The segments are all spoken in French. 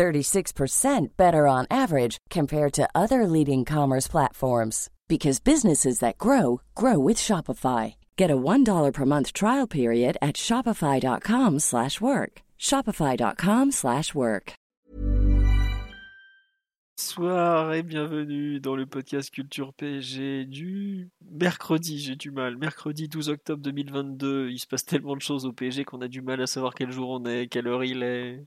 36% better on average compared to other leading commerce platforms because businesses that grow grow with Shopify. Get a $1 per month trial period at shopify.com/work. shopify.com/work. Bonsoir et bienvenue dans le podcast Culture PSG du mercredi, j'ai du mal. Mercredi 12 octobre 2022, il se passe tellement de choses au PSG qu'on a du mal à savoir quel jour on est, quelle heure il est.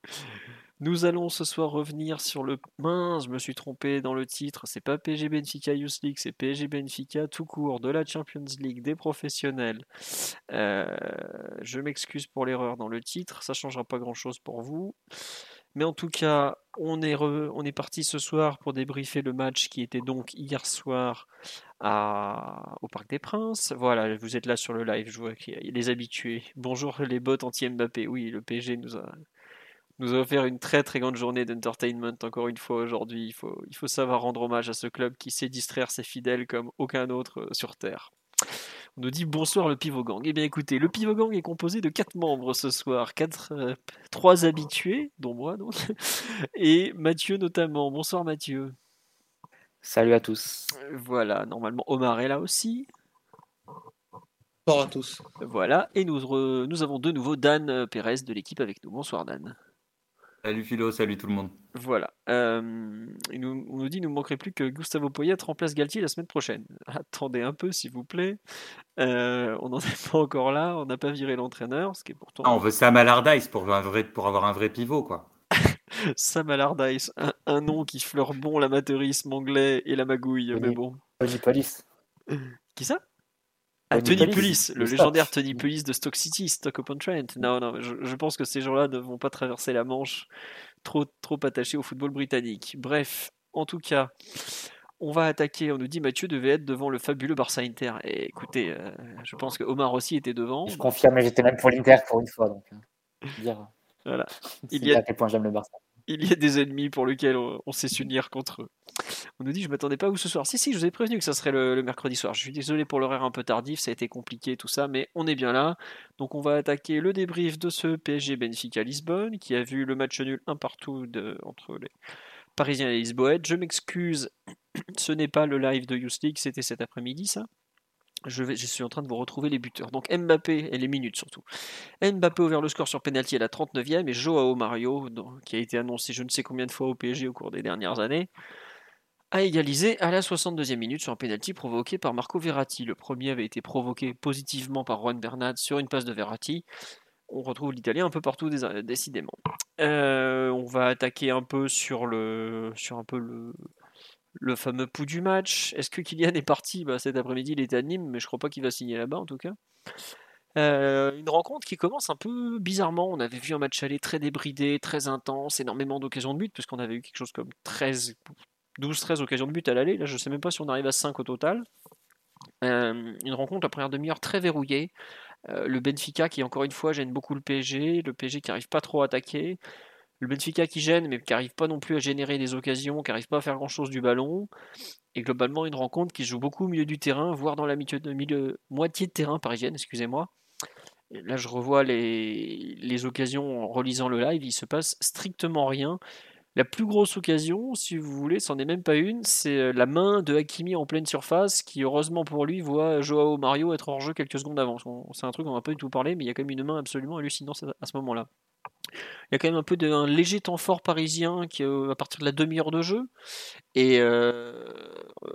Nous allons ce soir revenir sur le. Mince, je me suis trompé dans le titre. C'est pas PSG Benfica Youth League, c'est PSG Benfica tout court de la Champions League des professionnels. Euh, je m'excuse pour l'erreur dans le titre, ça changera pas grand chose pour vous. Mais en tout cas, on est, parti ce soir pour débriefer le match qui était donc hier soir au Parc des Princes. Voilà, vous êtes là sur le live, je vois les habitués. Bonjour les bots anti-Mbappé. Oui, le PSG nous a, nous a offert une très très grande journée d'entertainment encore une fois aujourd'hui. Il faut, il faut savoir rendre hommage à ce club qui sait distraire ses fidèles comme aucun autre euh, sur Terre. On nous dit bonsoir le Pivot Gang. Eh bien écoutez, le Pivot Gang est composé de quatre membres ce soir, quatre, euh, trois habitués, dont moi donc, et Mathieu notamment. Bonsoir Mathieu. Salut à tous. Voilà, normalement Omar est là aussi. Bonsoir à tous. Voilà, et nous, nous avons de nouveau Dan euh, Pérez de l'équipe avec nous. Bonsoir Dan. Salut Philo, salut tout le monde. Voilà. Euh, nous, on nous dit qu'il ne manquerait plus que Gustavo Poyet remplace Galtier la semaine prochaine. Attendez un peu, s'il vous plaît. Euh, on n'en est pas encore là. On n'a pas viré l'entraîneur, ce qui est pourtant. Ah, on veut Sam Allardyce pour, pour avoir un vrai pivot, quoi. Sam Allardyce, un, nom qui fleure bon l'amateurisme anglais et la magouille, mais bon. Police. Qui ça? Ah, Tony Pulis, le légendaire Tony Pulis de Stock City, Stock upon Trent. Non, non, je, pense que ces gens-là ne vont pas traverser la Manche trop, trop attachés au football britannique. Bref, en tout cas, on va attaquer. On nous dit Mathieu devait être devant le fabuleux Barça Inter. Et écoutez, euh, je pense que Omar aussi était devant. Je confirme, j'étais même pour l'Inter pour une fois. Donc, euh, dire. Voilà. Il y a à quel point j'aime le Barça il y a des ennemis pour lesquels on, sait s'unir contre eux. On nous dit, je m'attendais pas où ce soir. Si, si, je vous ai prévenu que ça serait le, mercredi soir. Je suis désolé pour l'horaire un peu tardif, ça a été compliqué, tout ça, mais on est bien là. Donc on va attaquer le débrief de ce PSG Benfica Lisbonne, qui a vu le match nul un partout entre les Parisiens et les Lisboètes. Je m'excuse, ce n'est pas le live de Youth League, c'était cet après-midi, ça je, suis en train de vous retrouver les buteurs. Donc Mbappé et les minutes surtout. Mbappé ouvert le score sur penalty à la 39e et Joao Mario, qui a été annoncé je ne sais combien de fois au PSG au cours des dernières années, a égalisé à la 62e minute sur un penalty provoqué par Marco Verratti. Le premier avait été provoqué positivement par Juan Bernat sur une passe de Verratti. On retrouve l'Italien un peu partout décidément. Euh, on va attaquer un peu sur le sur un peu le le fameux pouls du match. Est-ce que Kylian est parti? Bah, Cet après-midi, il est à Nîmes, mais je crois pas qu'il va signer là-bas en tout cas. Euh, une rencontre qui commence un peu bizarrement. On avait vu un match aller très débridé, très intense, énormément d'occasions de but, puisqu'on avait eu quelque chose comme 13, 12-13 occasions de but à l'aller. Là, je sais même pas si on arrive à 5 au total. Euh, une rencontre, la première demi-heure, très verrouillée. Euh, le Benfica qui, encore une fois, gêne beaucoup le PSG. Le PSG qui n'arrive pas trop à attaquer le Benfica qui gêne, mais qui n'arrive pas non plus à générer des occasions, qui n'arrive pas à faire grand-chose du ballon. Et globalement, une rencontre qui joue beaucoup au milieu du terrain, voire dans la moitié de terrain parisienne, excusez-moi. Là, je revois les, occasions en relisant le live, il se passe strictement rien. La plus grosse occasion, si vous voulez, c'en est même pas une, c'est euh, la main de Hakimi en pleine surface qui, heureusement pour lui, voit Joao Mario être hors jeu quelques secondes avant. C'est un truc on n'a pas du tout parlé, mais il y a quand même une main absolument hallucinante à ce moment-là. Il y a quand même un peu d'un léger temps fort parisien qui, euh, à partir de la demi-heure de jeu. Et euh,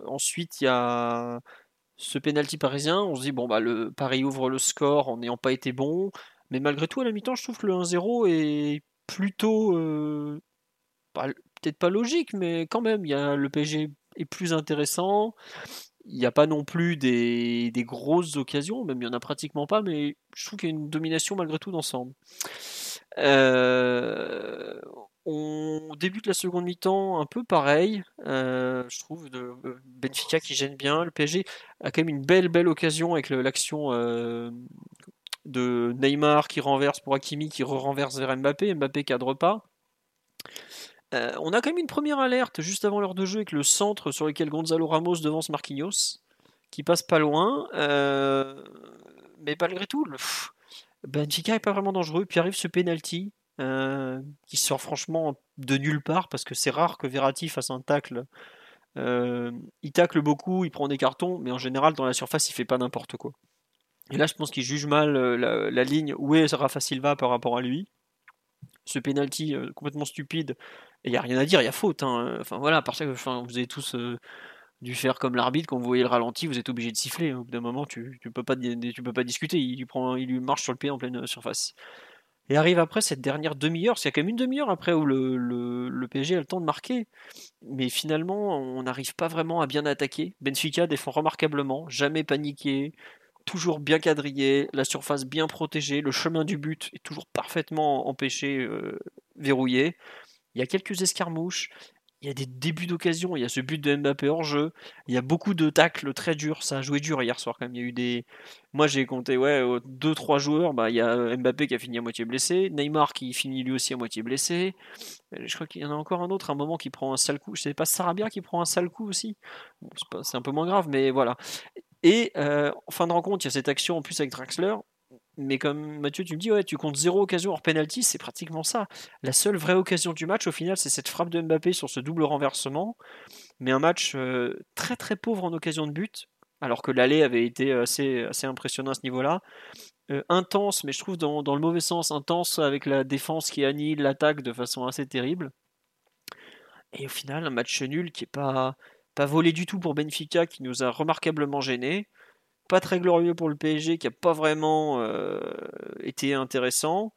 ensuite, il y a ce penalty parisien. On se dit, bon, bah, le Paris ouvre le score en n'ayant pas été bon. Mais malgré tout, à la mi-temps, je trouve que le 1-0 est plutôt. Euh, peut-être pas logique, mais quand même, il y a, le PSG est plus intéressant. Il n'y a pas non plus des, des, grosses occasions, même il n'y en a pratiquement pas, mais je trouve qu'il y a une domination malgré tout d'ensemble. Euh, on débute la seconde mi-temps un peu pareil, euh, je trouve, de euh, Benfica qui gêne bien. Le PSG a quand même une belle, belle occasion avec l'action de Neymar qui renverse pour Hakimi, qui re-renverse vers Mbappé. Mbappé cadre pas. On a quand même une première alerte juste avant l'heure de jeu avec le centre sur lequel Gonzalo Ramos devance Marquinhos, qui passe pas loin. Mais malgré tout, le, Benfica est pas vraiment dangereux. Puis arrive ce penalty euh, qui sort franchement de nulle part parce que c'est rare que Verratti fasse un tacle. Euh, il tacle beaucoup, il prend des cartons, mais en général dans la surface il fait pas n'importe quoi. Et là je pense qu'il juge mal euh, la, ligne où est Rafa Silva par rapport à lui. Ce penalty complètement stupide, il n'y a rien à dire, il y a faute. hein. Enfin voilà, parce que enfin, vous avez tous dû faire comme l'arbitre, quand vous voyez le ralenti, vous êtes obligé de siffler. Au bout d'un moment, tu ne peux, pas peux pas discuter. Il lui, prend, il lui marche sur le pied en pleine euh, surface. Et arrive après cette dernière demi-heure, c'est quand même une demi-heure après où le, le, le PSG a le temps de marquer. Mais finalement, on n'arrive pas vraiment à bien attaquer. Benfica défend remarquablement, jamais paniqué, toujours bien quadrillé, la surface bien protégée, le chemin du but est toujours parfaitement empêché, euh, verrouillé. Il y a quelques escarmouches, il y a des débuts d'occasion, il y a ce but de Mbappé hors jeu, il y a beaucoup de tacles très durs, ça a joué dur hier soir quand même. Il y a eu des. Moi j'ai compté ouais, 2-3 joueurs, bah, il y a Mbappé qui a fini à moitié blessé, Neymar qui finit lui aussi à moitié blessé. Euh, Je crois qu'il y en a encore un autre, un moment qui prend un sale coup. Je sais pas, Sarabia qui prend un sale coup aussi? C'est un peu moins grave, mais voilà. Et euh, en fin de rencontre, il y a cette action en plus avec Draxler. Mais comme Mathieu, tu me dis, ouais, tu comptes zéro occasion hors penalty, c'est pratiquement ça. La seule vraie occasion du match, au final, c'est cette frappe de Mbappé sur ce double renversement. Mais un match euh, très très pauvre en occasion de but, alors que l'aller avait été assez, assez impressionnant à ce niveau-là. Euh, intense, mais je trouve dans, dans le mauvais sens, intense avec la défense qui annihile l'attaque de façon assez terrible. Et au final, un match nul qui est pas, pas volé du tout pour Benfica, qui nous a remarquablement gênés. Pas très glorieux pour le PSG, qui a pas vraiment euh, été intéressant.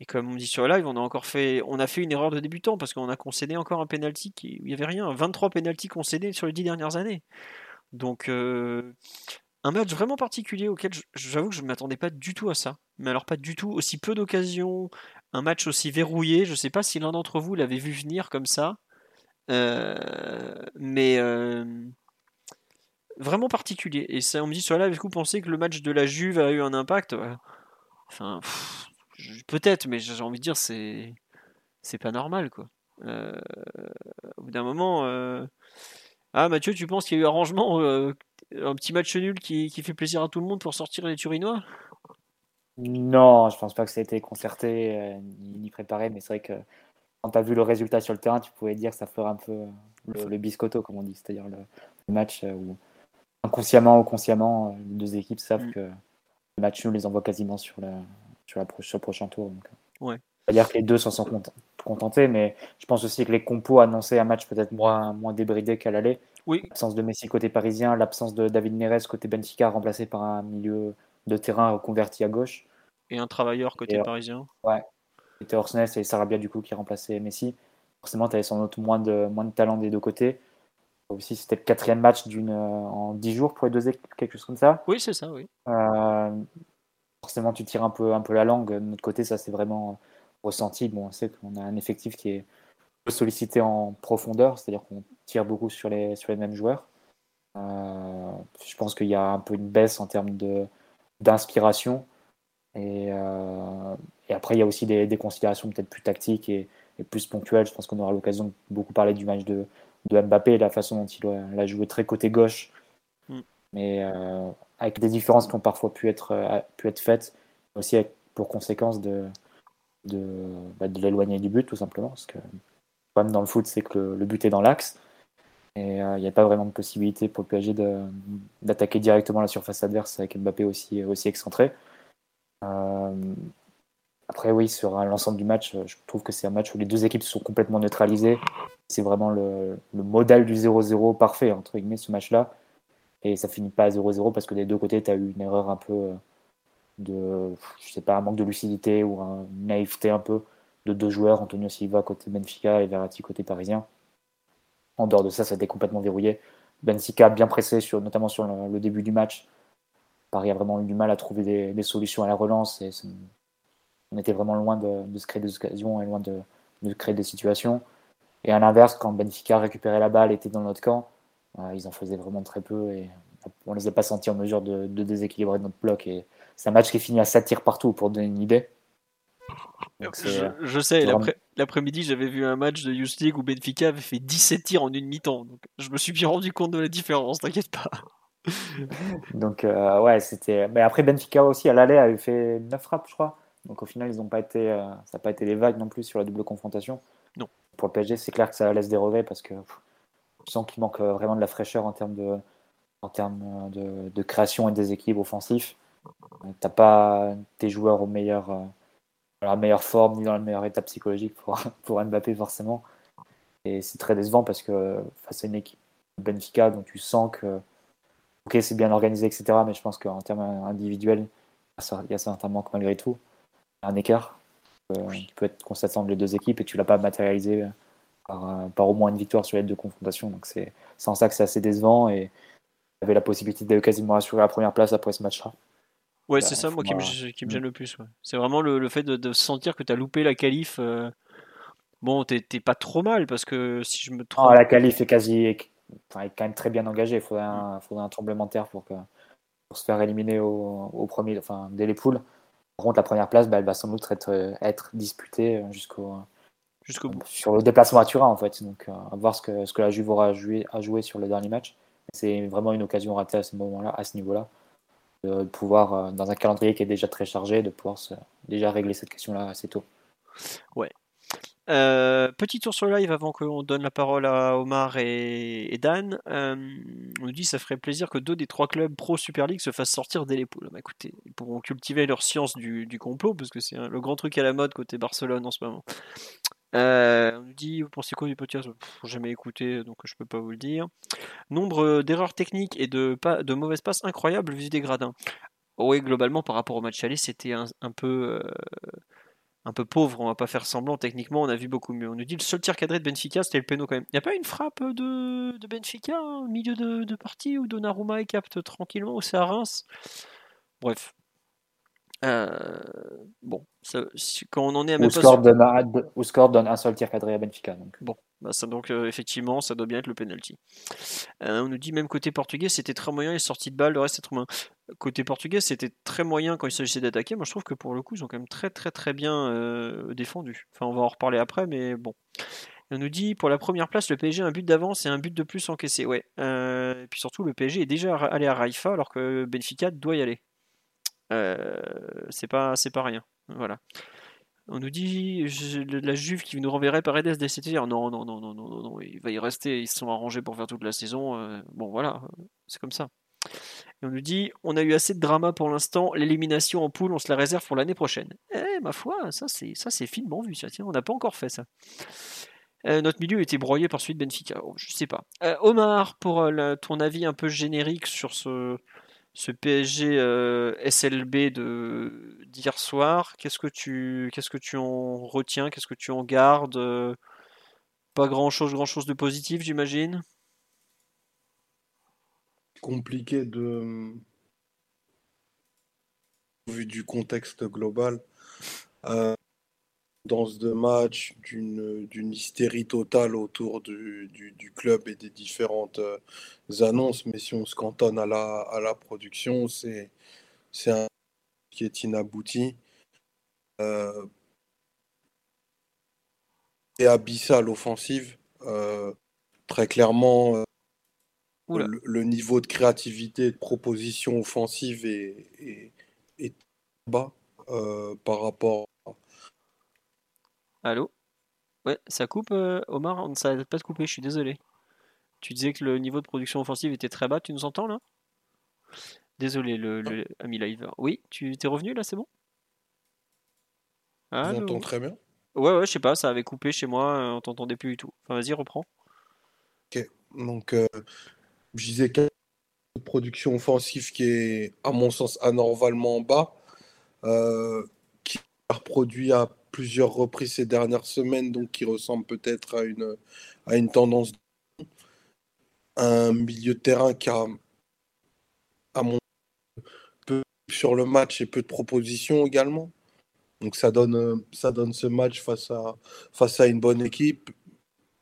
Et comme on dit sur live, on a encore fait, on a fait une erreur de débutant parce qu'on a concédé encore un penalty qui, il y avait rien. 23 penalties concédés sur les 10 dernières années. Donc euh, un match vraiment particulier auquel j'avoue que je ne m'attendais pas du tout à ça. Mais alors pas du tout, aussi peu d'occasions, un match aussi verrouillé. Je ne sais pas si l'un d'entre vous l'avait vu venir comme ça. Euh, mais vraiment particulier. Et ça, on me dit sur live, est-ce que vous pensez que le match de la Juve a eu un impact? Enfin, peut-être, mais j'ai envie de dire, c'est c'est pas normal, quoi. Euh, au bout d'un moment, euh, ah Mathieu, tu penses qu'il y a eu arrangement, euh, un petit match nul qui, qui fait plaisir à tout le monde pour sortir les Turinois? Non, je pense pas que ça a été concerté euh, ni, préparé, mais c'est vrai que quand tu as vu le résultat sur le terrain, tu pouvais dire que ça ferait un peu le, biscotto, comme on dit, c'est-à-dire le, le match où inconsciemment ou consciemment, euh, les deux équipes savent Mm. que le match nul les envoie quasiment sur, la, sur, la, pro- sur le prochain tour. Donc, euh, Ouais. C'est-à-dire que les deux s'en sont cont- contentés, mais je pense aussi que les compos annonçaient un match peut-être moins, moins débridé qu'à l'aller. Oui, L'absence de Messi côté parisien, l'absence de David Neres côté Benfica, remplacé par un milieu de terrain reconverti à gauche. et un travailleur côté Et, euh, parisien. C'était Orsnes et Sarabia du coup qui remplaçaient Messi. Forcément, tu avais sans doute moins de, moins de talent des deux côtés. Aussi, c'était le quatrième match d'une, euh, en 10 jours pour les deux équipes, quelque chose comme ça. Oui, c'est ça, oui. Euh, forcément, tu tires un peu, un peu la langue. De notre côté, ça c'est vraiment ressenti. Bon, on sait qu'on a un effectif qui est peu sollicité en profondeur, c'est-à-dire qu'on tire beaucoup sur les, sur les mêmes joueurs. Euh, je pense qu'il y a un peu une baisse en termes de, d'inspiration. Et, euh, et après, il y a aussi des, des considérations peut-être plus tactiques et, et plus ponctuelles. Je pense qu'on aura l'occasion de beaucoup parler du match de, de Mbappé la façon dont il a, l'a joué très côté gauche. Mm. Mais euh, avec des différences qui ont parfois pu être, euh, pu être faites, aussi avec pour conséquence de, de, bah, de l'éloigner du but, tout simplement. Parce que le problème dans le foot, c'est que le, le but est dans l'axe. Et euh, il n'y a pas vraiment de possibilité pour le PSG d'attaquer directement la surface adverse avec Mbappé aussi, aussi excentré. Après, oui, sur l'ensemble du match, je trouve que c'est un match où les deux équipes sont complètement neutralisées. C'est vraiment le, le modèle du 0-0 parfait, entre guillemets, ce match-là. Et ça finit pas à 0-0 parce que des deux côtés, tu as eu une erreur un peu euh, de, je sais pas, un manque de lucidité ou un- une naïveté un peu de deux joueurs, Antonio Silva côté Benfica et Verratti côté parisien. En dehors de ça, ça a été complètement verrouillé. Benfica bien pressé, sur, notamment sur le, début du match. Paris a vraiment eu du mal à trouver des, solutions à la relance et on était vraiment loin de, de se créer des occasions et loin de, de créer des situations. Et à l'inverse, quand Benfica récupérait la balle, était dans notre camp, euh, ils en faisaient vraiment très peu et on les a pas sentis en mesure de, de déséquilibrer notre bloc. Et c'est un match qui est fini à 7 tirs partout pour donner une idée. Je, je sais, l'après-midi, j'avais vu un match de Youth League où Benfica avait fait 17 tirs en une mi-temps. Donc, je me suis bien rendu compte de la différence, t'inquiète pas. Donc, euh, ouais, c'était. Mais après, Benfica aussi, à l'aller, avait fait 9 frappes, je crois. Donc, au final, ils n'ont pas été. euh, Ça n'a pas été des vagues non plus sur la double confrontation. Non. Pour le PSG, c'est clair que ça laisse des revers parce que je sens qu'il manque euh, vraiment de la fraîcheur en termes de, en termes euh, de, création et de déséquilibre offensif. Euh, T'as pas tes joueurs meilleur, dans la meilleure forme ni dans la meilleure état psychologique pour, pour Mbappé, forcément. Et c'est très décevant parce que face à une équipe Benfica dont tu sens que ok, c'est bien organisé, etc. Mais je pense qu'en termes individuels, il y a certains manques malgré tout. Un écart euh, qui peut être constaté entre les deux équipes et tu l'as pas matérialisé par, euh, par au moins une victoire sur les deux confrontations. Donc c'est en ça que c'est assez décevant et avait la possibilité de quasiment assurer la première place après ce match-là. Ouais, Bah, c'est ça, moi, qui me, qui me Mm. gêne le plus. ouais. C'est vraiment le, le fait de, de sentir que t'as loupé la qualif. euh, Bon, t'es pas trop mal parce que si je me trompe. Ah, la qualif est quasi enfin, est quand même très bien engagée. Il faudrait un, faudrait un tremblement de terre pour, que, pour se faire éliminer au, au premier, enfin, dès les poules. Par contre, la première place, bah, elle va sans doute être, être disputée jusqu'au Jusqu'au bout. sur le déplacement à Turin en fait. Donc euh, à voir ce que, ce que la Juve aura à jouer, à jouer sur le dernier match. C'est vraiment une occasion ratée à ce moment-là, à ce niveau-là, de pouvoir, euh, dans un calendrier qui est déjà très chargé, de pouvoir se- déjà régler cette question-là assez tôt. Euh, petit tour sur le live avant qu'on donne la parole à Omar et, Dan. Euh, on nous dit ça ferait plaisir que deux des trois clubs pro Super League se fassent sortir dès les poules. Bah, écoutez, ils pourront cultiver leur science du, complot parce que c'est le grand truc à la mode côté Barcelone en ce moment. Euh, on nous dit, vous pensez quoi du podcast? Pff, jamais écouté, donc je peux pas vous le dire. Nombre d'erreurs techniques et de, mauvaises passes incroyables vu des gradins. Oui, globalement, par rapport au match aller, c'était un, peu, un peu pauvre. On va pas faire semblant. Techniquement, on a vu beaucoup mieux. On nous dit le seul tir cadré de Benfica, c'était le péno quand même. Il n'y a pas une frappe de, de Benfica hein, au milieu de, partie où Donnarumma il capte tranquillement ou c'est à Reims? Bref. Euh, bon, ça- quand on en est à Ou même pas score, sûr- donne, un- ou score donne un seul tir cadré à Benfica. Donc. Bon, bah ça, donc euh, effectivement, ça doit bien être le penalty. Euh, on nous dit même côté portugais, c'était très moyen les sorties de balles, le reste c'est trop moyen. Côté portugais, c'était très moyen quand il s'agissait d'attaquer. Moi, je trouve que pour le coup, ils ont quand même très très très bien euh, défendu. Enfin, on va en reparler après, mais bon. Et on nous dit pour la première place, le PSG a un but d'avance et un but de plus encaissé. Ouais. Et puis surtout, le PSG est déjà allé à Raifa alors que Benfica doit y aller. Euh, c'est pas pas rien. Voilà. On nous dit la Juve qui nous renverrait Paredes dès cet hiver. Non, non, non, non, non, non, il va y rester. Ils se sont arrangés pour faire toute la saison. euh, bon, voilà, euh, c'est comme ça. On nous dit on a eu assez de drama pour l'instant. L'élimination en poule, on se la réserve pour l'année prochaine. Eh, ma foi, ça c'est ça c'est finement vu. Tiens, on n'a pas encore fait ça. Notre milieu était broyé par celui de Benfica. Oh, je sais pas. Omar, pour ton avis un peu générique sur ce, ce PSG euh, SLB de d'hier soir, qu'est-ce que tu qu'est-ce que tu en retiens, qu'est-ce que tu en gardes Euh, Pas grand chose, grand chose de positif, j'imagine? compliqué de vu du contexte global euh, dans ce deux matchs d'une hystérie totale autour du, du, du club et des différentes euh, annonces. Mais si on se cantonne à la, à la production c'est un qui est inabouti. Euh, et abyssal offensive euh, très clairement euh, le, le niveau de créativité et de proposition offensive est, est- est bas euh, par rapport Allô? Ouais, ça coupe, euh, Omar, on ne s'arrête pas de couper, je suis désolé. Tu disais que le niveau de production offensive était très bas, tu nous entends là? Désolé, le, le ami live. Oui, tu t'es revenu là, c'est bon? Allô? entends très bien. Ouais, ouais, je sais pas, ça avait coupé chez moi, euh, on t'entendait plus du tout. Enfin, vas-y, reprends. Donc, euh, je disais qu'il y a une production offensive qui est, à mon sens, anormalement bas, euh, qui a reproduit à plusieurs reprises ces dernières semaines, donc qui ressemble peut-être à une, à une tendance. Un milieu de terrain qui a, à mon peu sur le match et peu de propositions également. Donc ça donne, ça donne ce match face à, face à une bonne équipe,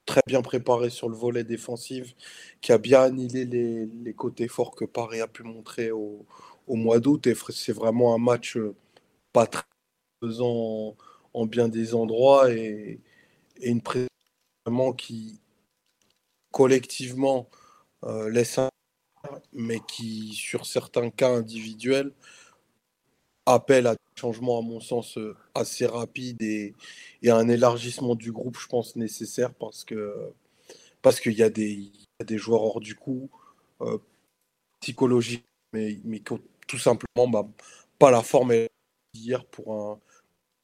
très bien préparée sur le volet défensif, qui a bien annihilé les, les côtés forts que Paris a pu montrer au, au mois d'août. Et c'est vraiment un match pas très faisant en, bien des endroits et, une présence qui collectivement euh, laisse un mais qui sur certains cas individuels appelle à des changements à mon sens assez rapides et, et, à un élargissement du groupe je pense nécessaire parce que parce qu'il y, a des joueurs hors du coup euh, psychologiques mais, mais tout simplement bah, pas la forme hier pour un,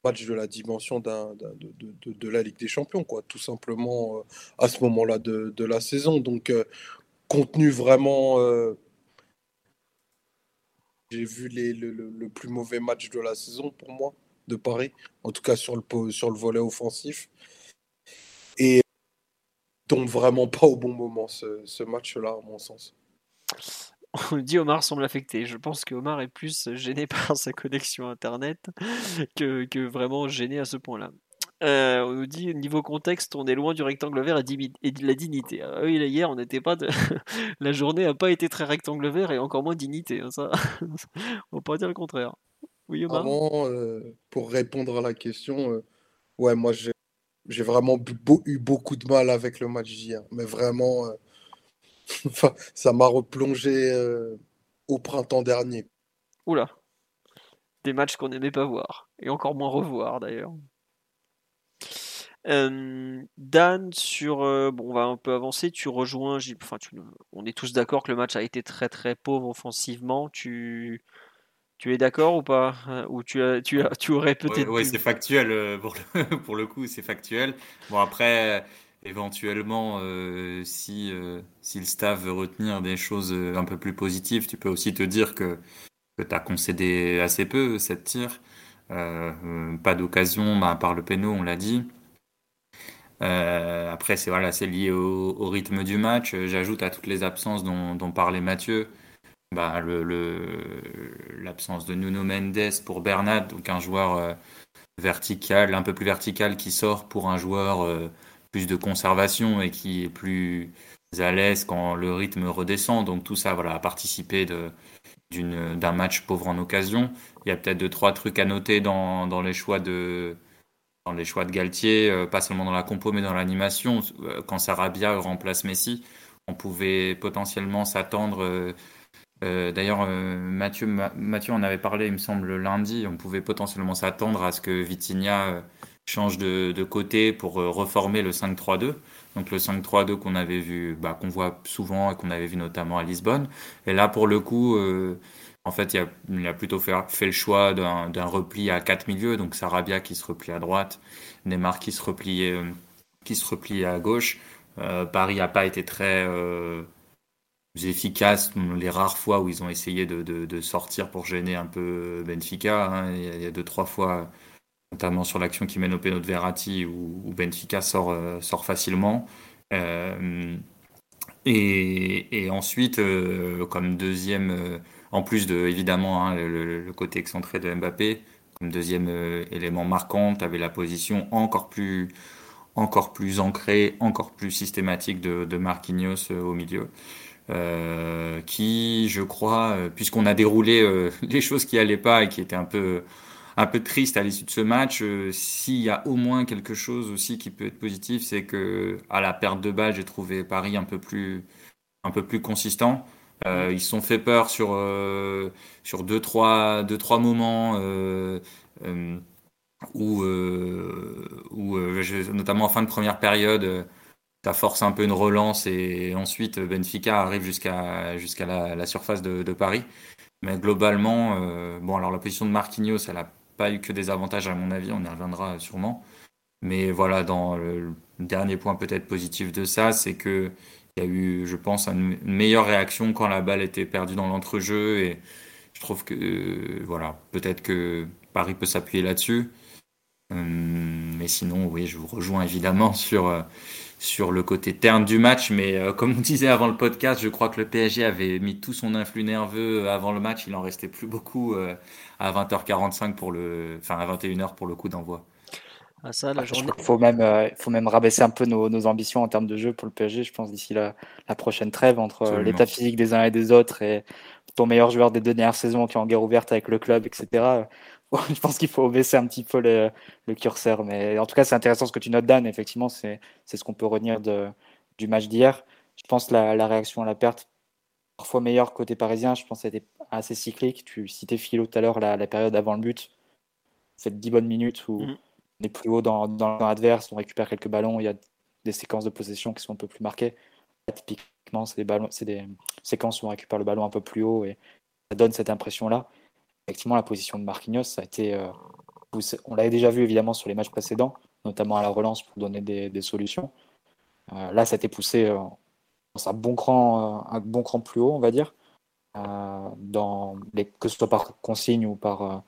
match de la dimension d'un, de, la Ligue des Champions, quoi, tout simplement euh, à ce moment-là de, la saison. Donc, euh, contenu vraiment. Euh, j'ai vu les, le, le, plus mauvais match de la saison pour moi, de Paris, en tout cas sur le, sur le volet offensif. Et tombe vraiment pas au bon moment ce, ce match-là, à mon sens on dit Omar semble affecté. Je pense que Omar est plus gêné par sa connexion internet que, vraiment gêné à ce point-là. Euh, on nous dit niveau contexte, on est loin du rectangle vert et de la dignité. Ah oui, hier, on n'était pas de... la journée n'a pas été très rectangle vert et encore moins dignité. Hein, ça, on va pas dire le contraire. Euh, pour répondre à la question, euh, ouais, moi j'ai vraiment eu beaucoup de mal avec le match d'hier, mais vraiment ça m'a replongé euh, au printemps dernier. Oula. Des matchs qu'on n'aimait pas voir. Et encore moins revoir d'ailleurs. Euh, Dan, sur. Euh, bon, on va un peu avancer. Tu rejoins. Enfin, tu, on est tous d'accord que le match a été très très pauvre offensivement. Tu. Tu es d'accord ou pas Ou tu, as, tu, as, tu aurais peut-être. Oui, c'est factuel. Pour le, pour le coup, c'est factuel. Bon, après, éventuellement, euh, si, euh, si le staff veut retenir des choses euh, un peu plus positives, tu peux aussi te dire que, tu as concédé assez peu cette tir. pas d'occasion, bah, à part le péno, on l'a dit. après, c'est voilà, lié au, rythme du match. J'ajoute à toutes les absences dont, parlait Mathieu, bah, l'absence de Nuno Mendes pour Bernat, donc un joueur vertical, un peu plus vertical qui sort pour un joueur plus de conservation et qui est plus à l'aise quand le rythme redescend. Donc tout ça voilà, a participé d'un match pauvre en occasion. Il y a peut-être deux, trois trucs à noter dans, les choix de dans les choix de Galtier, euh, pas seulement dans la compo mais dans l'animation. Euh, quand Sarabia remplace Messi, on pouvait potentiellement s'attendre. Euh, d'ailleurs, Mathieu, Mathieu en avait parlé, il me semble, lundi. On pouvait potentiellement s'attendre à ce que Vitinha change de, côté pour reformer le 5-3-2. Donc le 5-3-2 qu'on avait vu, bah, qu'on voit souvent et qu'on avait vu notamment à Lisbonne. Et là, pour le coup, euh, en fait, il a, plutôt fait, le choix d'un repli à quatre milieux. Donc Sarabia qui se replie à droite, Neymar qui se replie, euh, qui se replie à gauche. Euh, Paris n'a pas été très efficace les rares fois où ils ont essayé de, sortir pour gêner un peu Benfica. Hein. Il, y a, deux, trois fois notamment sur l'action qui mène au péno de Verratti où, Benfica sort, euh, sort facilement. Euh, et, ensuite, euh, comme deuxième, en plus de évidemment hein, le, côté excentré de Mbappé, comme deuxième élément marquant, tu avais la position encore plus, encore plus ancrée, encore plus systématique de, de Marquinhos au milieu. qui, je crois, puisqu'on a déroulé les choses qui allaient pas et qui étaient un peu un peu triste à l'issue de ce match. Euh, s'il y a au moins quelque chose aussi qui peut être positif, c'est que à la perte de balle, j'ai trouvé Paris un peu plus, un peu plus consistant. Euh, ils se sont fait peur sur, euh, sur deux, trois, deux, trois moments euh, où, où notamment en fin de première période, ça force un peu une relance et ensuite Benfica arrive jusqu'à jusqu'à la, surface de, de, Paris. Mais globalement, bon, alors la position de Marquinhos, elle a pas eu que des avantages à mon avis, on y reviendra sûrement. Mais voilà, dans le dernier point peut-être positif de ça, c'est que il y a eu, je pense, une meilleure réaction quand la balle était perdue dans l'entrejeu. Et je trouve que, euh, voilà, peut-être que Paris peut s'appuyer là-dessus. Hum, mais sinon, oui, je vous rejoins évidemment sur, sur le côté terne du match. Mais comme on disait avant le podcast, je crois que le PSG avait mis tout son influx nerveux avant le match. Il en restait plus beaucoup à 20h45 pour le, enfin à 21h pour le coup d'envoi. Ah, ça, la journée... Il faut même, euh, faut même rabaisser un peu nos, nos, ambitions en termes de jeu pour le PSG, je pense, d'ici la, la, prochaine trêve entre euh, l'état physique des uns et des autres et ton meilleur joueur des deux dernières saisons qui est en guerre ouverte avec le club, etc. je pense qu'il faut baisser un petit peu le, le, curseur. Mais en tout cas, c'est intéressant ce que tu notes, Dan. Effectivement, c'est ce qu'on peut retenir de, du match d'hier. Je pense la, la réaction à la perte, parfois meilleure côté parisien. Je pense qu'elle était assez cyclique. Tu citais Philo tout à l'heure, la, la, période avant le but. C'est 10 bonnes minutes où. Mm on est plus haut dans, dans l'adverse, on récupère quelques ballons, il y a des séquences de possession qui sont un peu plus marquées. Typiquement, c'est des, ballons, des séquences où on récupère le ballon un peu plus haut et ça donne cette impression-là. Effectivement, la position de Marquinhos, ça a été. Euh, on l'avait déjà vu évidemment sur les matchs précédents, notamment à la relance pour donner des, des solutions. Euh, là, ça a été poussé euh, dans un bon, cran, un bon cran plus haut, on va dire, dans les, que ce soit par consigne ou par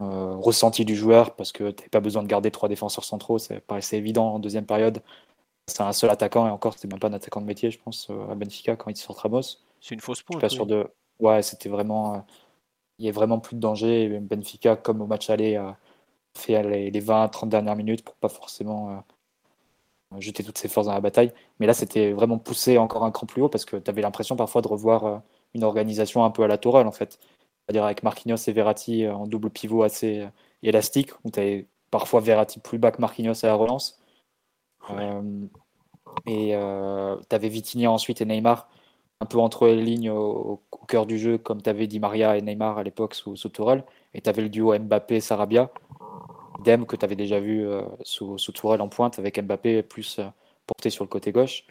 euh, ressenti du joueur parce que tu n'as pas besoin de garder trois défenseurs centraux. Ça paraissait évident en deuxième période. C'est un seul attaquant et encore, c'était même pas un attaquant de métier, je pense, euh, à Benfica quand il sort Ramos. C'est une fausse pointe. Pas sûr de. Ouais, c'était vraiment. Euh, il y a vraiment plus de danger. Benfica, comme au match aller, a fait les, 20-30 dernières minutes pour pas forcément jeter toutes ses forces dans la bataille. Mais là, c'était vraiment poussé encore un cran plus haut parce que tu avais l'impression parfois de revoir une organisation un peu à la Tourelle en fait c'est-à-dire avec Marquinhos et Verratti euh, en double pivot assez euh, élastique, où tu avais parfois Verratti plus bas que Marquinhos à la relance. Euh, et tu avais Vitinha ensuite et Neymar un peu entre les lignes au, cœur du jeu, comme tu avais dit Maria et Neymar à l'époque sous, sous Tourelle. Et tu avais le duo Mbappé-Sarabia, Dem que tu avais déjà vu sous, sous Tourelle en pointe, avec Mbappé plus porté sur le côté gauche.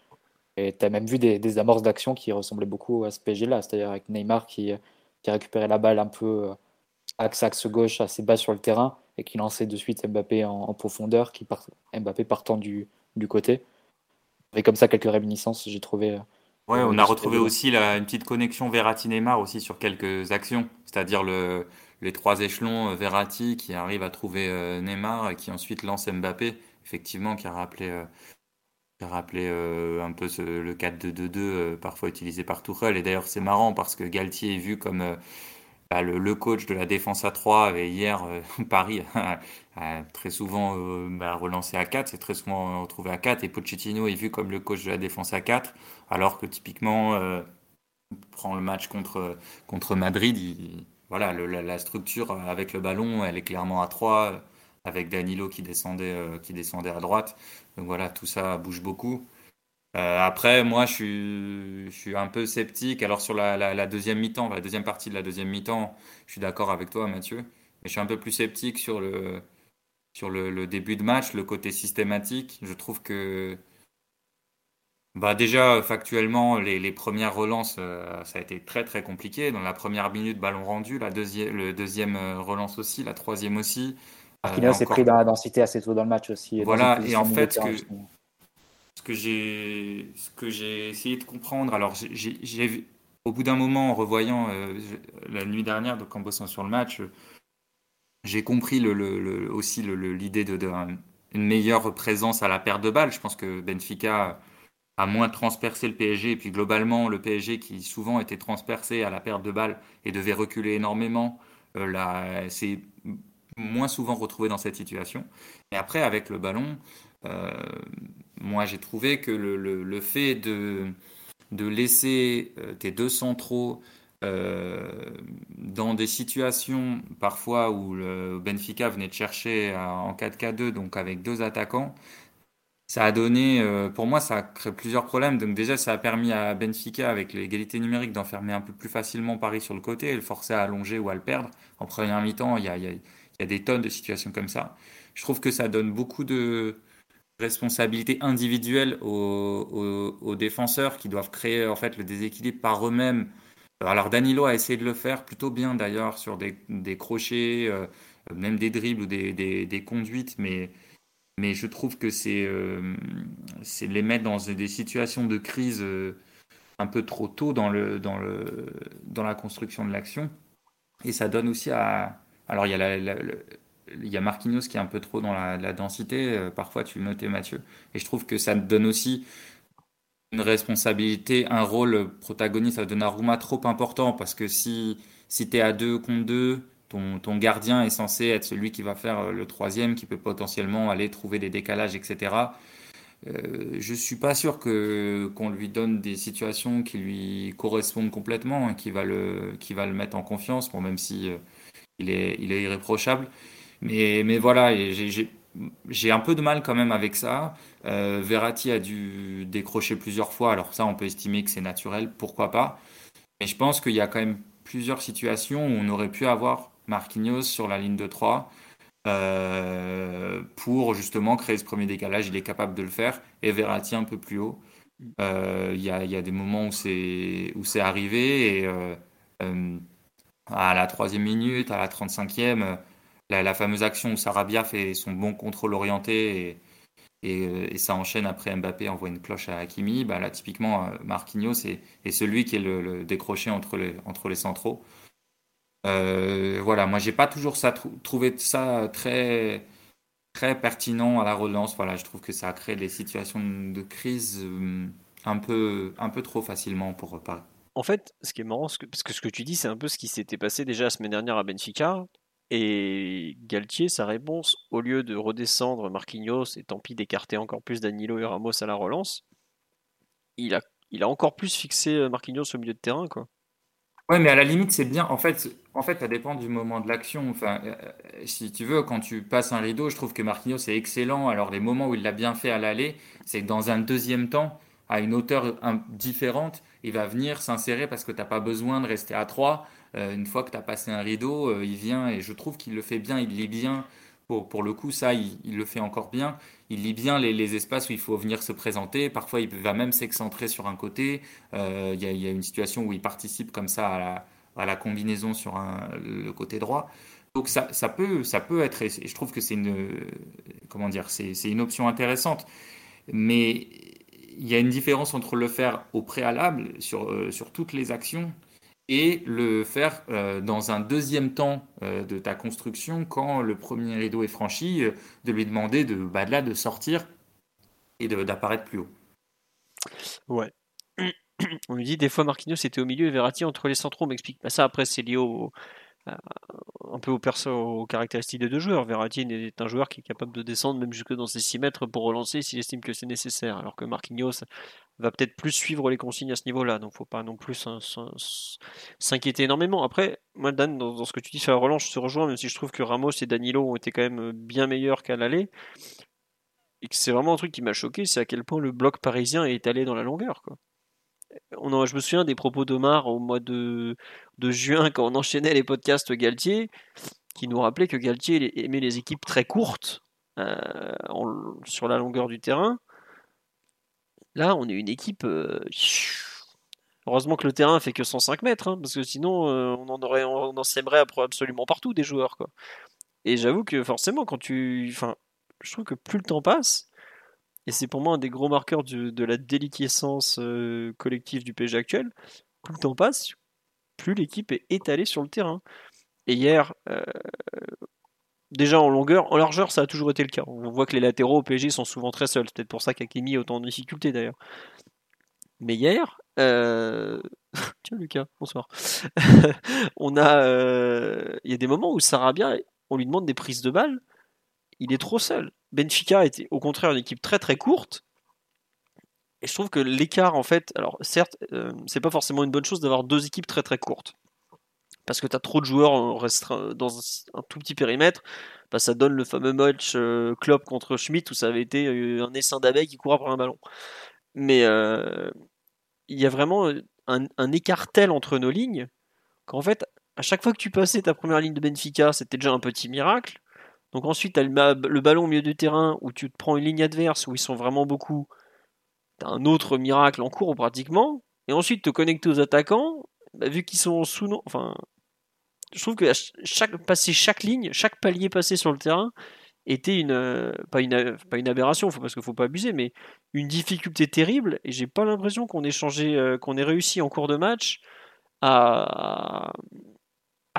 Et tu as même vu des, amorces d'action qui ressemblaient beaucoup à ce PSG-là, c'est-à-dire avec Neymar qui qui récupérait la balle un peu euh, axe axe gauche assez bas sur le terrain et qui lançait de suite Mbappé en, profondeur, qui Mbappé partant du, du côté. Et comme ça quelques réminiscences, j'ai trouvé. Euh, ouais, on a retrouvé aussi la, une petite connexion Verratti-Neymar aussi sur quelques actions, c'est-à-dire le, les trois échelons euh, Verratti qui arrive à trouver Neymar et qui ensuite lance Mbappé, effectivement, qui a rappelé rappelé euh, un peu le 4-2-2-2 euh, parfois utilisé par Tuchel. Et d'ailleurs, c'est marrant parce que Galtier est vu comme euh, bah, le, coach de la défense à 3. Et hier, Paris a, très souvent bah, relancé à 4. C'est très souvent retrouvé à 4. Et Pochettino est vu comme le coach de la défense à 4. Alors que typiquement, prend le match contre, contre Madrid. voilà, la, structure avec le ballon, elle est clairement à 3 avec Danilo qui descendait, qui descendait à droite. Donc voilà, tout ça bouge beaucoup. Euh, après, moi, je suis, je suis un peu sceptique. Alors sur la, la, deuxième mi-temps, la deuxième partie de la deuxième mi-temps, je suis d'accord avec toi, Mathieu. Mais je suis un peu plus sceptique sur le, sur le, le, début de match, le côté systématique. Je trouve que bah déjà, factuellement, les, les premières relances, euh, ça a été très très compliqué. Dans la première minute, ballon rendu, la deuxième, le deuxième euh, relance aussi, la troisième aussi. Marquinhos s'est pris dans la densité assez tôt dans le match aussi. Voilà, et en fait, ce que, j'ai, essayé de comprendre, alors j'ai, au bout d'un moment, en revoyant euh, la nuit dernière, donc en bossant sur le match, j'ai compris le, le, aussi l'idée une meilleure présence à la perte de balles. Je pense que Benfica a moins transpercé le PSG, et puis globalement, le PSG qui souvent était transpercé à la perte de balles et devait reculer énormément, euh, là, moins souvent retrouvé dans cette situation. Et après, avec le ballon, euh, moi j'ai trouvé que le, fait de, de laisser euh, tes deux centraux euh, dans des situations parfois où le Benfica venait de chercher en 4K2, donc avec deux attaquants, ça a donné, pour moi, ça a créé plusieurs problèmes. Donc déjà, ça a permis à Benfica, avec l'égalité numérique, d'enfermer un peu plus facilement Paris sur le côté et le forcer à allonger ou à le perdre. En première mi-temps, il y a des tonnes de situations comme ça. Je trouve que ça donne beaucoup de responsabilités individuelles aux, défenseurs qui doivent créer en fait le déséquilibre par eux-mêmes. Alors Danilo a essayé de le faire plutôt bien d'ailleurs sur des, crochets, euh, même des dribbles ou des, conduites, mais, je trouve que c'est euh, les mettre dans des situations de crise euh, un peu trop tôt dans, la construction de l'action. Et ça donne aussi à, alors, il y a il y a Marquinhos qui est un peu trop dans la, densité. parfois, tu le notais, Mathieu. Et je trouve que ça donne aussi une responsabilité, un rôle protagoniste à Donnarumma trop important parce que si, si tu es à deux contre deux, ton, ton, gardien est censé être celui qui va faire le troisième, qui peut potentiellement aller trouver des décalages, etc. Euh, je suis pas sûr que qu'on lui donne des situations qui lui correspondent complètement, hein, qui va le qui va le mettre en confiance, bon, même si euh, il est il est irréprochable. Mais mais voilà, j'ai un peu de mal quand même avec ça. Euh, Verratti a dû décrocher plusieurs fois, alors ça on peut estimer que c'est naturel, pourquoi pas. Mais je pense qu'il y a quand même plusieurs situations où on aurait pu avoir Marquinhos sur la ligne de 3 euh, pour justement créer ce premier décalage. Il est capable de le faire. Et Verratti un peu plus haut. Euh, il y, a, y, a, des moments où c'est arrivé et à la troisième minute, à la 35e, la, fameuse action où Sarabia fait son bon contrôle orienté et, et, ça enchaîne après Mbappé envoie une cloche à Hakimi. Bah là, typiquement, Marquinhos est, celui qui est le, décroché entre les, centraux. Euh, voilà, moi j'ai pas toujours trouvé ça très, très pertinent à la relance. Voilà, je trouve que ça a créé des situations de crise euh, un peu, un peu trop facilement pour reparler. En fait, ce qui est marrant, parce que ce que tu dis, c'est un peu ce qui s'était passé déjà la semaine dernière à Benfica. Et Galtier, sa réponse, au lieu de redescendre Marquinhos et tant pis d'écarter encore plus Danilo et Ramos à la relance, il a, il a encore plus fixé euh, Marquinhos au milieu de terrain. Quoi. Ouais, mais à la limite, c'est bien. En fait, en fait, ça dépend du moment de l'action. Enfin, euh, euh, si tu veux, quand tu passes un rideau, je trouve que Marquinhos est excellent. Alors, les moments où il l'a bien fait à l'aller, c'est que dans un deuxième temps, à une hauteur différente, il va venir s'insérer parce que tu n'as pas besoin de rester à 3 une fois que tu as passé un rideau, euh, il vient et je trouve qu'il le fait bien, il lit bien. Pour, pour le coup, ça, il, le fait encore bien. Il lit bien les, les, espaces où il faut venir se présenter. Parfois, il va même s'excentrer sur un côté. Euh, il, y a, une situation où il participe comme ça à la, à la combinaison sur un, le côté droit. Donc ça, ça, peut, ça peut être, et je trouve que c'est une, comment dire, c'est une option intéressante. Mais il y a une différence entre le faire au préalable sur, sur toutes les actions et le faire euh, dans un deuxième temps euh, de ta construction quand le premier rideau est franchi, euh, de lui demander de, bah, de, là, de sortir et d'apparaître plus haut. Ouais. On lui dit des fois Marquinhos était au milieu et Verratti entre les centraux. On m'explique pas ça. Après, c'est lié au, un peu au perso, aux caractéristiques des deux joueurs. Verratti est un joueur qui est capable de descendre même jusque dans ses 6 mètres pour relancer s'il estime que c'est nécessaire. Alors que Marquinhos va peut-être plus suivre les consignes à ce niveau-là. Donc faut pas non plus s'inquiéter énormément. Après, moi Dan, dans, ce que tu dis sur la relance, je te rejoins, même si je trouve que Ramos et Danilo ont été quand même bien meilleurs qu'à l'aller. Et que c'est vraiment un truc qui m'a choqué, c'est à quel point le bloc parisien est allé dans la longueur. Quoi je me souviens des propos d'Omar au mois de, juin quand on enchaînait les podcasts Galtier, qui nous rappelait que Galtier aimait les équipes très courtes euh, sur la longueur du terrain. Là, on est une équipe. Euh, heureusement que le terrain fait que 105 mètres, hein, parce que sinon, euh, on en aurait, sèmerait absolument partout des joueurs. Et j'avoue que forcément, quand tu, enfin, je trouve que plus le temps passe, et c'est pour moi un des gros marqueurs de la déliquescence euh, collective du PSG actuel. Plus le temps passe, plus l'équipe est étalée sur le terrain. Et hier, déjà en longueur, en largeur, ça a toujours été le cas. On voit que les latéraux au PSG sont souvent très seuls. C'est peut-être pour ça qu'Akemi a autant de difficultés d'ailleurs. Mais hier, euh, tiens Lucas, bonsoir. on a, il y a des moments où Sarabia, on lui demande des prises de balles, il est trop seul. Benfica était au contraire une équipe très très courte. Et je trouve que l'écart, en fait, alors certes, euh, c'est pas forcément une bonne chose d'avoir deux équipes très très courtes. Parce que tu as trop de joueurs dans un tout petit périmètre. Bah, ça donne le fameux match euh, Klopp contre Schmidt où ça avait été euh, un essaim d'abeilles qui court après un ballon. Mais il y a vraiment un, un, écart tel entre nos lignes qu'en fait, à chaque fois que tu passais ta première ligne de Benfica, c'était déjà un petit miracle. Donc ensuite, tu as le, ballon au milieu du terrain où tu te prends une ligne adverse où ils sont vraiment beaucoup. Tu as un autre miracle en cours pratiquement. Et ensuite, te connecter aux attaquants, bah, vu qu'ils sont sous. Enfin, je trouve que chaque, passer chaque ligne, chaque palier passé sur le terrain était une. Pas une, pas une aberration, parce qu'il faut pas abuser, mais une difficulté terrible. Et j'ai pas l'impression qu'on ait changé, euh, qu'on ait réussi en cours de match à,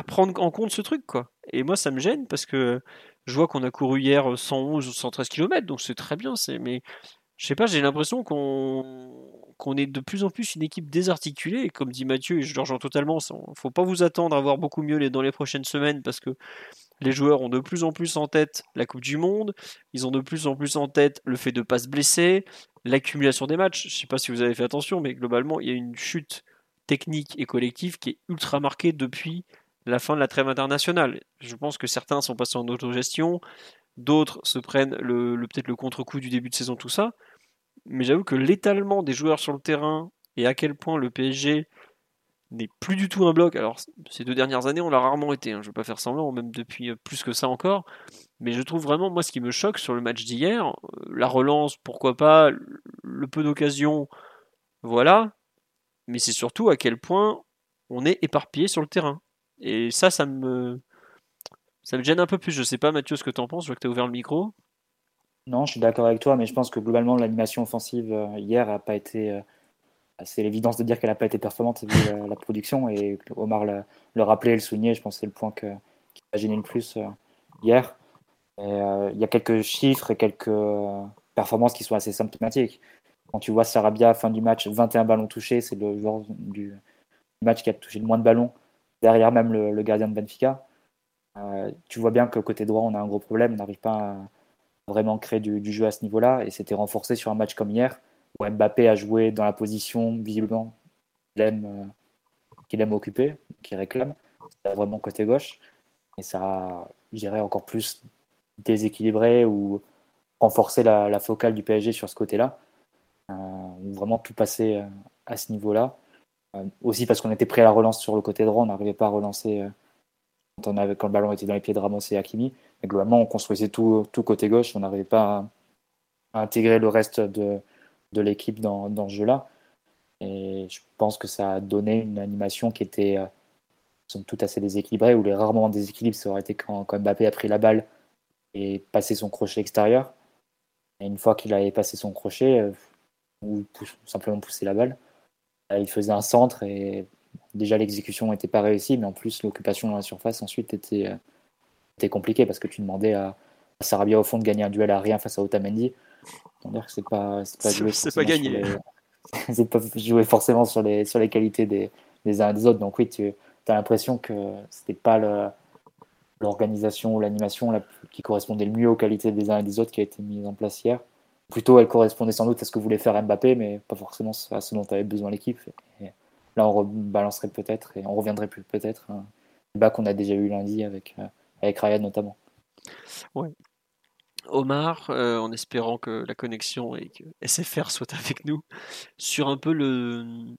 prendre en compte ce truc, quoi. Et moi, ça me gêne parce que Je vois qu'on a couru hier 111 ou 113 km, donc c'est très bien. Mais je sais pas, j'ai l'impression qu'on qu'on est de plus en plus une équipe désarticulée. Comme dit Mathieu, et je le rejoins totalement, il faut pas vous attendre à voir beaucoup mieux dans les prochaines semaines parce que les joueurs ont de plus en plus en tête la Coupe du Monde, ils ont de plus en plus en tête le fait de ne pas se blesser, l'accumulation des matchs. Je ne sais pas si vous avez fait attention, mais globalement, il y a une chute technique et collective qui est ultra marquée depuis la fin de la trêve internationale. Je pense que certains sont passés en autogestion, d'autres se prennent le, peut-être le contre-coup du début de saison, tout ça. Mais j'avoue que l'étalement des joueurs sur le terrain et à quel point le PSG n'est plus du tout un bloc. Alors, ces deux dernières années, on l'a rarement été, hein, je ne vais pas faire semblant, même depuis euh, plus que ça encore. Mais je trouve vraiment, moi, ce qui me choque sur le match d'hier, euh, la relance, pourquoi pas, le peu d'occasions, voilà. Mais c'est surtout à quel point on est éparpillé sur le terrain. Et ça, ça me, ça me gêne un peu plus. Je sais pas, Mathieu, ce que tu en penses. Je vois que tu as ouvert le micro. Non, je suis d'accord avec toi, mais je pense que globalement, l'animation offensive euh, hier n'a pas été c'est l'évidence de dire qu'elle n'a pas été performante vu la, production. Et Omar le, rappelait et le soulignait. Je pense que c'est le point qui m'a gêné le plus euh, hier. Euh, il y a quelques chiffres et quelques euh, performances qui sont assez symptomatiques. Quand tu vois Sarabia, fin du match, 21 ballons touchés, c'est le joueur du match qui a touché le moins de ballons, derrière même le, gardien de Benfica. tu vois bien que côté droit, on a un gros problème. On n'arrive pas à vraiment créer du, jeu à ce niveau-là. Et c'était renforcé sur un match comme hier Mbappé a joué dans la position visiblement qu'il aime, euh, qu'il aime occuper, qu'il réclame, vraiment côté gauche. Et ça a, je dirais, encore plus déséquilibré ou renforcé la, focale du PSG sur ce côté-là. Euh, vraiment tout passé euh, à ce niveau-là. aussi parce qu'on était prêt à la relance sur le côté droit, on n'arrivait pas à relancer quand le ballon était dans les pieds de Ramos et Hakimi. Globalement, on construisait tout, tout côté gauche, on n'arrivait pas à intégrer le reste de, de l'équipe dans, dans, ce jeu-là. Et je pense que ça a donné une animation qui était euh, tout assez déséquilibrée, où les rarement déséquilibres, ça aurait été quand, Mbappé a pris la balle et passé son crochet extérieur. Et une fois qu'il avait passé son crochet, euh, ou simplement poussé la balle, euh, il faisait un centre et déjà l'exécution n'était pas réussie, mais en plus l'occupation dans la surface ensuite était, était compliquée parce que tu demandais à, à Sarabia au fond de gagner un duel à rien face à Otamendi c'est pas, c'est pas jouer. C'est pas gagné. c'est pas jouer forcément sur les, sur les qualités des, des uns et des autres. Donc oui, tu as l'impression que c'était pas l'organisation ou l'animation qui correspondait le mieux aux qualités des uns et des autres qui a été mise en place hier. Plutôt, elle correspondait sans doute à ce que voulait faire Mbappé, mais pas forcément à ce dont avait besoin l'équipe. Là, on rebalancerait peut-être et on reviendrait plus peut-être un débat qu'on a déjà eu lundi avec, euh, avec Ryan notamment. Ouais, Omar, euh, en espérant que la connexion et que SFR soit avec nous, sur un peu le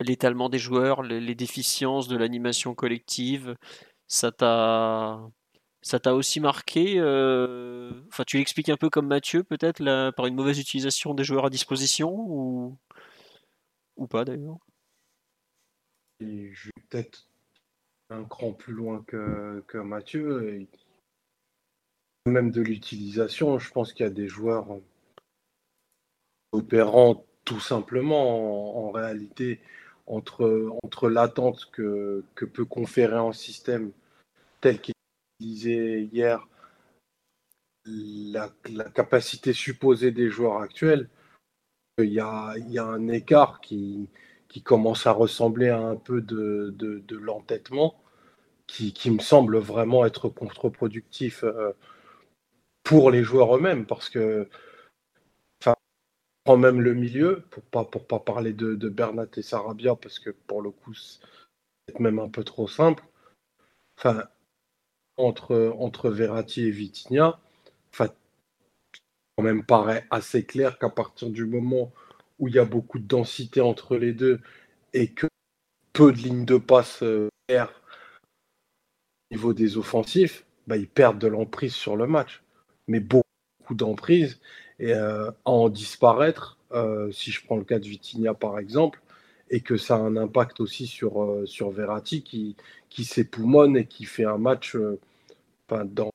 l'étalement des joueurs, les, déficiences de l'animation collective. Ça t'a ça t'a aussi marqué euh, Enfin, tu l'expliques un peu comme Mathieu, peut-être, par une mauvaise utilisation des joueurs à disposition ou, ou pas d'ailleurs? Je vais peut-être un cran plus loin que, que Mathieu même de l'utilisation, je pense qu'il y a des joueurs opérant tout simplement en, réalité entre, entre l'attente que, que, peut conférer un système tel qu'il disait hier, la, capacité supposée des joueurs actuels, il y a, il y a un écart qui, qui commence à ressembler à un peu de, l'entêtement, qui, me semble vraiment être contre-productif. Euh, pour les joueurs eux-mêmes, parce que enfin, prend même le milieu, pour pas, pour pas parler de, Bernat et Sarabia, parce que pour le coup, c'est même un peu trop simple. Enfin, entre, entre Verratti et Vitinha, quand même paraît assez clair qu'à partir du moment où il y a beaucoup de densité entre les deux et que peu de lignes de passe euh, au niveau des offensifs, bah, ils perdent de l'emprise sur le match mais beaucoup d'emprise et euh, à en disparaître, euh, si je prends le cas de Vitinha par exemple, et que ça a un impact aussi sur, euh, sur Verratti qui, qui s'époumonne et qui fait un match dans,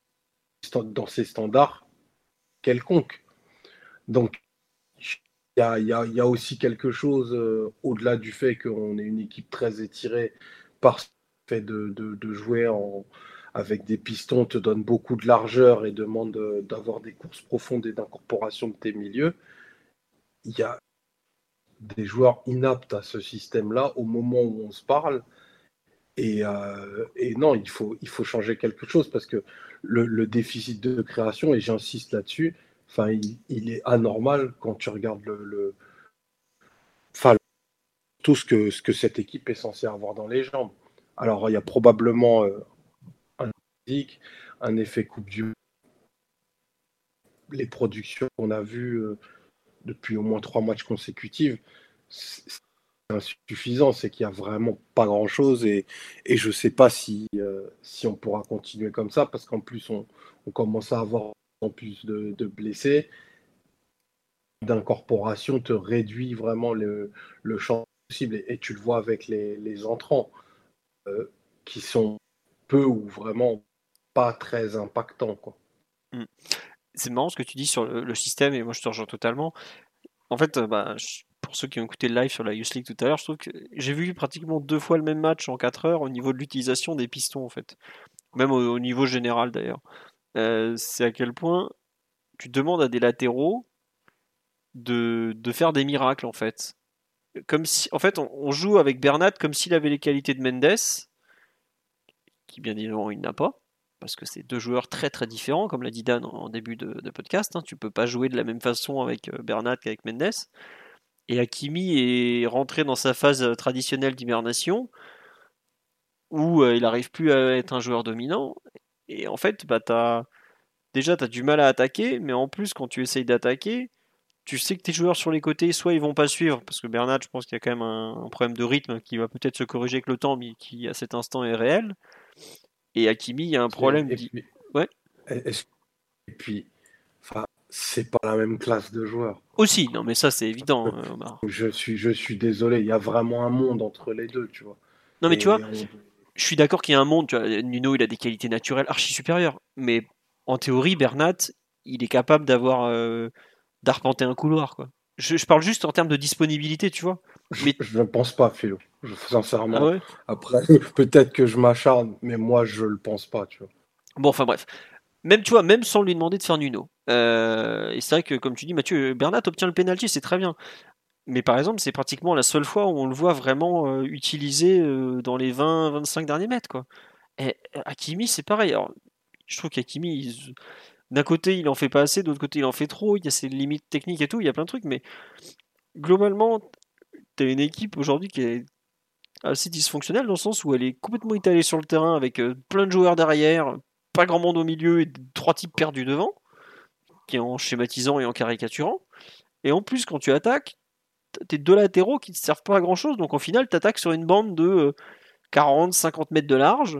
dans ses standards quelconques. Donc, il y a, aussi quelque chose au-delà du fait qu'on est une équipe très étirée par fait de, de, de jouer avec des pistons, te donne beaucoup de largeur et demande d'avoir des courses profondes et d'incorporation de tes milieux, il y a des joueurs inaptes à ce système-là au moment où on se parle. Et, euh, non, il faut changer quelque chose parce que le, déficit de création, et j'insiste là-dessus, enfin, il, est anormal quand tu regardes le, enfin, tout ce que, ce que cette équipe est censée avoir dans les jambes. Alors, il y a probablement euh, un un effet coupe du les productions qu'on a vues euh, depuis au moins trois matchs consécutifs, c'est insuffisant, c'est qu'il n'y a vraiment pas grand-chose et, et je ne sais pas si, euh, si on pourra continuer comme ça parce qu'en plus on, commence à avoir en plus de, blessés. D'incorporation te réduit vraiment le, champ possible et, tu le vois avec les, entrants euh, qui sont peu ou vraiment pas très impactants. Quoi. Mmh c'est marrant ce que tu dis sur le, système, et moi je te rejoins totalement. En fait, euh, bah, pour ceux qui ont écouté le live sur la Youth League tout à l'heure, je trouve que j'ai vu pratiquement deux fois le même match en 4 heures au niveau de l'utilisation des pistons, en fait. Même au, niveau général d'ailleurs. Euh, c'est à quel point tu demandes à des latéraux de, faire des miracles, en fait. Comme si, en fait, on, joue avec Bernat comme s'il avait les qualités de Mendes, qui bien évidemment il n'a pas parce que c'est deux joueurs très très différents, comme l'a dit Dan en début de, podcast. Hein. Tu peux pas jouer de la même façon avec euh, Bernat qu'avec Mendes. Et Hakimi est rentré dans sa phase traditionnelle d'hibernation, où euh, il n'arrive plus à être un joueur dominant. Et en fait, bah, as... déjà, tu as du mal à attaquer, mais en plus, quand tu essayes d'attaquer, tu sais que tes joueurs sur les côtés, soit ils vont pas suivre, parce que Bernat, je pense qu'il y a quand même un, un problème de rythme qui va peut-être se corriger avec le temps, mais qui à cet instant est réel. Et Hakimi, il y a un problème. Et puis, ouais. Et puis, enfin, c'est pas la même classe de joueurs. Aussi, non, mais ça c'est évident, euh, Omar. Je suis, je suis désolé, il y a vraiment un monde entre les deux, tu vois. Non, mais tu vois, je suis d'accord qu'il y a un monde. Tu vois, Nuno, il a des qualités naturelles archi supérieures, mais en théorie, Bernat, il est capable d'avoir euh, d'arpenter un couloir, quoi. Je, je, parle juste en termes de disponibilité, tu vois. Mais... Je ne pense pas, Philo. sincèrement. Ah Après, peut-être que je m'acharne, mais moi, je le pense pas, tu vois. Bon, enfin bref. Même, tu vois, même sans lui demander de faire Nuno. Euh, et c'est vrai que, comme tu dis, Mathieu, Bernat obtient le penalty, c'est très bien. Mais par exemple, c'est pratiquement la seule fois où on le voit vraiment euh, utilisé euh, dans les 20-25 derniers mètres. Quoi. Et Hakimi, c'est pareil. Alors, je trouve qu'Hakimi, d'un côté, il en fait pas assez, d'autre côté, il en fait trop. Il y a ses limites techniques et tout, il y a plein de trucs. Mais globalement, tu as une équipe aujourd'hui qui est assez dysfonctionnelle dans le sens où elle est complètement étalée sur le terrain avec euh, plein de joueurs derrière, pas grand monde au milieu et trois types perdus devant, qui est en schématisant et en caricaturant. Et en plus, quand tu attaques, tes deux latéraux qui ne servent pas à grand chose. Donc au final, tu attaques sur une bande de 40-50 euh, mètres de large.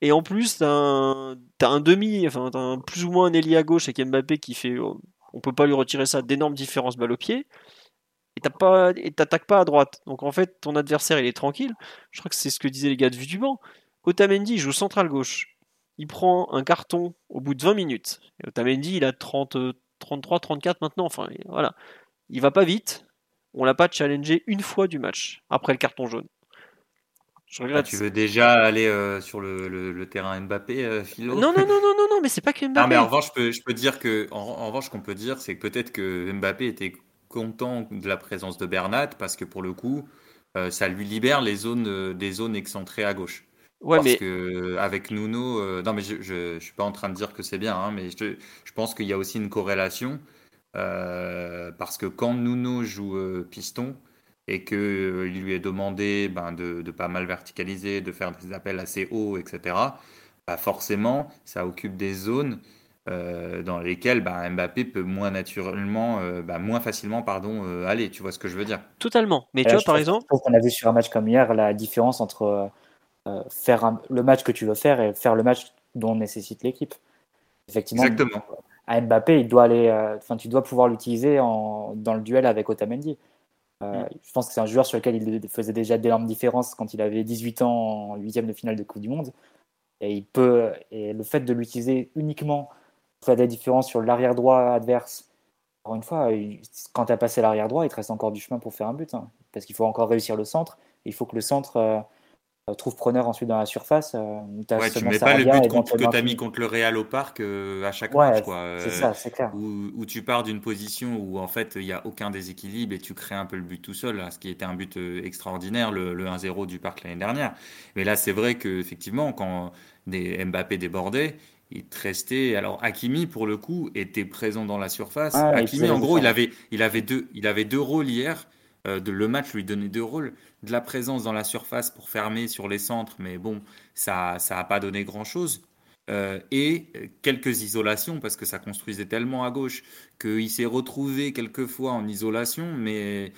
Et en plus, tu as, un demi, enfin, as plus ou moins un ailier à gauche avec Mbappé qui fait. Euh, on peut pas lui retirer ça d'énormes différences balle au pied et t'as pas pas à droite. Donc en fait, ton adversaire il est tranquille. Je crois que c'est ce que disaient les gars de vue du banc. Otamendi joue central gauche. Il prend un carton au bout de 20 minutes. Et Otamendi, il a 30, 33, 34 maintenant. Enfin, voilà. Il va pas vite. On l'a pas challengé une fois du match après le carton jaune. Je regrette. Ah, tu veux déjà aller euh, sur le, terrain Mbappé, euh, Philo? Non, non, non, non, non, non, mais c'est pas que Mbappé. Non, mais en revanche, je peux, je peux dire que, en, en revanche, qu'on peut dire, c'est que peut-être que Mbappé était content de la présence de Bernat parce que pour le coup, euh, ça lui libère les zones, des zones excentrées à gauche. Ouais, parce mais... que avec Nuno, non mais je, je, suis pas en train de dire que c'est bien, hein, mais je, je, pense qu'il y a aussi une corrélation parce que quand Nuno joue piston et que il lui est demandé ben, de, de, pas mal verticaliser, de faire des appels assez hauts, etc. Bah forcément, ça occupe des zones euh, dans lesquels bah, Mbappé peut moins naturellement, euh, bah, moins facilement pardon, euh, aller. Tu vois ce que je veux dire? Totalement. Mais tu vois, par exemple. Je qu'on a vu sur un match comme hier la différence entre faire le match que tu veux faire et faire le match dont nécessite l'équipe. Effectivement. Exactement. À Mbappé, il doit aller, enfin, tu dois pouvoir l'utiliser dans le duel avec Otamendi. Mm. Je pense que c'est un joueur sur lequel il faisait déjà d'énormes différences quand il avait 18 ans en huitième de finale de Coupe du Monde. Et il peut, et le fait de l'utiliser uniquement faire des différences sur l'arrière droit adverse. Encore une fois, quand tu as passé l'arrière droit, il te reste encore du chemin pour faire un but. Hein. parce qu'il faut encore réussir le centre. Il faut que le centre euh, trouve preneur ensuite dans la surface. ouais, tu mets pas le but contre, que tu as mis contre le Real au parc à chaque match. C'est ça, c'est clair. Où, tu pars d'une position où en fait il n'y a aucun déséquilibre et tu crées un peu le but tout seul, ce qui était un but extraordinaire, le, le 1-0 du parc l'année dernière. Mais là, c'est vrai qu'effectivement, quand des Mbappé débordait, il te restait. Alors, Hakimi, pour le coup, était présent dans la surface. Ah, Hakimi, en gros, il avait, il, avait deux, il avait deux rôles hier. Euh, de, le match lui donnait deux rôles. De la présence dans la surface pour fermer sur les centres, mais bon, ça n'a pas donné grand-chose. Euh, et quelques isolations, parce que ça construisait tellement à gauche qu'il s'est retrouvé quelquefois en isolation, mais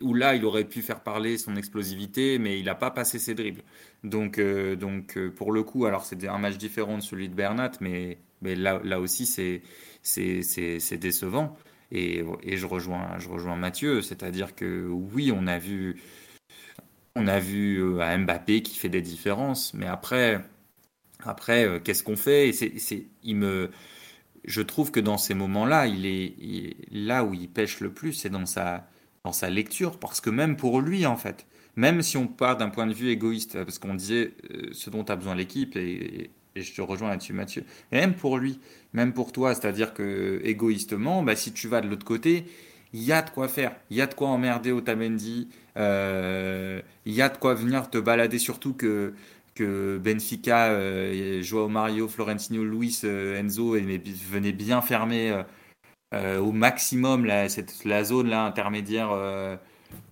où là, il aurait pu faire parler son explosivité, mais il n'a pas passé ses dribbles. Donc, euh, donc pour le coup, alors c'est un match différent de celui de Bernat, mais, mais là, là aussi, c'est décevant. Et, je, rejoins, je rejoins Mathieu, c'est-à-dire que oui, on a vu, on a vu euh, Mbappé qui fait des différences, mais après, après qu'est-ce qu'on fait? Il me, Je trouve que dans ces moments-là, il est là où il pêche le plus, c'est dans sa dans sa lecture, parce que même pour lui, en fait, même si on part d'un point de vue égoïste, parce qu'on disait euh, ce dont a besoin l'équipe, et, je te rejoins là-dessus, Mathieu, et même pour lui, même pour toi, c'est-à-dire que égoïstement, bah, si tu vas de l'autre côté, il y a de quoi faire, il y a de quoi emmerder Otamendi, euh, il y a de quoi venir te balader, surtout que que Benfica, euh, Joao Mario, Florentino, Luis, euh, Enzo venaient bien fermer euh, au maximum la, cette, la zone là intermédiaire, euh,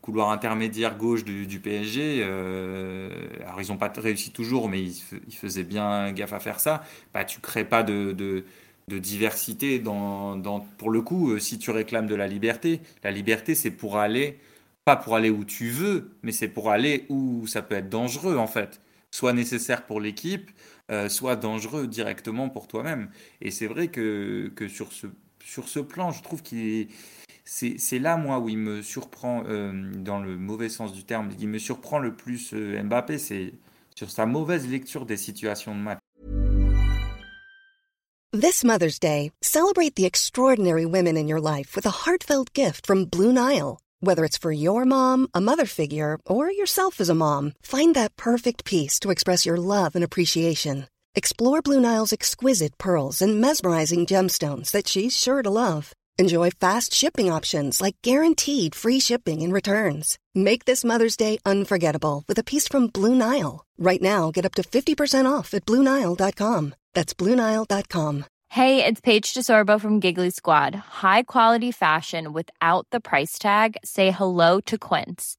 couloir intermédiaire gauche du, PSG. Euh, alors ils n'ont pas réussi toujours, mais ils, faisaient bien gaffe à faire ça. Bah, tu crées pas de, diversité dans, pour le coup si tu réclames de la liberté. La liberté c'est pour aller pas pour aller où tu veux, mais c'est pour aller où ça peut être dangereux en fait soit nécessaire pour l'équipe, soit dangereux directement pour toi-même. Et c'est vrai que, sur ce sur ce plan, je trouve qu'il c'est là, moi, où il me surprend, euh, dans le mauvais sens du terme, il me surprend le plus euh, Mbappé, c'est sur sa mauvaise lecture des situations de match. This Mother's Day, celebrate the extraordinary women in your life with a heartfelt gift from Blue Nile. Whether it's for your mom, a mother figure, or yourself as a mom, find that perfect piece to express your love and appreciation. Explore Blue Nile's exquisite pearls and mesmerizing gemstones that she's sure to love. Enjoy fast shipping options like guaranteed free shipping and returns. Make this Mother's Day unforgettable with a piece from Blue Nile. Right now, get up to 50% off at BlueNile.com. That's BlueNile.com. Hey, it's Paige DeSorbo from Giggly Squad. High quality fashion without the price tag? Say hello to Quince.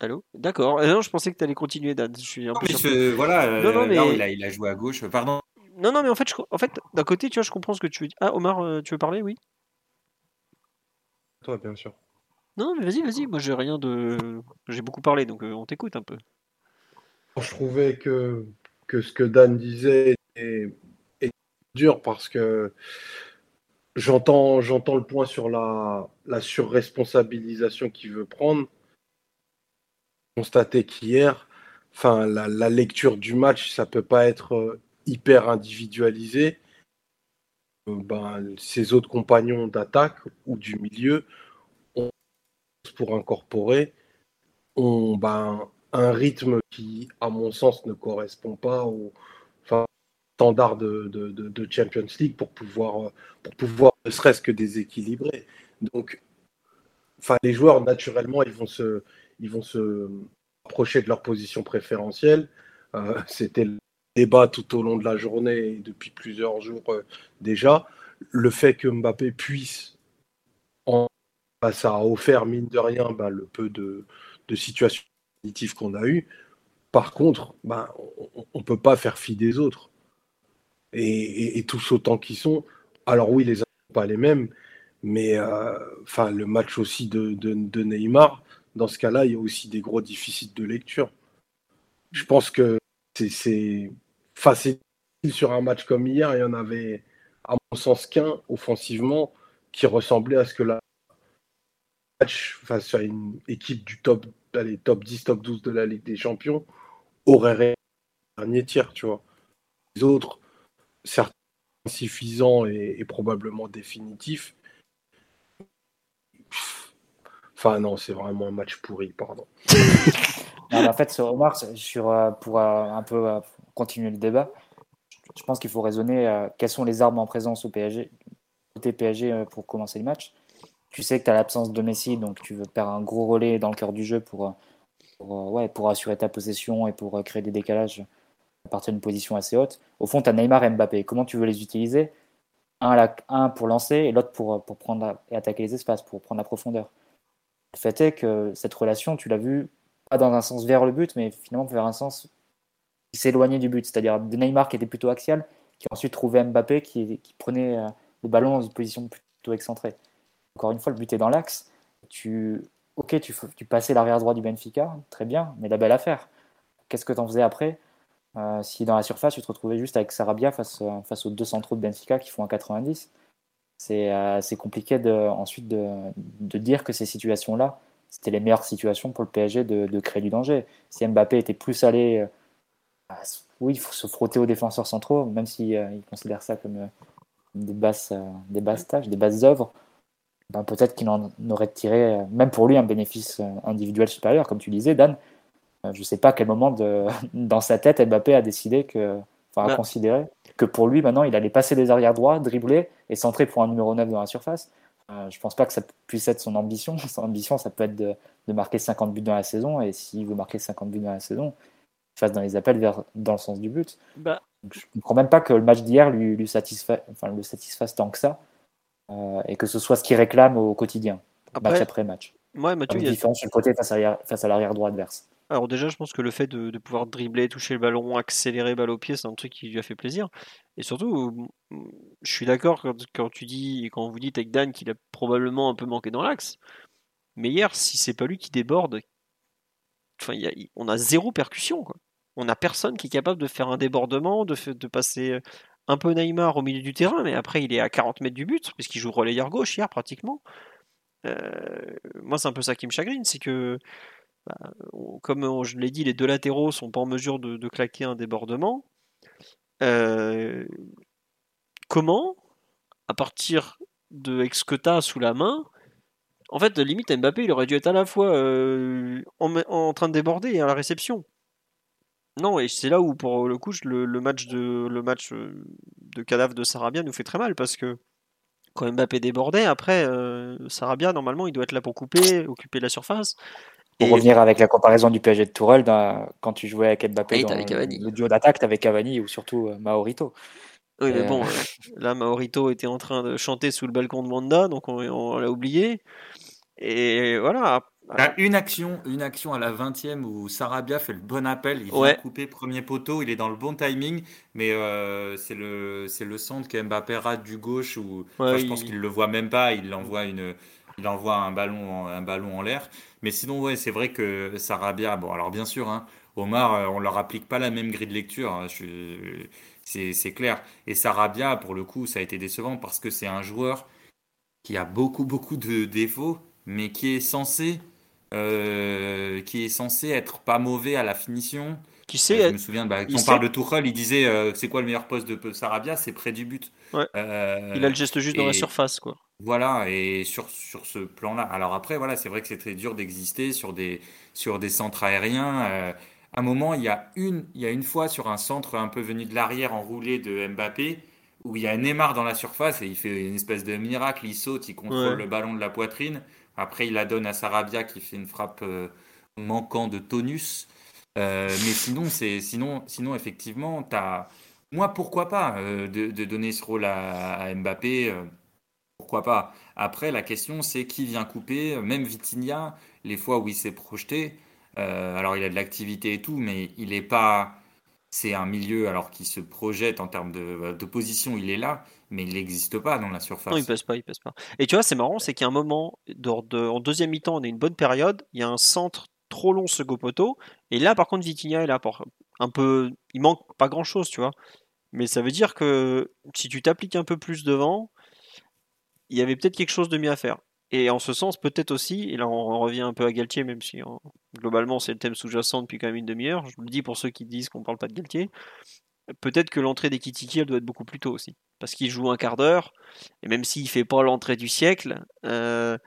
Allô? D'accord. Euh, non, je pensais que tu allais continuer, Dan. Je suis un peu mais voilà, euh, mais... il, a, il, a, joué à gauche. Pardon. Non, non, mais en fait, je... en fait d'un côté, tu vois, je comprends ce que tu veux dire. Ah, Omar, euh, tu veux parler? Oui Toi, bien sûr. Non, mais vas-y, vas-y. Moi, j'ai rien de. J'ai beaucoup parlé, donc on t'écoute un peu. Je trouvais que, que ce que Dan disait est, est dur parce que j'entends, j'entends le point sur la, la surresponsabilisation qu'il veut prendre constaté qu'hier, enfin, la, lecture du match, ça peut pas être euh, hyper individualisé. Euh, ben, ses autres compagnons d'attaque ou du milieu ont, pour incorporer ont ben, un rythme qui, à mon sens, ne correspond pas au enfin, standard de, de, Champions League pour pouvoir, euh, pour pouvoir ne serait-ce que déséquilibrer. Donc, enfin, les joueurs, naturellement, ils vont se, ils vont se approcher de leur position préférentielle. Euh, c'était le débat tout au long de la journée et depuis plusieurs jours euh, déjà. Le fait que Mbappé puisse, ça a offert mine de rien bah, le peu de, situations positives qu'on a eues. Par contre, bah, on ne peut pas faire fi des autres. Et, tous autant qu'ils sont. Alors oui, les uns ne sont pas les mêmes, Mais euh, le match aussi de, de, Neymar, dans ce cas-là, il y a aussi des gros déficits de lecture. Je pense que c'est facile sur un match comme hier. Il y en avait, à mon sens, qu'un offensivement qui ressemblait à ce que la match face à une équipe du top, allez, top 10, top 12 de la Ligue des Champions aurait dernier tir, tu vois. Les autres, certains insuffisants et, probablement définitifs. Enfin non, c'est vraiment un match pourri, pardon. en fait, sur Omar, sur, euh, pour euh, un peu euh, continuer le débat, je pense qu'il faut raisonner quelles sont les armes en présence au PSG, côté PSG pour commencer le match. Tu sais que tu as l'absence de Messi, donc tu veux faire un gros relais dans le cœur du jeu pour, ouais, pour assurer ta possession et pour créer des décalages à partir d'une position assez haute. Au fond, tu as Neymar et Mbappé. Comment tu veux les utiliser? Un, un, pour lancer et l'autre pour, pour prendre et attaquer les espaces, pour prendre la profondeur. Le fait est que cette relation, tu l'as vu, pas dans un sens vers le but, mais finalement vers un sens qui s'éloignait du but. C'est-à-dire Neymar qui était plutôt axial, qui ensuite trouvé Mbappé qui, prenait euh, le ballon dans une position plutôt excentrée. Encore une fois, le but est dans l'axe. Tu, ok, tu, tu passais l'arrière droit du Benfica, très bien, mais la belle affaire. Qu'est-ce que tu en faisais après? Euh, si dans la surface, tu te retrouvais juste avec Sarabia face, euh, face aux deux centraux de Benfica qui font un 90, c'est euh, compliqué ensuite de, dire que ces situations-là, c'était les meilleures situations pour le PSG de, créer du danger. Si Mbappé était plus allé, oui, il faut se frotter aux défenseurs centraux, même s'il il considère ça comme des basses, des basses tâches, des basses œuvres, ben, peut-être qu'il en aurait tiré, même pour lui, un bénéfice individuel supérieur, comme tu disais, Dan. Euh, je ne sais pas à quel moment dans sa tête Mbappé a décidé que, enfin, a bah. considéré que pour lui maintenant il allait passer des arrières droits, dribbler et centrer pour un numéro 9 dans la surface. Euh, je pense pas que ça puisse être son ambition. Son ambition, ça peut être de, de, marquer 50 buts dans la saison et s'il veut marquer 50 buts dans la saison, il fasse dans les appels vers, dans le sens du but. Bah. je ne comprends même pas que le match d'hier lui, lui enfin, le satisfasse tant que ça euh, et que ce soit ce qu'il réclame au quotidien, match après match. Ouais, Mathieu, il y a différence sur le côté face à, face à l'arrière droit adverse. Alors déjà, je pense que le fait de, pouvoir dribbler, toucher le ballon, accélérer balle au pied, c'est un truc qui lui a fait plaisir. Et surtout, je suis d'accord quand, tu dis, quand vous dites avec Dan qu'il a probablement un peu manqué dans l'axe. Mais hier, si c'est pas lui qui déborde, enfin, on a zéro percussion. On a personne qui est capable de faire un débordement, de, de passer un peu Neymar au milieu du terrain, mais après il est à 40 mètres du but, puisqu'il joue relayeur gauche hier pratiquement. Euh, moi, c'est un peu ça qui me chagrine, c'est que bah, comme je l'ai dit, les deux latéraux sont pas en mesure de, claquer un débordement. Euh, comment, à partir de as sous la main, en fait, limite Mbappé, il aurait dû être à la fois euh, en, train de déborder et à la réception. Non, et c'est là où, pour le coup, le, match de match euh, de cadavre de Sarabia nous fait très mal parce que quand Mbappé débordait, après Sarabia, normalement, il doit être là pour couper, occuper la surface. Pour revenir avec la comparaison du PSG de Tourelle, quand tu jouais avec Mbappé dans le, duo d'attaque, avec Cavani ou surtout euh, Maorito. Oui, mais bon, euh, là, Maorito était en train de chanter sous le balcon de Wanda, donc on, l'a oublié. Et voilà. Il y a une action, une action à la 20e où Sarabia fait le bon appel, il vient couper premier poteau, il est dans le bon timing, mais euh, c'est le c'est le centre que Mbappé rate du gauche où je pense qu'il le voit même pas, il envoie une il envoie un ballon un ballon en l'air. Mais sinon, ouais, c'est vrai que Sarabia, bon, alors bien sûr, hein, Omar, euh, on leur applique pas la même grille de lecture, hein, c'est clair. Et Sarabia, pour le coup, ça a été décevant parce que c'est un joueur qui a beaucoup, beaucoup de défauts, mais qui est censé, euh, qui est censé être pas mauvais à la finition. Qui sait, euh, je me souviens, bah, quand on parle de Tuchel, il disait c'est quoi le meilleur poste de Sarabia? C'est près du but. il a le geste juste dans la surface, quoi. Voilà, et sur, sur ce plan-là. Alors après, voilà, c'est vrai que c'est très dur d'exister sur des, sur des centres aériens. Euh, à un moment, il y, a une, il y a une fois sur un centre un peu venu de l'arrière enroulé de Mbappé, où il y a Neymar dans la surface et il fait une espèce de miracle. Il saute, il contrôle le ballon de la poitrine. Après, il la donne à Sarabia qui fait une frappe euh, manquant de tonus. Euh, mais sinon, sinon, sinon, effectivement, as... moi, pourquoi pas de, de, donner ce rôle à, Mbappé pourquoi pas Après, la question, c'est qui vient couper. Même Vitinha, les fois où il s'est projeté, euh, alors il a de l'activité et tout, mais il n'est pas, c'est un milieu alors qui se projette en termes de, position, il est là, mais il n'existe pas dans la surface. Non, il passe pas, il passe pas. Et tu vois, c'est marrant, c'est qu'il a un moment, en deuxième mi-temps, on a une bonne période, il y a un centre trop long ce poteau, et là par contre Vitinha est là pour un peu, il manque pas grand chose, tu vois. Mais ça veut dire que si tu t'appliques un peu plus devant, il y avait peut-être quelque chose de mieux à faire. Et en ce sens, peut-être aussi, et là on revient un peu à Galtier, même si globalement c'est le thème sous-jacent depuis quand même une demi-heure, je le dis pour ceux qui disent qu'on parle pas de Galtier, peut-être que l'entrée des Kitiki, elle doit être beaucoup plus tôt aussi. Parce qu'il joue un quart d'heure, et même s'il fait pas l'entrée du siècle... Euh,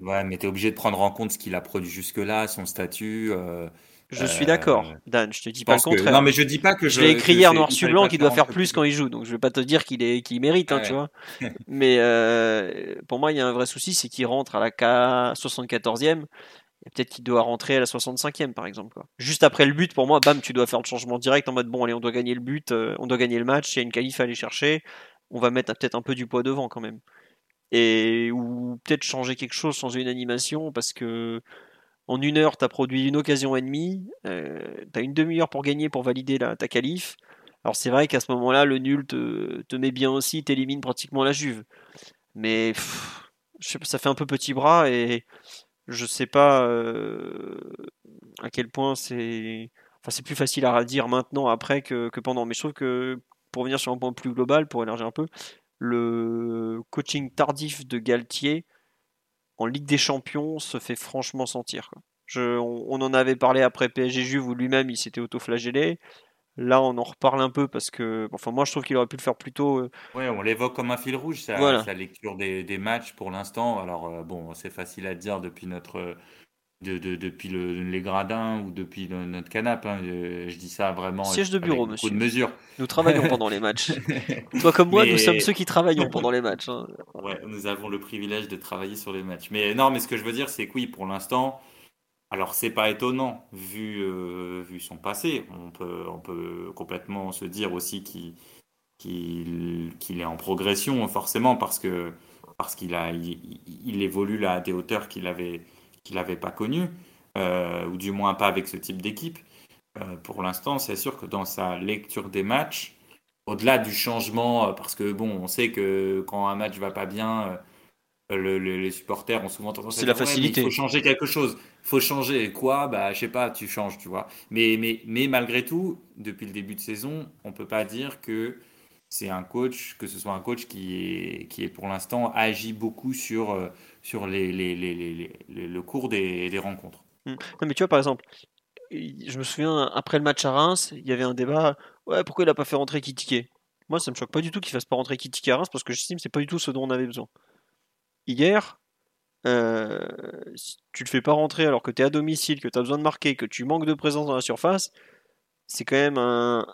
ouais, mais tu es obligé de prendre en compte ce qu'il a produit jusque-là, son statut... Euh, je suis d'accord, euh, Dan. Je te dis pas le contraire. Non, mais je dis pas que je. l'ai écrit hier noir sur blanc qu'il doit faire plus quand il joue, donc je vais pas te dire qu'il est, qu'il mérite, hein, tu vois. mais euh, pour moi, il y a un vrai souci, c'est qu'il rentre à la K 74e. Peut-être qu'il doit rentrer à la 65e, par exemple. Quoi. Juste après le but, pour moi, bam, tu dois faire le changement direct en mode bon, allez, on doit gagner le but, euh, on doit gagner le match, il y a une qualif à aller chercher, on va mettre peut-être un peu du poids devant quand même. Et ou peut-être changer quelque chose, changer une animation, parce que en une heure, tu as produit une occasion et demie, euh, tu as une demi-heure pour gagner, pour valider ta qualif. Alors c'est vrai qu'à ce moment-là, le nul te, met bien aussi, t'élimine pratiquement la Juve. Mais ça fait un peu petit bras et je sais pas euh, à quel point c'est. Enfin, c'est plus facile à dire maintenant, après, que, que, pendant. Mais je trouve que, pour venir sur un point plus global, pour élargir un peu, le coaching tardif de Galtier en Ligue des Champions se fait franchement sentir. on, en avait parlé après PSG Juve où lui-même il s'était auto-flagellé. Là, on en reparle un peu parce que, enfin, moi je trouve qu'il aurait pu le faire plus tôt. Euh. Ouais, on l'évoque comme un fil rouge, sa, sa lecture des, matchs pour l'instant. Alors, euh, bon, c'est facile à dire depuis notre de, depuis les gradins ou depuis notre canapé. Hein, je, dis ça vraiment. Siège de bureau, monsieur. De mesure. Nous travaillons pendant les matchs. Toi comme moi, nous sommes ceux qui travaillons pendant les matchs. Hein. Ouais, nous avons le privilège de travailler sur les matchs. Mais non, mais ce que je veux dire, c'est que oui, pour l'instant, alors c'est pas étonnant vu, euh, vu son passé. On peut, on peut complètement se dire aussi qu'il qu'il est en progression, forcément, parce que parce qu'il a il, il, évolue là à des hauteurs qu'il avait qu'il n'avait pas connu, euh, ou du moins pas avec ce type d'équipe. Euh, pour l'instant, c'est sûr que dans sa lecture des matchs, au-delà du changement, euh, parce que bon, on sait que quand un match va pas bien, les supporters ont souvent tendance à dire la facilité. il faut changer quelque chose. Il faut changer quoi? Bah, je sais pas, tu changes, tu vois. Mais, mais, mais malgré tout, depuis le début de saison, on peut pas dire que c'est un coach, que ce soit un coach qui est, qui est pour l'instant agi beaucoup sur, euh, sur les, les, les, le cours des, des rencontres. Hmm. Non, mais tu vois, par exemple, je me souviens, après le match à Reims, il y avait un débat ouais, pourquoi il n'a pas fait rentrer Kitike? Moi, ça me choque pas du tout qu'il fasse pas rentrer Kitike à Reims parce que j'estime que c'est pas du tout ce dont on avait besoin. Hier, euh, si tu le fais pas rentrer alors que tu es à domicile, que tu as besoin de marquer, que tu manques de présence dans la surface, c'est quand même un,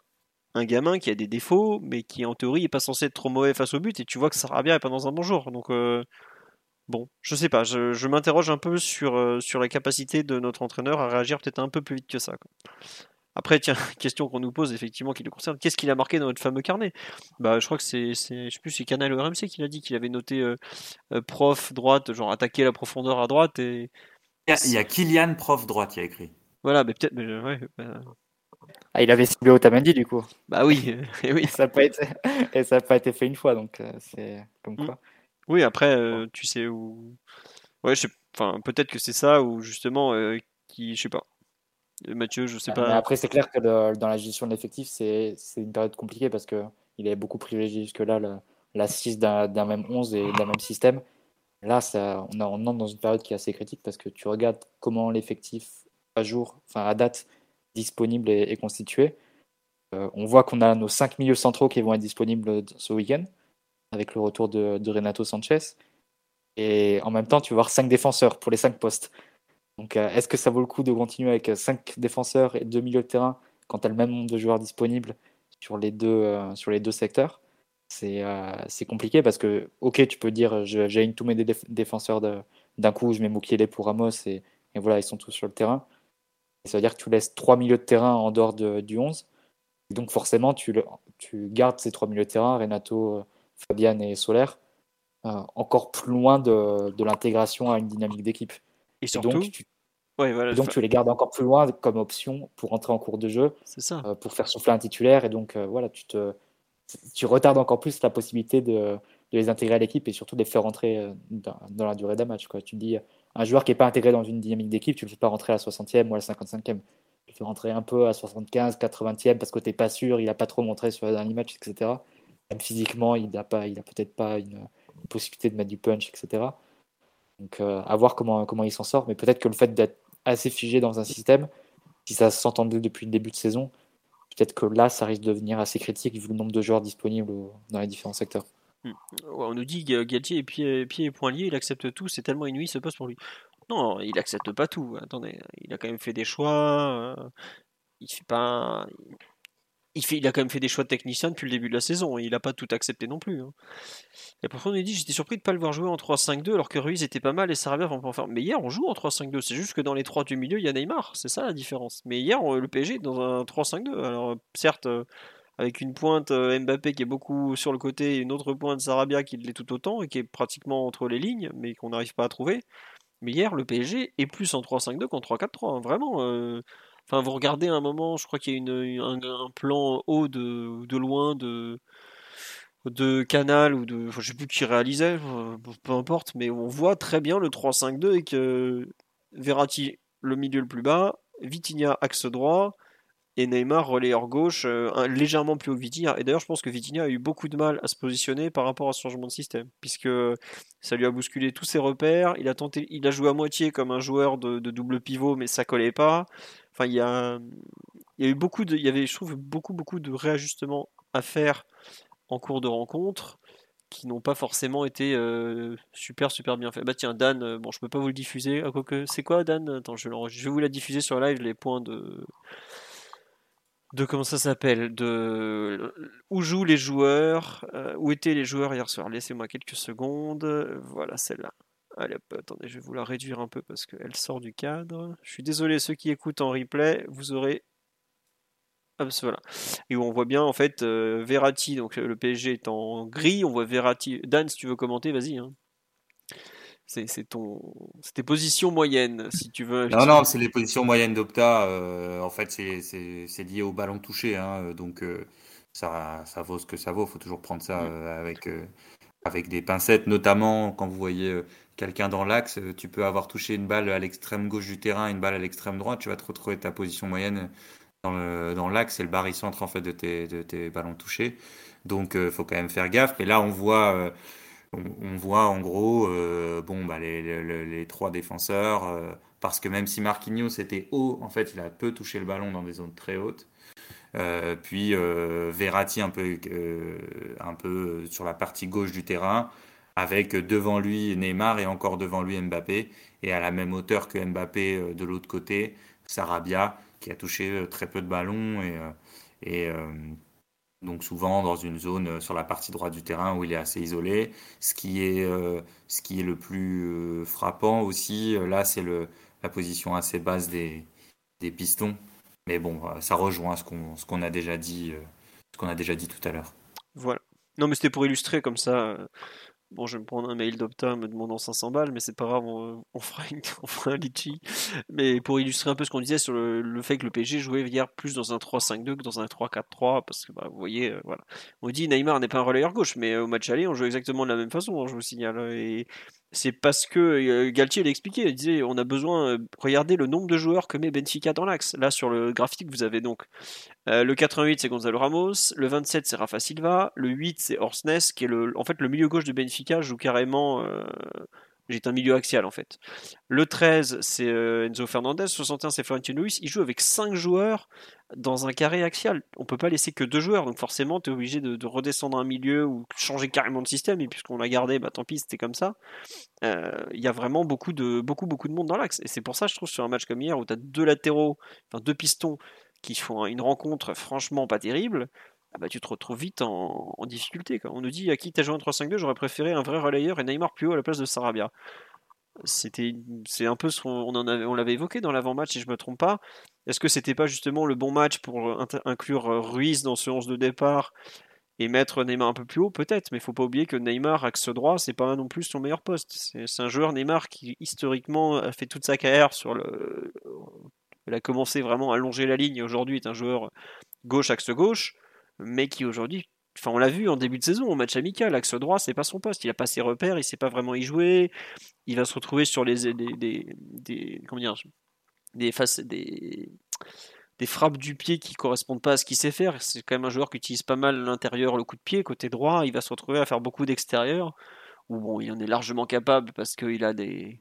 un gamin qui a des défauts, mais qui en théorie est pas censé être trop mauvais face au but, et tu vois que ça bien et pas dans un bon jour. Donc euh, bon, je sais pas, je, m'interroge un peu sur, euh, sur la capacité de notre entraîneur à réagir peut-être un peu plus vite que ça. Après, tiens, question qu'on nous pose effectivement qui le concerne, qu'est-ce qu'il a marqué dans notre fameux carnet? Bah, je crois que c'est, je sais plus, c'est Canal RMC qui l'a dit qu'il avait noté euh, prof droite, genre attaquer la profondeur à droite et. Il y a, Kylian prof droite, qui a écrit. Voilà, mais peut-être, ouais, bah, ah, il avait ciblé Otamendi du coup. Bah oui, et oui. ça n'a pas été... et ça n'a pas été fait une fois, donc euh, c'est comme quoi. Oui, après, euh, tu sais où. Ouais, je sais... enfin, peut-être que c'est ça ou justement, euh, qui, je sais pas. Mathieu, je sais ah, pas. Mais après, c'est clair que dans la gestion de l'effectif, c'est une période compliquée parce que il avait beaucoup privilégié jusque-là l'assise d'un même 11 et d'un même système. Là, ça, on, on entre dans une période qui est assez critique parce que tu regardes comment l'effectif à jour, enfin à date, disponible et, constitué. Euh, on voit qu'on a nos cinq milieux centraux qui vont être disponibles ce week-end, avec le retour de, Renato Sanchez. Et en même temps, tu vas avoir cinq défenseurs pour les cinq postes. Donc, euh, est-ce que ça vaut le coup de continuer avec cinq défenseurs et deux milieux de terrain quand tu as le même nombre de joueurs disponibles sur les deux, euh, sur les deux secteurs? C'est compliqué parce que, ok, tu peux dire j'ai tous mes défenseurs d'un coup, je mets Moukielé pour Ramos et, et, voilà, ils sont tous sur le terrain. Ça veut dire que tu laisses trois milieux de terrain en dehors du 11. donc forcément, tu, tu, gardes ces trois milieux de terrain, Renato, euh, Fabian et Solaire, euh, encore plus loin de, l'intégration à une dynamique d'équipe. Et surtout, Ouais, voilà. Et donc tu les gardes encore plus loin comme option pour entrer en cours de jeu, ça. euh, pour faire souffler un titulaire. Et donc euh, voilà, tu te, tu retardes encore plus la possibilité de, de les intégrer à l'équipe et surtout de les faire rentrer dans, dans la durée d'un match. Quoi. Tu dis, un joueur qui n'est pas intégré dans une dynamique d'équipe, tu ne le fais pas rentrer à la 60e ou à la 55e. Tu le fais rentrer un peu à 75, 80e parce que tu n'es pas sûr, il n'a pas trop montré sur les derniers matchs, etc. Même physiquement, il n'a peut-être pas une, possibilité de mettre du punch, etc. Donc euh, à voir comment, comment il s'en sort. Mais peut-être que le fait d'être assez figé dans un système, si ça s'entendait depuis le début de saison, peut-être que là, ça risque de devenir assez critique vu le nombre de joueurs disponibles dans les différents secteurs. Ouais, on nous dit que Galtier est pied et poings liés, il accepte tout, c'est tellement inouï ce poste pour lui. Non, il accepte pas tout. Attendez, il a quand même fait des choix. euh, il fait pas. Il, a quand même fait des choix de technicien depuis le début de la saison. Il a pas tout accepté non plus. hein. Et pourquoi on nous dit j'étais surpris de pas le voir jouer en 3-5-2 alors que Ruiz était pas mal et Sarabia en faire. Mais hier on joue en 3-5-2. C'est juste que dans les trois du milieu il y a Neymar. C'est ça la différence. Mais hier on- le PSG dans un 3-5-2. Alors euh, certes. Avec une pointe euh, Mbappé qui est beaucoup sur le côté et une autre pointe Sarabia qui l'est tout autant et qui est pratiquement entre les lignes, mais qu'on n'arrive pas à trouver. Mais hier, le PSG est plus en 3-5-2 qu'en 3-4-3. hein, vraiment. euh, Enfin, vous regardez un moment, je crois qu'il y a une, un, un plan haut de, de loin de, de Canal ou de. enfin, je sais plus qui réalisait, euh, peu importe, mais on voit très bien le 3-5-2 et que Verratti, le milieu le plus bas, Vitinha axe droit, et Neymar relayeur gauche, euh, légèrement plus haut que Vitinha. Et d'ailleurs, je pense que Vitinha a eu beaucoup de mal à se positionner par rapport à ce changement de système, puisque ça lui a bousculé tous ses repères. Il a tenté, il a joué à moitié comme un joueur de, double pivot, mais ça collait pas. Enfin, il y a, il y beaucoup de, il y avait, je trouve, beaucoup, beaucoup de réajustements à faire en cours de rencontre qui n'ont pas forcément été euh, super super bien faits. Bah tiens Dan, euh, bon je peux pas vous le diffuser, ah, c'est quoi Dan? Attends je, je vais vous la diffuser sur live les points de de comment ça s'appelle de où jouent les joueurs, euh, où étaient les joueurs hier soir. Laissez-moi quelques secondes. Voilà celle-là. Allez, attendez, je vais vous la réduire un peu parce qu'elle sort du cadre. Je suis désolé, ceux qui écoutent en replay, vous aurez. Hop, voilà. Et on voit bien en fait euh, Verratti, donc le PSG est en gris, on voit Verratti. Dan, si tu veux commenter, vas-y. hein. C'est ton, tes positions moyennes, si tu veux. Non, non, c'est les positions moyennes d'Opta. euh, en fait, c'est- lié au ballon touché. hein, donc, euh, ça, ça vaut ce que ça vaut. Il faut toujours prendre ça euh, avec, euh, avec des pincettes. Notamment quand vous voyez euh, quelqu'un dans l'axe, euh, tu peux avoir touché une balle à l'extrême gauche du terrain, une balle à l'extrême droite. Tu vas te retrouver ta position moyenne dans le- dans l'axe. C'est le barycentre en fait, de tes, de tes ballons touchés. Donc, il faut quand même faire gaffe. Mais là, on voit. On, voit en gros euh, bah, les, trois défenseurs, euh, parce que même si Marquinhos était haut, en fait, il a peu touché le ballon dans des zones très hautes. Euh, puis Verratti un peu, sur la partie gauche du terrain, avec devant lui Neymar et encore devant lui Mbappé, et à la même hauteur que Mbappé de l'autre côté, Sarabia, qui a touché très peu de ballons et, donc souvent dans une zone euh, sur la partie droite du terrain où il est assez isolé. Ce qui est, euh, ce qui est le plus euh, frappant aussi, là, c'est la position assez basse des, des pistons. Mais bon, ça rejoint ce qu'on a ce qu'on a déjà dit tout à l'heure. Voilà. Non, mais c'était pour illustrer comme ça. Bon, je vais me prendre un mail d'Opta me demandant 500 balles, mais c'est pas grave, on, fera, une- on fera un litchi. Mais pour illustrer un peu ce qu'on disait sur le, le fait que le PSG jouait hier plus dans un 3-5-2 que dans un 3-4-3, parce que bah, vous voyez, euh, voilà. On dit Neymar n'est pas un relayeur gauche, mais euh, au match aller, on joue exactement de la même façon, hein, je vous signale. Et c'est parce que euh, Galtier l'a expliqué, il disait on a besoin, euh, regardez le nombre de joueurs que met Benfica dans l'axe. Là, sur le graphique, vous avez donc euh, le 88, c'est Gonzalo Ramos. Le 27, c'est Rafa Silva. Le 8, c'est Orsnes, qui est le, en fait le milieu gauche de Benfica, joue carrément. J'ai un milieu axial en fait. Le 13, c'est euh, Enzo Fernandez. 61, c'est Florentino. Il joue avec 5 joueurs dans un carré axial. On peut pas laisser que 2 joueurs, donc forcément, tu es obligé de, de redescendre un milieu ou changer carrément de système. Et puisqu'on l'a gardé, bah tant pis, c'était comme ça. Euh, Il y a vraiment beaucoup de, beaucoup, beaucoup de monde dans l'axe. Et c'est pour ça, je trouve, sur un match comme hier où tu as deux latéraux, enfin deux pistons qui font une rencontre franchement pas terrible, ah bah, tu te retrouves vite en, difficulté. On nous dit à qui t'as joué en 3-5-2, j'aurais préféré un vrai relayeur et Neymar plus haut à la place de Sarabia. C'était, c'est un peu ce qu'on on avait, l'avait évoqué dans l'avant-match, si je me trompe pas. Est-ce que c'était pas justement le bon match pour inter- inclure euh, Ruiz dans ce 11 de départ et mettre Neymar un peu plus haut, peut-être, mais il faut pas oublier que Neymar, axe droit, c'est pas non plus son meilleur poste. C'est un joueur Neymar qui historiquement a fait toute sa carrière sur le. Il a commencé vraiment à longer la ligne. Aujourd'hui, est un joueur gauche axe gauche, mais qui aujourd'hui, on l'a vu en début de saison, au match amical, axe droit, c'est pas son poste. Il a pas ses repères, il sait pas vraiment y jouer. Il va se retrouver sur les des, des, des faces des des frappes du pied qui correspondent pas à ce qu'il sait faire. C'est quand même un joueur qui utilise pas mal l'intérieur, le coup de pied, côté droit. Il va se retrouver à faire beaucoup d'extérieur. Ou bon, il en est largement capable parce qu'il a des,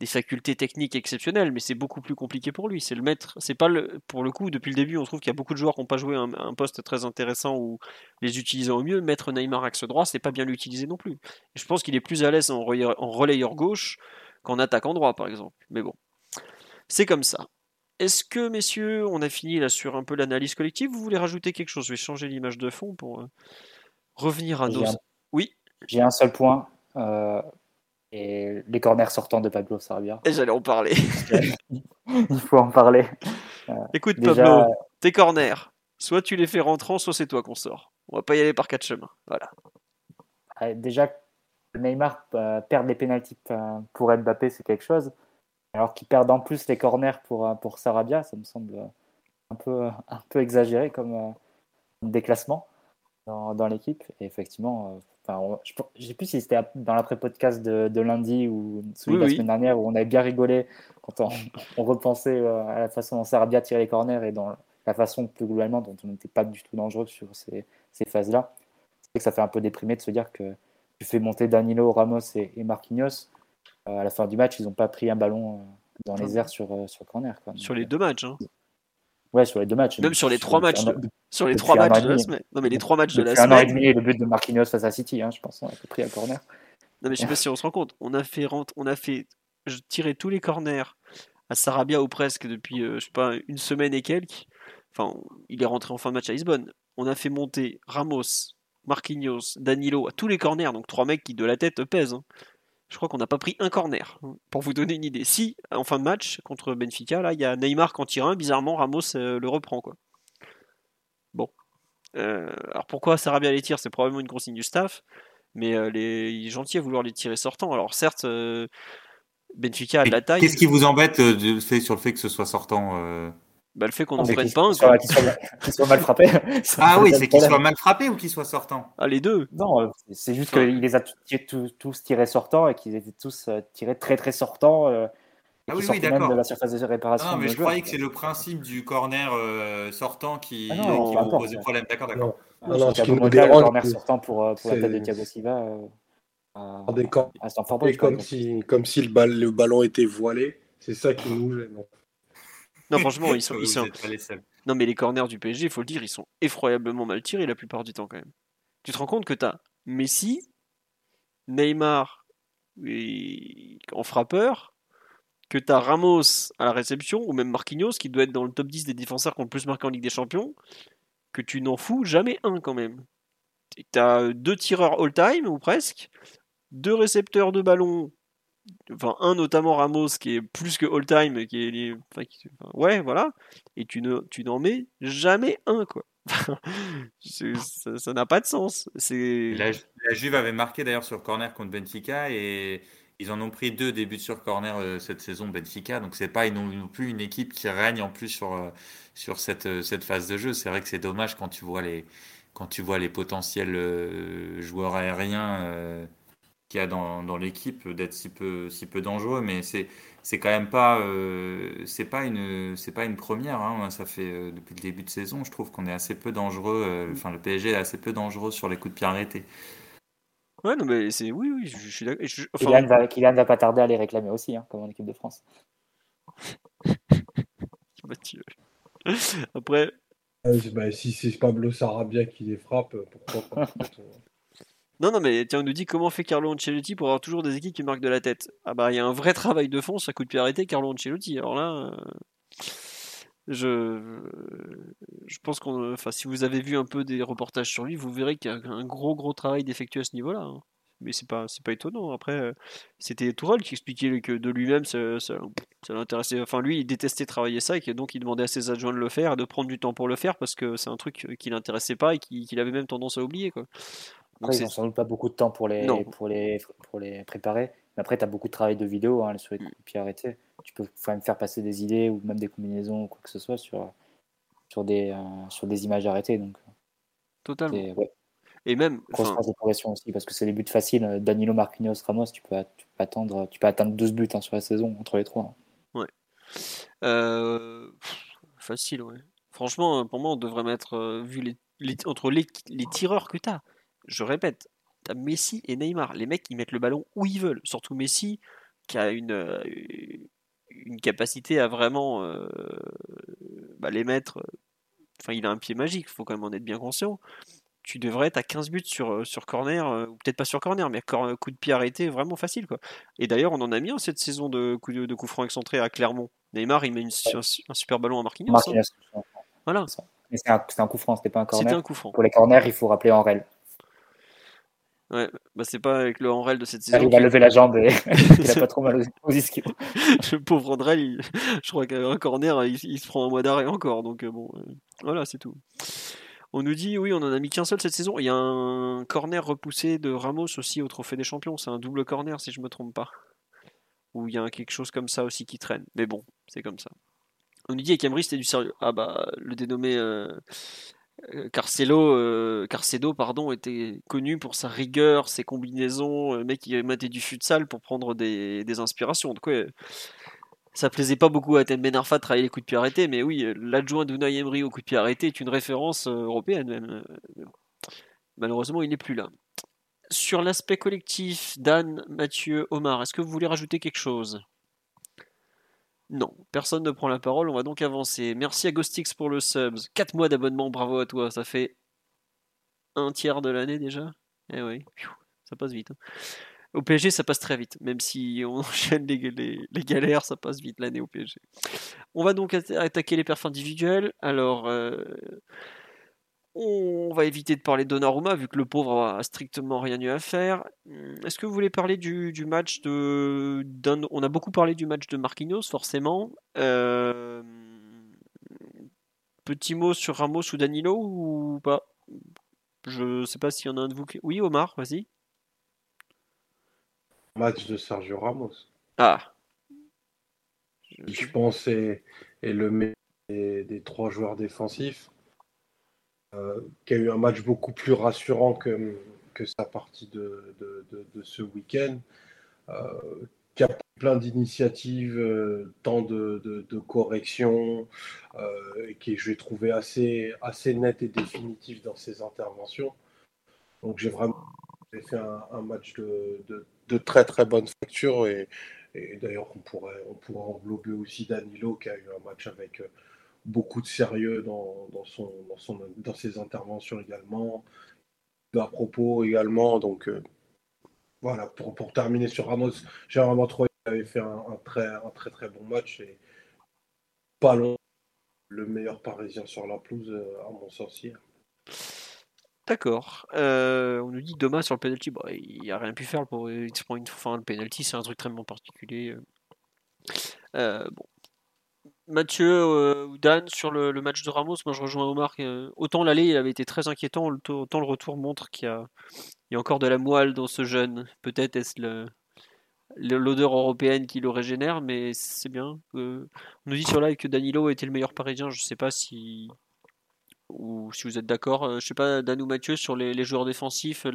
des facultés techniques exceptionnelles, mais c'est beaucoup plus compliqué pour lui. C'est le maître. C'est pas le, pour le coup, depuis le début, on trouve qu'il y a beaucoup de joueurs qui n'ont pas joué un, un, poste très intéressant ou les utilisant au mieux. Mettre Neymar axe droit, c'est pas bien l'utiliser non plus. Et je pense qu'il est plus à l'aise en, en relayeur gauche qu'en attaquant droit, par exemple. Mais bon, c'est comme ça. Est-ce que, messieurs, on a fini là sur un peu l'analyse collective? Vous voulez rajouter quelque chose? Je vais changer l'image de fond pour euh, revenir à nos. Un... Oui. J'ai un seul point. Euh, et les corners sortants de Pablo Sarabia. Et j'allais en parler. Il faut en parler. Euh, Écoute, déjà... Pablo, tes corners, soit tu les fais rentrant, soit c'est toi qu'on sort. On va pas y aller par quatre chemins. Voilà. Déjà, Neymar euh, perdre les pénalties pour Mbappé, c'est quelque chose. Alors qu'il perde en plus les corners pour, pour Sarabia, ça me semble un peu, un peu exagéré comme euh, déclassement dans, dans l'équipe. Et effectivement, enfin, on, je ne sais plus si c'était dans l'après-podcast de, de, lundi ou celui oui, de la oui. semaine dernière où on avait bien rigolé quand on, on repensait euh, à la façon dont Sarabia tirait les corners et dans la façon plus globalement dont on n'était pas du tout dangereux sur ces, ces phases-là. C'est vrai que ça fait un peu déprimé de se dire que tu fais monter Danilo, Ramos et, et Marquinhos. Euh, à la fin du match, ils n'ont pas pris un ballon euh, dans les airs sur, sur corner. Quoi. Sur les deux matchs. Hein. Ouais, sur les deux matchs. Même sur les trois matchs. un- de- Sur les trois matchs de la semaine. Non, mais les trois matchs de la Depuis un an et semaine. demi, le but de Marquinhos face à City, hein, je pense, on a pris un corner. Non, mais je sais pas si on se rend compte. On a fait, rent- on a fait je- tirer tous les corners à Sarabia ou presque depuis, euh, je sais pas, une semaine et quelques. Enfin, il est rentré en fin de match à Lisbonne. On a fait monter Ramos, Marquinhos, Danilo à tous les corners. Donc trois mecs qui de la tête pèsent. hein. Je crois qu'on n'a pas pris un corner. hein, Pour vous donner une idée. Si, en fin de match contre Benfica, là, il y a Neymar qui en tire un. Bizarrement, Ramos euh, le reprend, quoi. Bon. Euh, alors pourquoi Sarabia les tire? C'est probablement une consigne du staff. Mais euh, les... il est gentil à vouloir les tirer sortant. Alors certes, Benfica a de la taille. Qu'est-ce qui vous embête sur le fait que ce soit sortant Bah, le fait qu'on n'en mais prenne qu'il pas un. soit, qu'il soit- qu'il soit mal frappé. Ah oui, c'est qu'il soit mal frappé ou qu'il soit sortant Ah, les deux. Non, euh, c'est- juste Enfin. qu'il les a tous, tous, tous tirés sortants et qu'ils étaient tous euh, tirés très très sortants. euh, Ah qui oui, oui, d'accord. de la surface de réparation. Non, mais je joueur, croyais que c'est le principe du corner euh, sortant qui, Ah non, qui peu vous problème. D'accord, d'accord. Ah, Non, non, c'était ce qui un nous dérange, corner sortant pour, euh, pour la tête de c'est- Thiago Silva euh, Des comme si, comme si le ballon était voilé, c'est ça qui nous gêne. Non, franchement, ils sont, ils. Non, mais les corners du PSG, il faut le dire, ils sont effroyablement mal tirés la plupart du temps quand même. Tu te rends compte que tu as Messi, Neymar et- en frappeur, que tu as Ramos à la réception, ou même Marquinhos, qui doit être dans le top 10 des défenseurs qui ont le plus marqué en Ligue des Champions, que tu n'en fous jamais un quand même. Tu as deux tireurs all-time, ou presque, deux récepteurs de ballon, enfin un notamment Ramos qui est plus que est... enfin, qui- enfin, ouais, voilà, et tu ne, tu n'en mets jamais un, quoi. Ça n'a pas de sens. La, la Juve avait marqué d'ailleurs sur corner contre Benfica et ils en ont pris deux débuts sur corner euh, cette saison Benfica. Donc c'est pas non, non plus une équipe qui règne en plus sur, euh, sur cette, euh, cette phase de jeu. C'est vrai que c'est dommage quand tu vois les, quand tu vois les potentiels joueurs aériens qu'il y a dans, dans l'équipe d'être si peu, si peu dangereux. Mais c'est c'est quand même pas euh, c'est pas une c'est pas une première. hein. Ça fait euh, depuis le début de saison, je trouve qu'on est assez peu dangereux. euh, Enfin le PSG est assez peu dangereux sur les coups de pied arrêtés. ouais, non mais c'est oui, oui, je, je suis d'accord. Enfin, Kylian va, Kylian va pas tarder à les réclamer aussi, hein, comme en équipe de France. Mathieu. Après, Euh, bah, si c'est Pablo Sarabia qui les frappe, pourquoi pas non, non, mais tiens, on nous dit comment fait Carlo Ancelotti pour avoir toujours des équipes qui marquent de la tête. Ah bah, il y a un vrai travail de fond coup de pied arrêté, Carlo Ancelotti. Alors là, euh, je, je pense qu'on, si vous avez vu un peu des reportages sur lui, vous verrez qu'il y a un gros, gros travail d'effectuer à ce niveau-là. hein. mais c'est pas, pas étonnant. Après, euh, c'était Tourelle qui expliquait que de lui-même, ça, ça, ça l'intéressait. Enfin, lui, il détestait travailler ça et donc il demandait à ses adjoints de le faire et de prendre du temps pour le faire parce que c'est un truc qui l'intéressait pas et qui- qu'il avait même tendance à oublier. Quoi. Après, ils n'ont sans doute pas beaucoup de temps pour les, Non. pour les, pour les préparer. Mais après, tu as beaucoup de travail de vidéo hein, sur les Mm. coups de pied arrêtés. Tu peux quand même faire passer des idées ou même des combinaisons ou quoi que ce soit sur, sur, des, euh, sur des images arrêtées. Donc, totalement. c'est ouais, Et même, grosse phase de progression aussi parce que c'est des buts faciles. Euh, Danilo, Marquinhos, Ramos, tu peux, tu peux, attendre, tu peux atteindre 12 buts hein, sur la saison entre les trois. hein. euh, pff, facile, ouais. Franchement, euh, pour moi, on devrait mettre, euh, vu les, les- entre les, les tireurs que tu as, je répète, tu as Messi et Neymar. Les mecs, ils mettent le ballon où ils veulent. Surtout Messi, qui a une, euh, une capacité à vraiment euh, bah, les mettre. euh, Enfin, il a un pied magique, faut quand même en être bien conscient. Tu devrais être à 15 buts sur, sur corner, euh, ou peut-être pas sur corner, mais cor- coup de pied arrêté, vraiment facile. quoi. Et d'ailleurs, on en a mis un cette saison de coup de, de coup franc excentré à Clermont. Neymar, il met une, un, un super ballon à Marquinhos. hein. Marquinhos, Voilà, Mais c'est un, un coup franc, c'était pas un c'était corner. un coup franc. Pour les corners, il faut rappeler Henrel. Ouais, bah c'est pas avec le Henrel de cette Il saison. à qui- lever la jambe et il a pas trop mal aux, ischios. le pauvre Andrel, il- je crois qu'un corner, il, il se prend un mois d'arrêt encore. Donc euh, bon, euh, voilà, c'est tout. On nous dit, oui, on en a mis qu'un seul cette saison. Il y a un corner repoussé de Ramos aussi au Trophée des Champions. C'est un double corner, si je me trompe pas. Ou il y a quelque chose comme ça aussi qui traîne. Mais bon, c'est comme ça. On nous dit, Emery, c'était du sérieux. Ah bah, le dénommé euh, Carcelo, euh, Carcedo pardon, était connu pour sa rigueur, ses combinaisons. Le mec, il matait du futsal pour prendre des, des inspirations. Donc, ouais, ça plaisait pas beaucoup à Ten Ben Arfa de travailler les coups de pied arrêtés, mais oui, euh, l'adjoint d'Unai Emery au coup de pied arrêté est une référence euh, européenne même. Euh. Malheureusement, il n'est plus là. Sur l'aspect collectif, Dan, Mathieu, Omar, est-ce que vous voulez rajouter quelque chose? Non, personne ne prend la parole, on va donc avancer. Merci à Ghostix pour le subs. 4 mois d'abonnement, bravo à toi, ça fait un tiers de l'année déjà Eh oui, ça passe vite. hein. Au PSG, ça passe très vite, même si on enchaîne les, galères, ça passe vite l'année au PSG. On va donc atta- attaquer les perfs individuels. Alors, euh, on va éviter de parler de Donnarumma, vu que le pauvre a strictement rien eu à faire. Hum, Est-ce que vous voulez parler du, du match de. On a beaucoup parlé du match de Marquinhos, forcément. Euh, Petit mot sur Ramos ou Danilo ou pas? Je sais pas s'il y en a un de vous qui. Oui, Omar, vas-y. Match de Sergio Ramos. Ah. qui, je pense, est, est le meilleur des, des trois joueurs défensifs, qui a eu un match beaucoup plus rassurant que, sa partie de, ce week-end, euh, qui a plein d'initiatives, euh, tant de, corrections, euh, et qui je l'ai trouvé assez, assez net et définitif dans ses interventions. Donc j'ai vraiment fait un, match de, très très bonne facture et, et d'ailleurs, on pourrait, on pourrait englober aussi Danilo qui a eu un match avec euh, beaucoup de sérieux dans, dans, son, dans, son, dans ses interventions également, à propos également. Donc euh, voilà, pour, pour terminer sur Ramos, j'ai vraiment trouvé qu'il avait fait un, très, un très très bon match et pas long, le meilleur parisien sur la pelouse, euh, à mon sens hier. D'accord. Euh, on nous dit Thomas sur le penalty. Il a rien pu faire pour il une fin. Le penalty, c'est un truc très particulier. Bon. Mathieu euh, ou Dan sur le, match de Ramos, moi je rejoins Omar. euh, autant l'aller, il avait été très inquiétant, autant le retour montre qu'il y a, encore de la moelle dans ce jeune. Peut-être est-ce l'odeur européenne qui le régénère, mais c'est bien. Euh, on nous dit sur live que Danilo était le meilleur parisien. Je sais pas si ou si vous êtes d'accord. Je sais pas, Dan ou Mathieu, sur les, joueurs défensifs,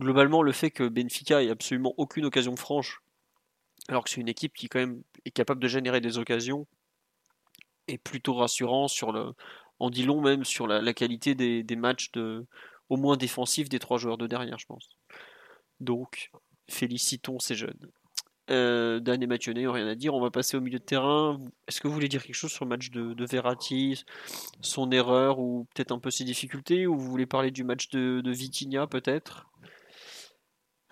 globalement, le fait que Benfica ait absolument aucune occasion franche, alors que c'est une équipe qui quand même est capable de générer des occasions, est plutôt rassurant sur le, en dit long même sur la, qualité des, matchs de, au moins défensifs des trois joueurs de derrière, je pense. Donc, félicitons ces jeunes. Euh, Dan et Mathieu n'ayant rien à dire, on va passer au milieu de terrain. Est-ce que vous voulez dire quelque chose sur le match de, Verratti, son erreur ou peut-être un peu ses difficultés, ou vous voulez parler du match de, de Vitinha peut-être?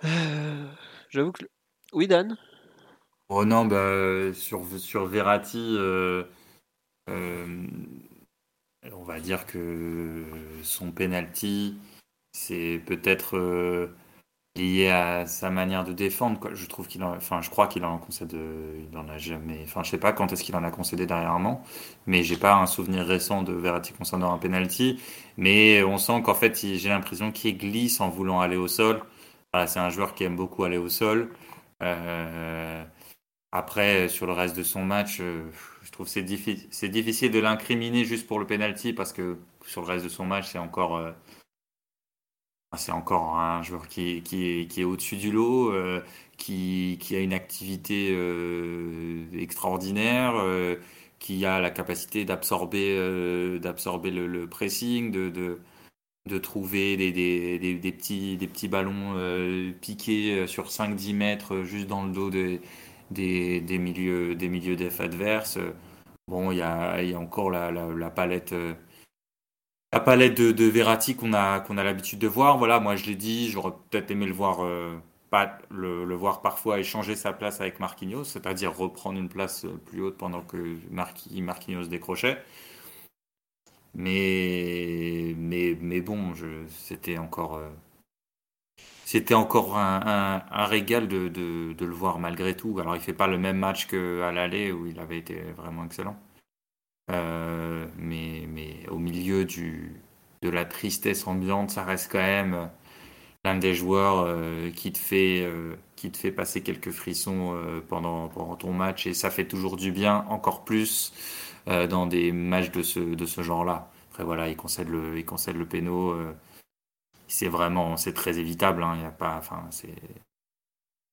Euh, J'avoue que... Oui Dan? Oh non, bah, sur, sur Verratti, euh, on va dire que son penalty, c'est peut-être euh, lié à sa manière de défendre. Je trouve qu'il en, enfin, je crois qu'il en concède, il en a jamais, enfin, je sais pas quand est-ce qu'il en a concédé dernièrement, mais j'ai pas un souvenir récent de Verratti concernant un penalty. Mais on sent qu'en fait, j'ai l'impression qu'il glisse en voulant aller au sol. C'est un joueur qui aime beaucoup aller au sol. Euh, après, sur le reste de son match, euh, je trouve c'est c'est difficile de l'incriminer juste pour le penalty parce que sur le reste de son match, c'est encore euh, c'est encore un joueur qui, qui qui est au-dessus du lot, euh, qui, qui, a une activité euh, extraordinaire, qui a la capacité d'absorber d'absorber le, pressing, de, de, de trouver des, des, des, petits, des petits ballons piqués sur 5-10 mètres juste dans le dos des, des, des milieux des milieux adverses. Bon, il y a, y a encore la, la, palette la palette de, de Verratti qu'on a, qu'on a l'habitude de voir. Voilà, moi je l'ai dit, j'aurais peut-être aimé le voir, euh, pas, le, le, voir parfois échanger sa place avec Marquinhos, c'est-à-dire reprendre une place plus haute pendant que Marquinhos décrochait. Mais, mais, mais bon, c'était encore, euh, c'était encore un, régal de, le voir malgré tout. Alors il fait pas le même match qu'à l'aller où il avait été vraiment excellent. Euh, mais, au milieu de la tristesse ambiante, ça reste quand même l'un des joueurs euh, qui, te fait, euh, qui te fait passer quelques frissons pendant, ton match et ça fait toujours du bien, encore plus dans des matchs de ce, genre-là. Après voilà, il concède le, il le péno. C'est vraiment, c'est très évitable. Hein, y a pas, enfin, c'est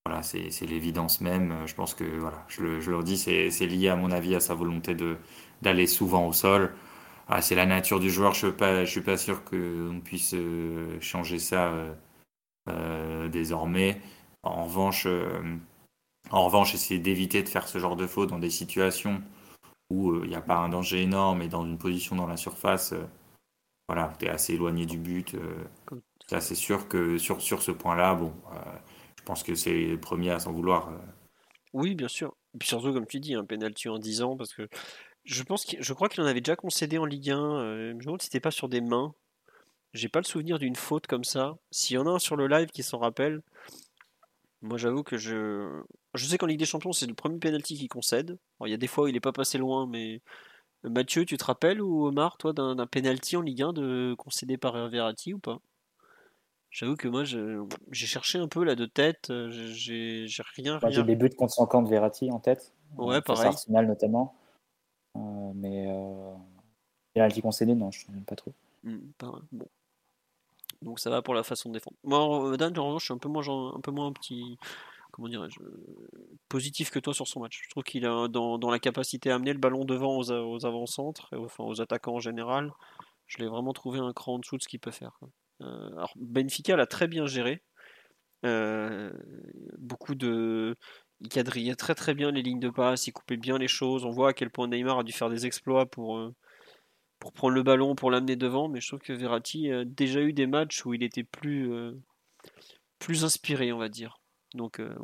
voilà, c'est l'évidence même. Je pense que voilà, je le, je le dis, c'est lié à mon avis à sa volonté de d'aller souvent au sol. Ah, c'est la nature du joueur, je ne suis, pas, je suis pas sûr qu'on puisse euh, changer ça euh, euh, désormais. En revanche, euh, en revanche, essayer d'éviter de faire ce genre de faute dans des situations où il n'y a pas un danger énorme et dans une position dans la surface, voilà, tu es assez éloigné du but. C'est sûr que sur, ce point-là, bon, je pense que c'est le premier à s'en vouloir. Oui, bien sûr. Et puis surtout, comme tu dis, un penalty en 10 ans, parce que je pense je crois qu'il en avait déjà concédé en Ligue 1. Euh, je me demande si c'était pas sur des mains. J'ai pas le souvenir d'une faute comme ça. S'il y en a un sur le live qui s'en rappelle, moi j'avoue que je. Je sais qu'en Ligue des Champions, c'est le premier penalty qui concède. il y a des fois où il est pas passé loin, mais. Mathieu, tu te rappelles ou Omar, toi, d'un penalty en Ligue 1 de concédé par Verratti ou pas? J'avoue que moi, j'ai cherché un peu là de tête. Euh, j'ai rien. rien... J'ai des buts contre son camp de Verratti en tête. Ouais, pareil. Arsenal notamment. Euh, mais euh, penalty concédé, non, je ne sais pas trop. Mmh, bon. Donc ça va pour la façon de défendre. Moi, Dan, en revanche, je suis un peu moins, un peu moins petit, comment dirais-je, positif que toi sur son match. Je trouve qu'il a dans, dans, la capacité à amener le ballon devant aux, aux avant-centres, enfin aux attaquants en général. Je l'ai vraiment trouvé un cran en dessous de ce qu'il peut faire. Euh, alors Benfica l'a très bien géré. Euh, beaucoup de, il quadrillait très très bien les lignes de passe, il coupait bien les choses. On voit à quel point Neymar a dû faire des exploits pour, euh, prendre le ballon, pour l'amener devant. Mais je trouve que Verratti a déjà eu des matchs où il était plus, euh, plus inspiré, on va dire. Donc, euh,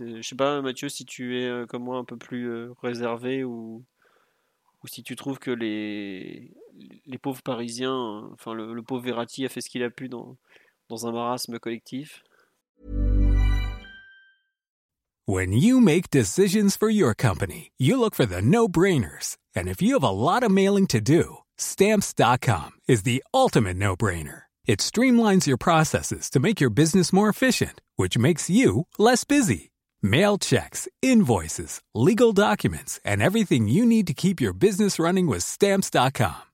je sais pas, Mathieu, si tu es comme moi un peu plus réservé ou, ou si tu trouves que les, les pauvres Parisiens, euh, enfin le, le pauvre Verratti a fait ce qu'il a pu dans, dans un marasme collectif. When you make decisions for your company, you look for the no-brainers. And if you have a lot of mailing to do, stamps.com is the ultimate no-brainer. It streamlines your processes to make your business more efficient, which makes you less busy. Mail checks, invoices, legal documents, and everything you need to keep your business running with stamps.com.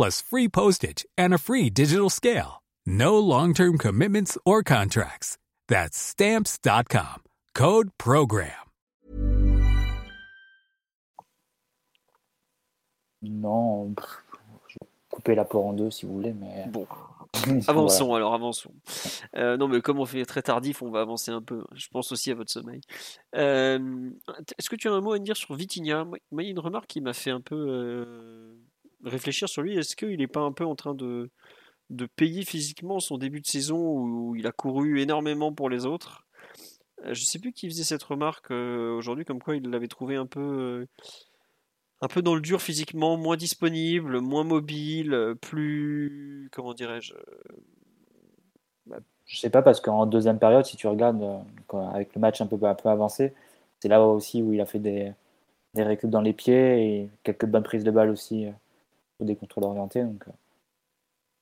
plus free postage and a free digital scale. No long term commitments or contracts. That's stamps.com. Code Program. Non, je vais couper la port en deux si vous voulez, mais. Bon. Avançons alors, avançons. Euh, non, mais comme on fait très tardif, on va avancer un peu. Je pense aussi à votre sommeil. Euh, Est-ce que tu as un mot à dire sur Vitinha? Moi, il y a une remarque qui m'a fait un peu euh, réfléchir sur lui. Est-ce qu'il n'est pas un peu en train de, de payer physiquement son début de saison où il a couru énormément pour les autres? Euh, Je sais plus qui faisait cette remarque euh, aujourd'hui, comme quoi il l'avait trouvé un peu. euh, un peu dans le dur physiquement, moins disponible, moins mobile, plus. Comment dirais-je Je sais pas parce qu'en deuxième période, si tu regardes avec le match un peu, un peu avancé, c'est là aussi où il a fait des, des récup dans les pieds et quelques bonnes prises de balles aussi des contrôles orientés. Donc, euh,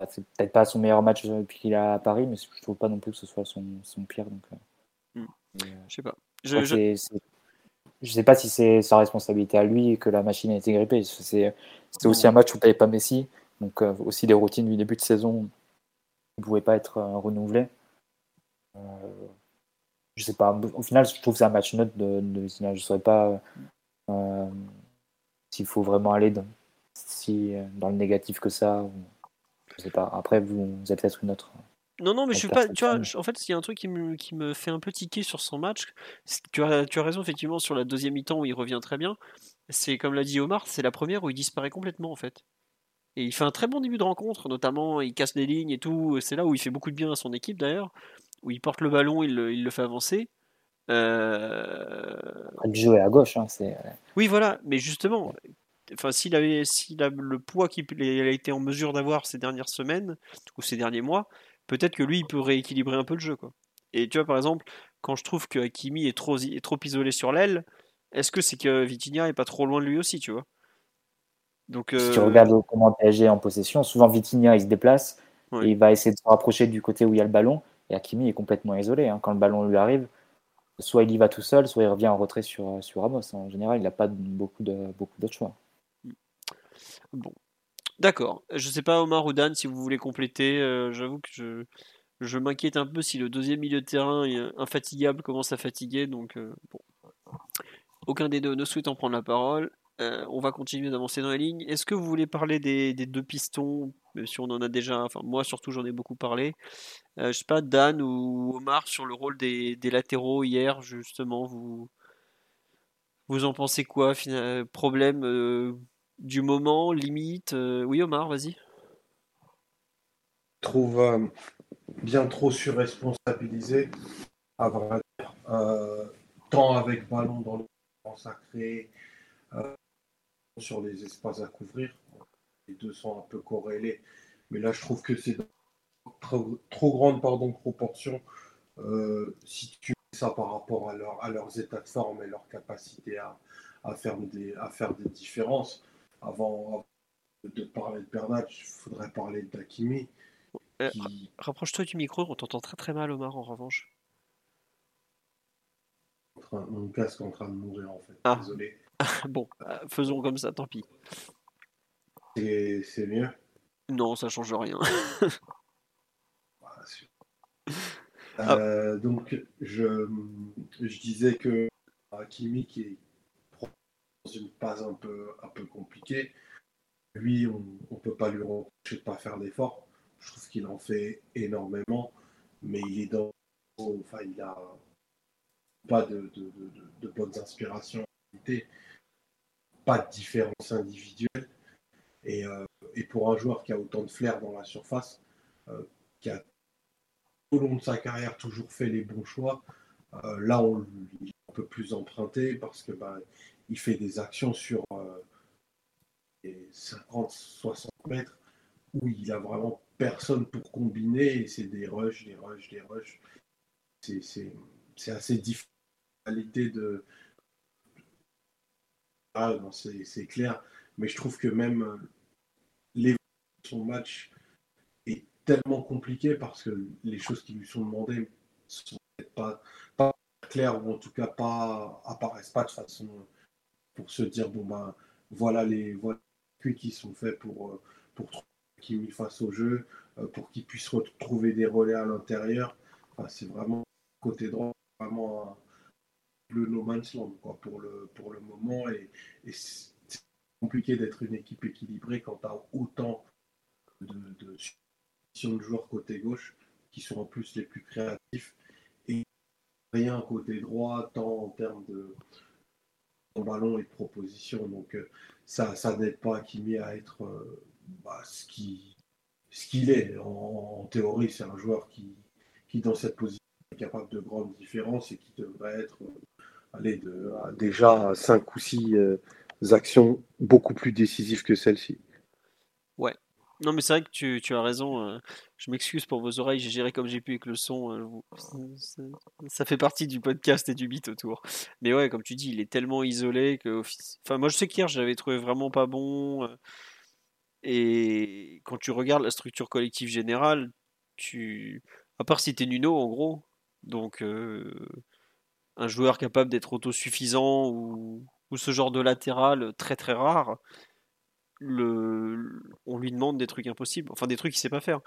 bah, c'est peut-être pas son meilleur match depuis qu'il est à Paris, mais je trouve pas non plus que ce soit son, son pire. Donc, euh, Hmm. et, euh, Je sais pas. je Je, je- sais pas si c'est sa responsabilité à lui que la machine a été grippée. C'est aussi un match où tu n'avais pas Messi, donc euh, aussi des routines du début de saison ne pouvaient pas être renouvelées. Je sais pas. Au final, je trouve que c'est un match neutre de, de. Je ne saurais pas s'il faut vraiment aller dans, si, euh, dans le négatif que ça. ou- je sais pas. Après, vous, vous êtes peut-être une autre. Non, non, mais je suis pas. Tu vois, en fait, il y a un truc qui me, qui me fait un peu tiquer sur son match. Tu as, tu as raison, effectivement, sur la deuxième mi-temps où il revient très bien. C'est comme l'a dit Omar, c'est la première où il disparaît complètement, en fait. Et il fait un très bon début de rencontre, notamment il casse les lignes et tout. C'est là où il fait beaucoup de bien à son équipe, d'ailleurs. Où il porte le ballon, il, le- il le fait avancer. Euh, est à gauche. hein, c'est Oui, voilà, mais justement, enfin, s'il avait, s'il a le poids qu'il il a été en mesure d'avoir ces dernières semaines ou ces derniers mois, peut-être que lui, il peut rééquilibrer un peu le jeu, quoi. Et tu vois, par exemple, quand je trouve que Hakimi est trop, est trop isolé sur l'aile, est-ce que c'est que Vitinha est pas trop loin de lui aussi, tu vois? Donc, Si tu euh, regardes comment PSG est en possession, souvent Vitinha il se déplace Ouais. et il va essayer de se rapprocher du côté où il y a le ballon. Et Hakimi est complètement isolé. hein. Quand le ballon lui arrive, soit il y va tout seul, soit il revient en retrait sur, sur Ramos. En général, il n'a pas beaucoup de beaucoup d'autres choix. Bon, d'accord. Je sais pas, Omar ou Dan, si vous voulez compléter. euh, J'avoue que je, m'inquiète un peu si le deuxième milieu de terrain infatigable commence à fatiguer. Donc, euh, bon. Aucun des deux ne souhaitant prendre la parole. Euh, on va continuer d'avancer dans la ligne. Est-ce que vous voulez parler des, deux pistons, si on en a déjà, enfin moi surtout j'en ai beaucoup parlé. Euh, je sais pas, Dan ou Omar sur le rôle des, latéraux hier, justement, vous, vous en pensez quoi Problème du moment, limite euh, Oui, Omar, vas-y. Je trouve euh, bien trop surresponsabilisé, à vrai dire. Tant avec ballon dans le consacré, euh, sur les espaces à couvrir. Les deux sont un peu corrélés. Mais là, je trouve que c'est trop, trop grande proportion. Si tu mets ça par rapport à, leur, à leurs états de forme et leur capacité à faire des différences. Avant, de parler de Bernat, il faudrait parler d'Akimi. Euh, Qui, Rapproche-toi du micro, on t'entend très très mal, Omar, en revanche. mon casque est en train de mourir en fait. Ah. Désolé. bon, euh, faisons comme ça, tant pis. C'est mieux? Non, ça change rien. Voilà, Ah. Euh, donc, je, je disais que Hakimi, qui est une phase un peu, un peu compliquée, lui, on ne peut pas lui reprocher de ne pas faire d'efforts. Je trouve qu'il en fait énormément, mais il est dans. Enfin, il a pas de, de, de- bonnes inspirations, pas de différence individuelle. Et, euh, et pour un joueur qui a autant de flair dans la surface, euh, qui a au long de sa carrière toujours fait les bons choix. Euh, là, on, il est un peu plus emprunté parce que bah, il fait des actions sur euh, les 50-60 mètres où il a vraiment personne pour combiner et c'est des rushs, des rushs, des rushs. C'est, assez difficile de. Ah, c'est, clair, mais je trouve que même euh, de son match est tellement compliqué parce que les choses qui lui sont demandées sont pas, pas claires ou en tout cas pas apparaissent pas de façon pour se dire bon ben voilà les voilà qui sont faits pour euh, pour trouver Kimi face au jeu euh, pour qu'il puisse retrouver des relais à l'intérieur. Enfin, c'est vraiment côté droit vraiment un, le no man's land quoi, pour le pour le moment. Et, et c'est c'est compliqué d'être une équipe équilibrée quand tu as autant de, de de joueurs côté gauche qui sont en plus les plus créatifs. Et rien côté droit, tant en termes de, ballon et de proposition. Donc euh, ça, ça n'aide pas Kimi à être euh, bah, ce qu'il ce qu'il est. En, théorie, c'est un joueur qui, qui, dans cette position, est capable de grandes différences et qui devrait être allez, de, déjà 5 ou 6 actions beaucoup plus décisives que celle-ci. Non, mais c'est vrai que tu, tu as raison. euh, Je m'excuse pour vos oreilles, j'ai géré comme j'ai pu avec le son. euh, ça, fait partie du podcast et du beat autour. Mais ouais, comme tu dis, il est tellement isolé que. Enfin, moi, je sais qu'hier, je l'avais trouvé vraiment pas bon. euh, Et quand tu regardes la structure collective générale, tu. À part si t'es Nuno, en gros. Donc, un joueur capable d'être autosuffisant ou, ou ce genre de latéral très très rare on lui demande des trucs impossibles, enfin des trucs qu'il sait pas faire.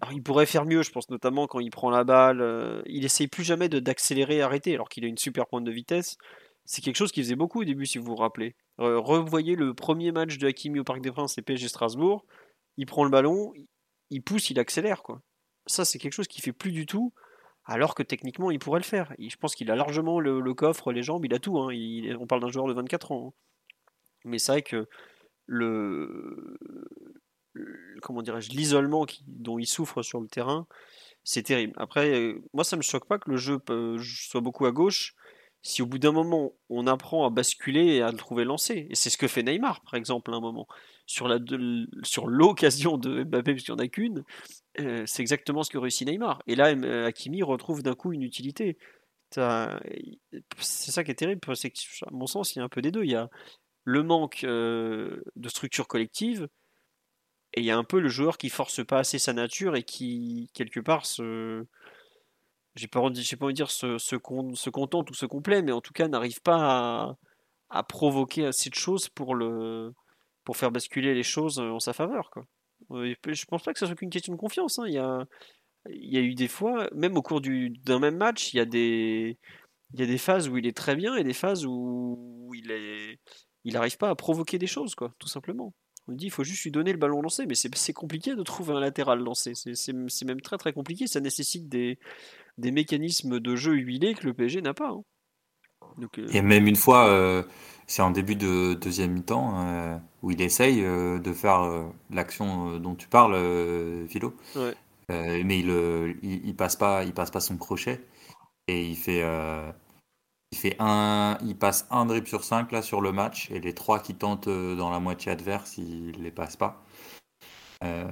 Alors il pourrait faire mieux, je pense notamment quand il prend la balle. euh, il essaye plus jamais d'accélérer et arrêter, alors qu'il a une super pointe de vitesse. C'est quelque chose qu'il faisait beaucoup au début, si vous vous rappelez. Revoyez le premier match de Hakimi au Parc des Princes et PSG Strasbourg. Il prend le ballon, il pousse, il accélère quoi. Ça c'est quelque chose qu'il fait plus du tout, alors que techniquement il pourrait le faire. Et je pense qu'il a largement le, coffre, les jambes, il a tout. hein. On parle d'un joueur de 24 ans. hein. Mais c'est vrai que le, comment dirais-je l'isolement dont il souffre sur le terrain c'est terrible. Après euh, moi ça me choque pas que le jeu peut- soit beaucoup à gauche. Si au bout d'un moment on apprend à basculer et à le trouver lancé et c'est ce que fait Neymar par exemple à un moment. Sur la sur l'occasion de Mbappé puisqu'il n'y en a qu'une euh, c'est exactement ce que réussit Neymar. Et là euh, Hakimi retrouve d'un coup une utilité. C'est ça qui est terrible c'est que à mon sens il y a un peu des deux. Il y a le manque euh, de structure collective et il y a un peu le joueur qui force pas assez sa nature et qui quelque part se j'ai pas envie de dire se, se, con- se contente ou se complaît mais en tout cas n'arrive pas à, provoquer assez de choses pour le pour faire basculer les choses en sa faveur quoi Euh, je pense pas que ça soit qu'une question de confiance hein. il y a y a eu des fois même au cours du d'un même match il y a des il y a des phases où il est très bien et des phases où il est il n'arrive pas à provoquer des choses, quoi, tout simplement. On dit il faut juste lui donner le ballon lancé, mais c'est compliqué de trouver un latéral lancé. C'est- même très très compliqué. Ça nécessite des, des mécanismes de jeu huilés que le PSG n'a pas. hein. Donc, euh, Et même une fois, euh, c'est en début de deuxième mi-temps, euh, où il essaye de faire l'action dont tu parles, Philo. Ouais. Mais il, il, il passe pas, il passe pas son crochet. Et il fait, il fait un, il passe un dribble sur cinq là sur le match. Et les trois qui tentent euh, dans la moitié adverse, il les passe pas. Euh,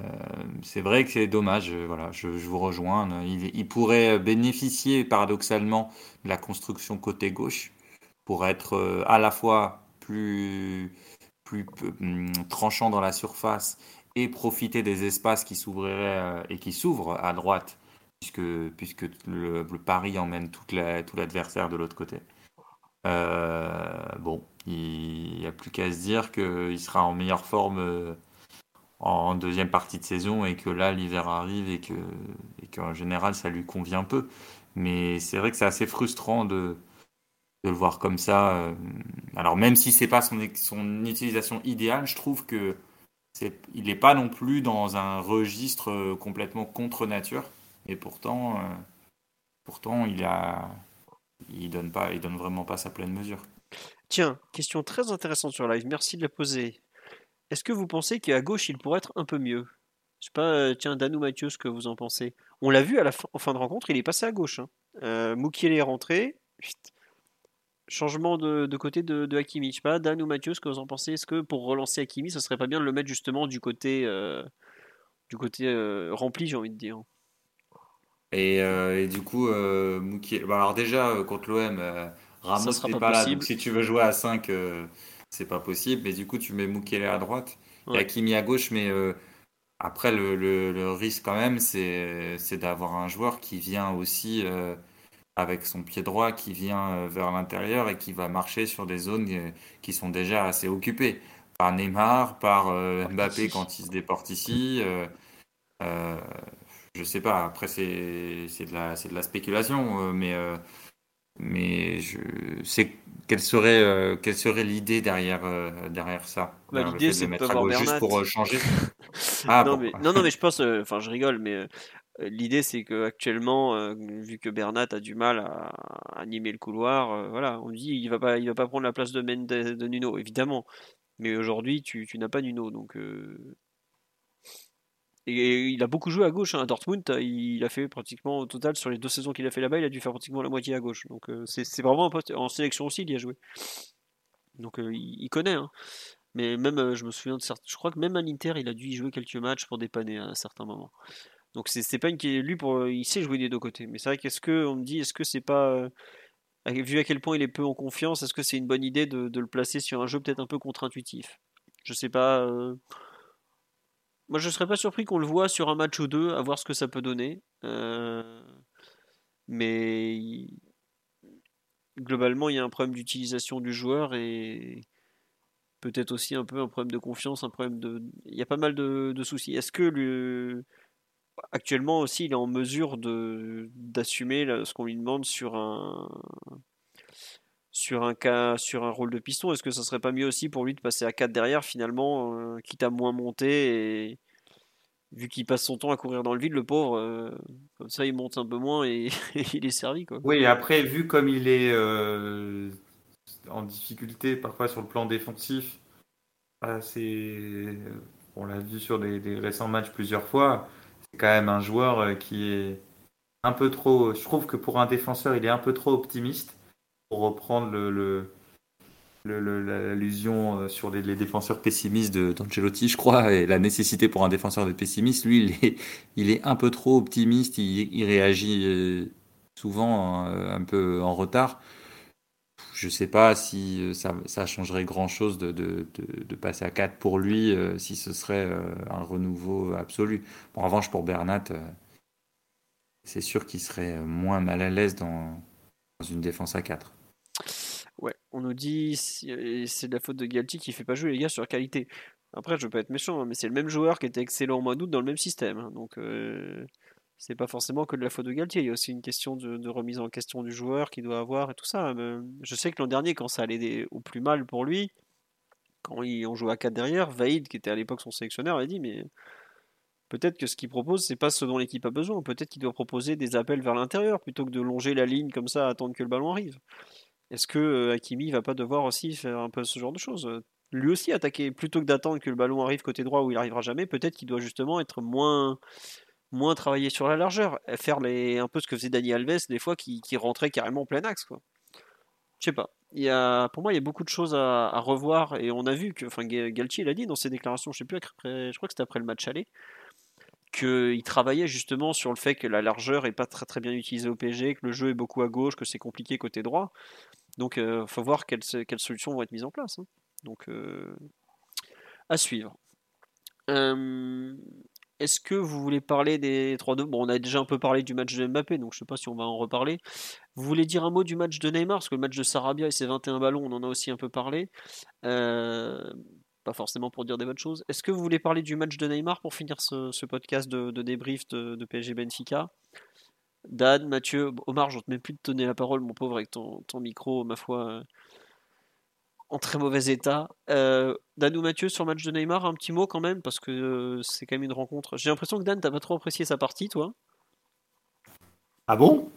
c'est vrai que c'est dommage, euh, voilà, je, vous rejoins. Il, pourrait bénéficier paradoxalement de la construction côté gauche pour être à la fois plus, plus hum, tranchant dans la surface et profiter des espaces qui s'ouvriraient et qui s'ouvrent à droite, puisque, puisque le, le pari emmène tout l'adversaire de l'autre côté. Euh, bon, il n'y a plus qu'à se dire qu'il sera en meilleure forme euh, en deuxième partie de saison et que là l'hiver arrive et que et qu'en général ça lui convient peu. Mais c'est vrai que c'est assez frustrant de, le voir comme ça. euh. Alors même si c'est pas son, utilisation idéale, je trouve que c'est, il n'est pas non plus dans un registre complètement contre nature. Et pourtant, pourtant il a, il donne donne vraiment pas sa pleine mesure. Tiens, question très intéressante sur live. Merci de la poser. Est-ce que vous pensez qu'à gauche il pourrait être un peu mieux? Je sais pas, euh, tiens, Dan ou Mathieu, ce que vous en pensez. On l'a vu à la fin, en fin de rencontre, il est passé à gauche. Hein. Euh, Moukielé est rentré. Changement de, côté de, de Hakimi. Je sais pas, Dan ou Mathieu, ce que vous en pensez? Est-ce que pour relancer Hakimi, ce serait pas bien de le mettre justement du côté, euh, du côté rempli, j'ai envie de dire? Et, euh, et du coup, euh, bah, alors déjà euh, contre l'OM, euh, Ramos n'est pas pas, là, donc si tu veux jouer à 5, euh, c'est pas possible. Mais du coup, tu mets Moukielé à droite et Ouais. Hakimi à gauche. Mais après, le, le- le risque quand même, c'est d'avoir un joueur qui vient aussi avec son pied droit, qui vient vers l'intérieur et qui va marcher sur des zones qui sont déjà assez occupées. Par Neymar, par Mbappé quand il se déporte ici. Je sais pas, après c'est de la, c'est de la spéculation, euh, mais, euh, mais je sais quelle serait, euh, quelle serait l'idée derrière, euh, derrière ça Bah, l'idée, c'est de mettre à juste pour euh, changer. Ah, non, bon. mais, non, non, mais je pense, enfin, je rigole, mais l'idée c'est que actuellement, vu que Bernat a du mal à, à animer le couloir, voilà, on dit il va pas, il va pas prendre la place de Mendes, de Nuno, évidemment. Mais aujourd'hui, tu, tu n'as pas Nuno, donc. Et il a beaucoup joué à gauche hein, à Dortmund. Il a fait pratiquement au total sur les deux saisons qu'il a fait là-bas, il a dû faire pratiquement la moitié à gauche. Donc euh, c'est vraiment un poste en sélection aussi, il y a joué. Donc euh, il, connaît. hein. Mais même, euh, je me souviens de certains. Je crois que même à l'Inter, il a dû y jouer quelques matchs pour dépanner à certains moments. Donc c'est pas une qui lui pour il sait jouer des deux côtés. Mais c'est vrai qu'est-ce que me dit est-ce que c'est pas vu à quel point il est peu en confiance, est-ce que c'est une bonne idée de, de le placer sur un jeu peut-être un peu contre-intuitif? Je sais pas. Moi je serais pas surpris qu'on le voit sur un match ou deux, à voir ce que ça peut donner. Euh, Mais globalement il y a un problème d'utilisation du joueur et peut-être aussi un peu un problème de confiance, un problème de. Il y a pas mal de, soucis. Est-ce que le actuellement aussi il est en mesure de d'assumer ce qu'on lui demande sur un sur un cas sur un rôle de piston est-ce que ça serait pas mieux aussi pour lui de passer à 4 derrière finalement euh, quitte à moins monter et vu qu'il passe son temps à courir dans le vide le pauvre euh, comme ça il monte un peu moins et, il est servi quoi Oui, après, vu comme il est euh, en difficulté parfois sur le plan défensif, c'est, on l'a vu sur des, des récents matchs plusieurs fois, c'est quand même un joueur qui est un peu trop. Je trouve que pour un défenseur, il est un peu trop optimiste pour reprendre l'allusion euh, sur les, défenseurs pessimistes de d'Ancelotti, je crois, et la nécessité pour un défenseur d'être pessimiste. Lui, il est, un peu trop optimiste, il, réagit euh, souvent euh, un peu en retard. Je sais pas si ça, changerait grand-chose de, de, de, de passer à 4 pour lui, si ce serait un renouveau absolu. En revanche, pour Bernat, c'est sûr qu'il serait moins mal à l'aise dans, dans une défense à 4. Ouais, on nous dit euh, c'est de la faute de Galti qui fait pas jouer les gars sur qualité. Après, je veux pas être méchant, hein, mais c'est le même joueur qui était excellent au mois d'août dans le même système. hein, donc, euh, c'est pas forcément que de la faute de Galtier. Il y a aussi une question de, remise en question du joueur qu'il doit avoir et tout ça. mais je sais que l'an dernier, quand ça allait au plus mal pour lui, quand il, on jouait à 4 derrière, Vaïd, qui était à l'époque son sélectionneur, a dit Mais peut-être que ce qu'il propose, c'est pas ce dont l'équipe a besoin. Peut-être qu'il doit proposer des appels vers l'intérieur plutôt que de longer la ligne comme ça, attendre que le ballon arrive. Est-ce que euh, Hakimi va pas devoir aussi faire un peu ce genre de choses? Lui aussi attaquer plutôt que d'attendre que le ballon arrive côté droit où il arrivera jamais. Peut-être qu'il doit justement être moins moins travailler sur la largeur, faire un peu ce que faisait Dani Alves des fois qui, qui rentrait carrément en plein axe quoi. Je sais pas. Pour moi, il y a beaucoup de choses à, revoir et on a vu que, enfin, Ga- Galtier l'a dit dans ses déclarations, je sais plus, je crois que c'était après le match aller, qu'il travaillait justement sur le fait que la largeur est pas très très bien utilisée au PSG, que le jeu est beaucoup à gauche, que c'est compliqué côté droit. Donc, il faut voir quelles, solutions vont être mises en place. hein. Donc, euh, à suivre. Euh, Est-ce que vous voulez parler des 3-2 Bon, on a déjà un peu parlé du match de Mbappé, donc je sais pas si on va en reparler. Vous voulez dire un mot du match de Neymar? Parce que le match de Sarabia et ses 21 ballons, on en a aussi un peu parlé. Euh, pas forcément pour dire des bonnes choses. Est-ce que vous voulez parler du match de Neymar pour finir ce, podcast de, de débrief de, de PSG Benfica? Dan, Mathieu, Omar, je ne te mets plus de te donner la parole, mon pauvre, avec ton, ton micro, ma foi, euh, en très mauvais état. Euh, Dan ou Mathieu, sur le match de Neymar, un petit mot quand même, parce que euh, c'est quand même une rencontre. J'ai l'impression que Dan, t'as pas trop apprécié sa partie, toi Ah bon?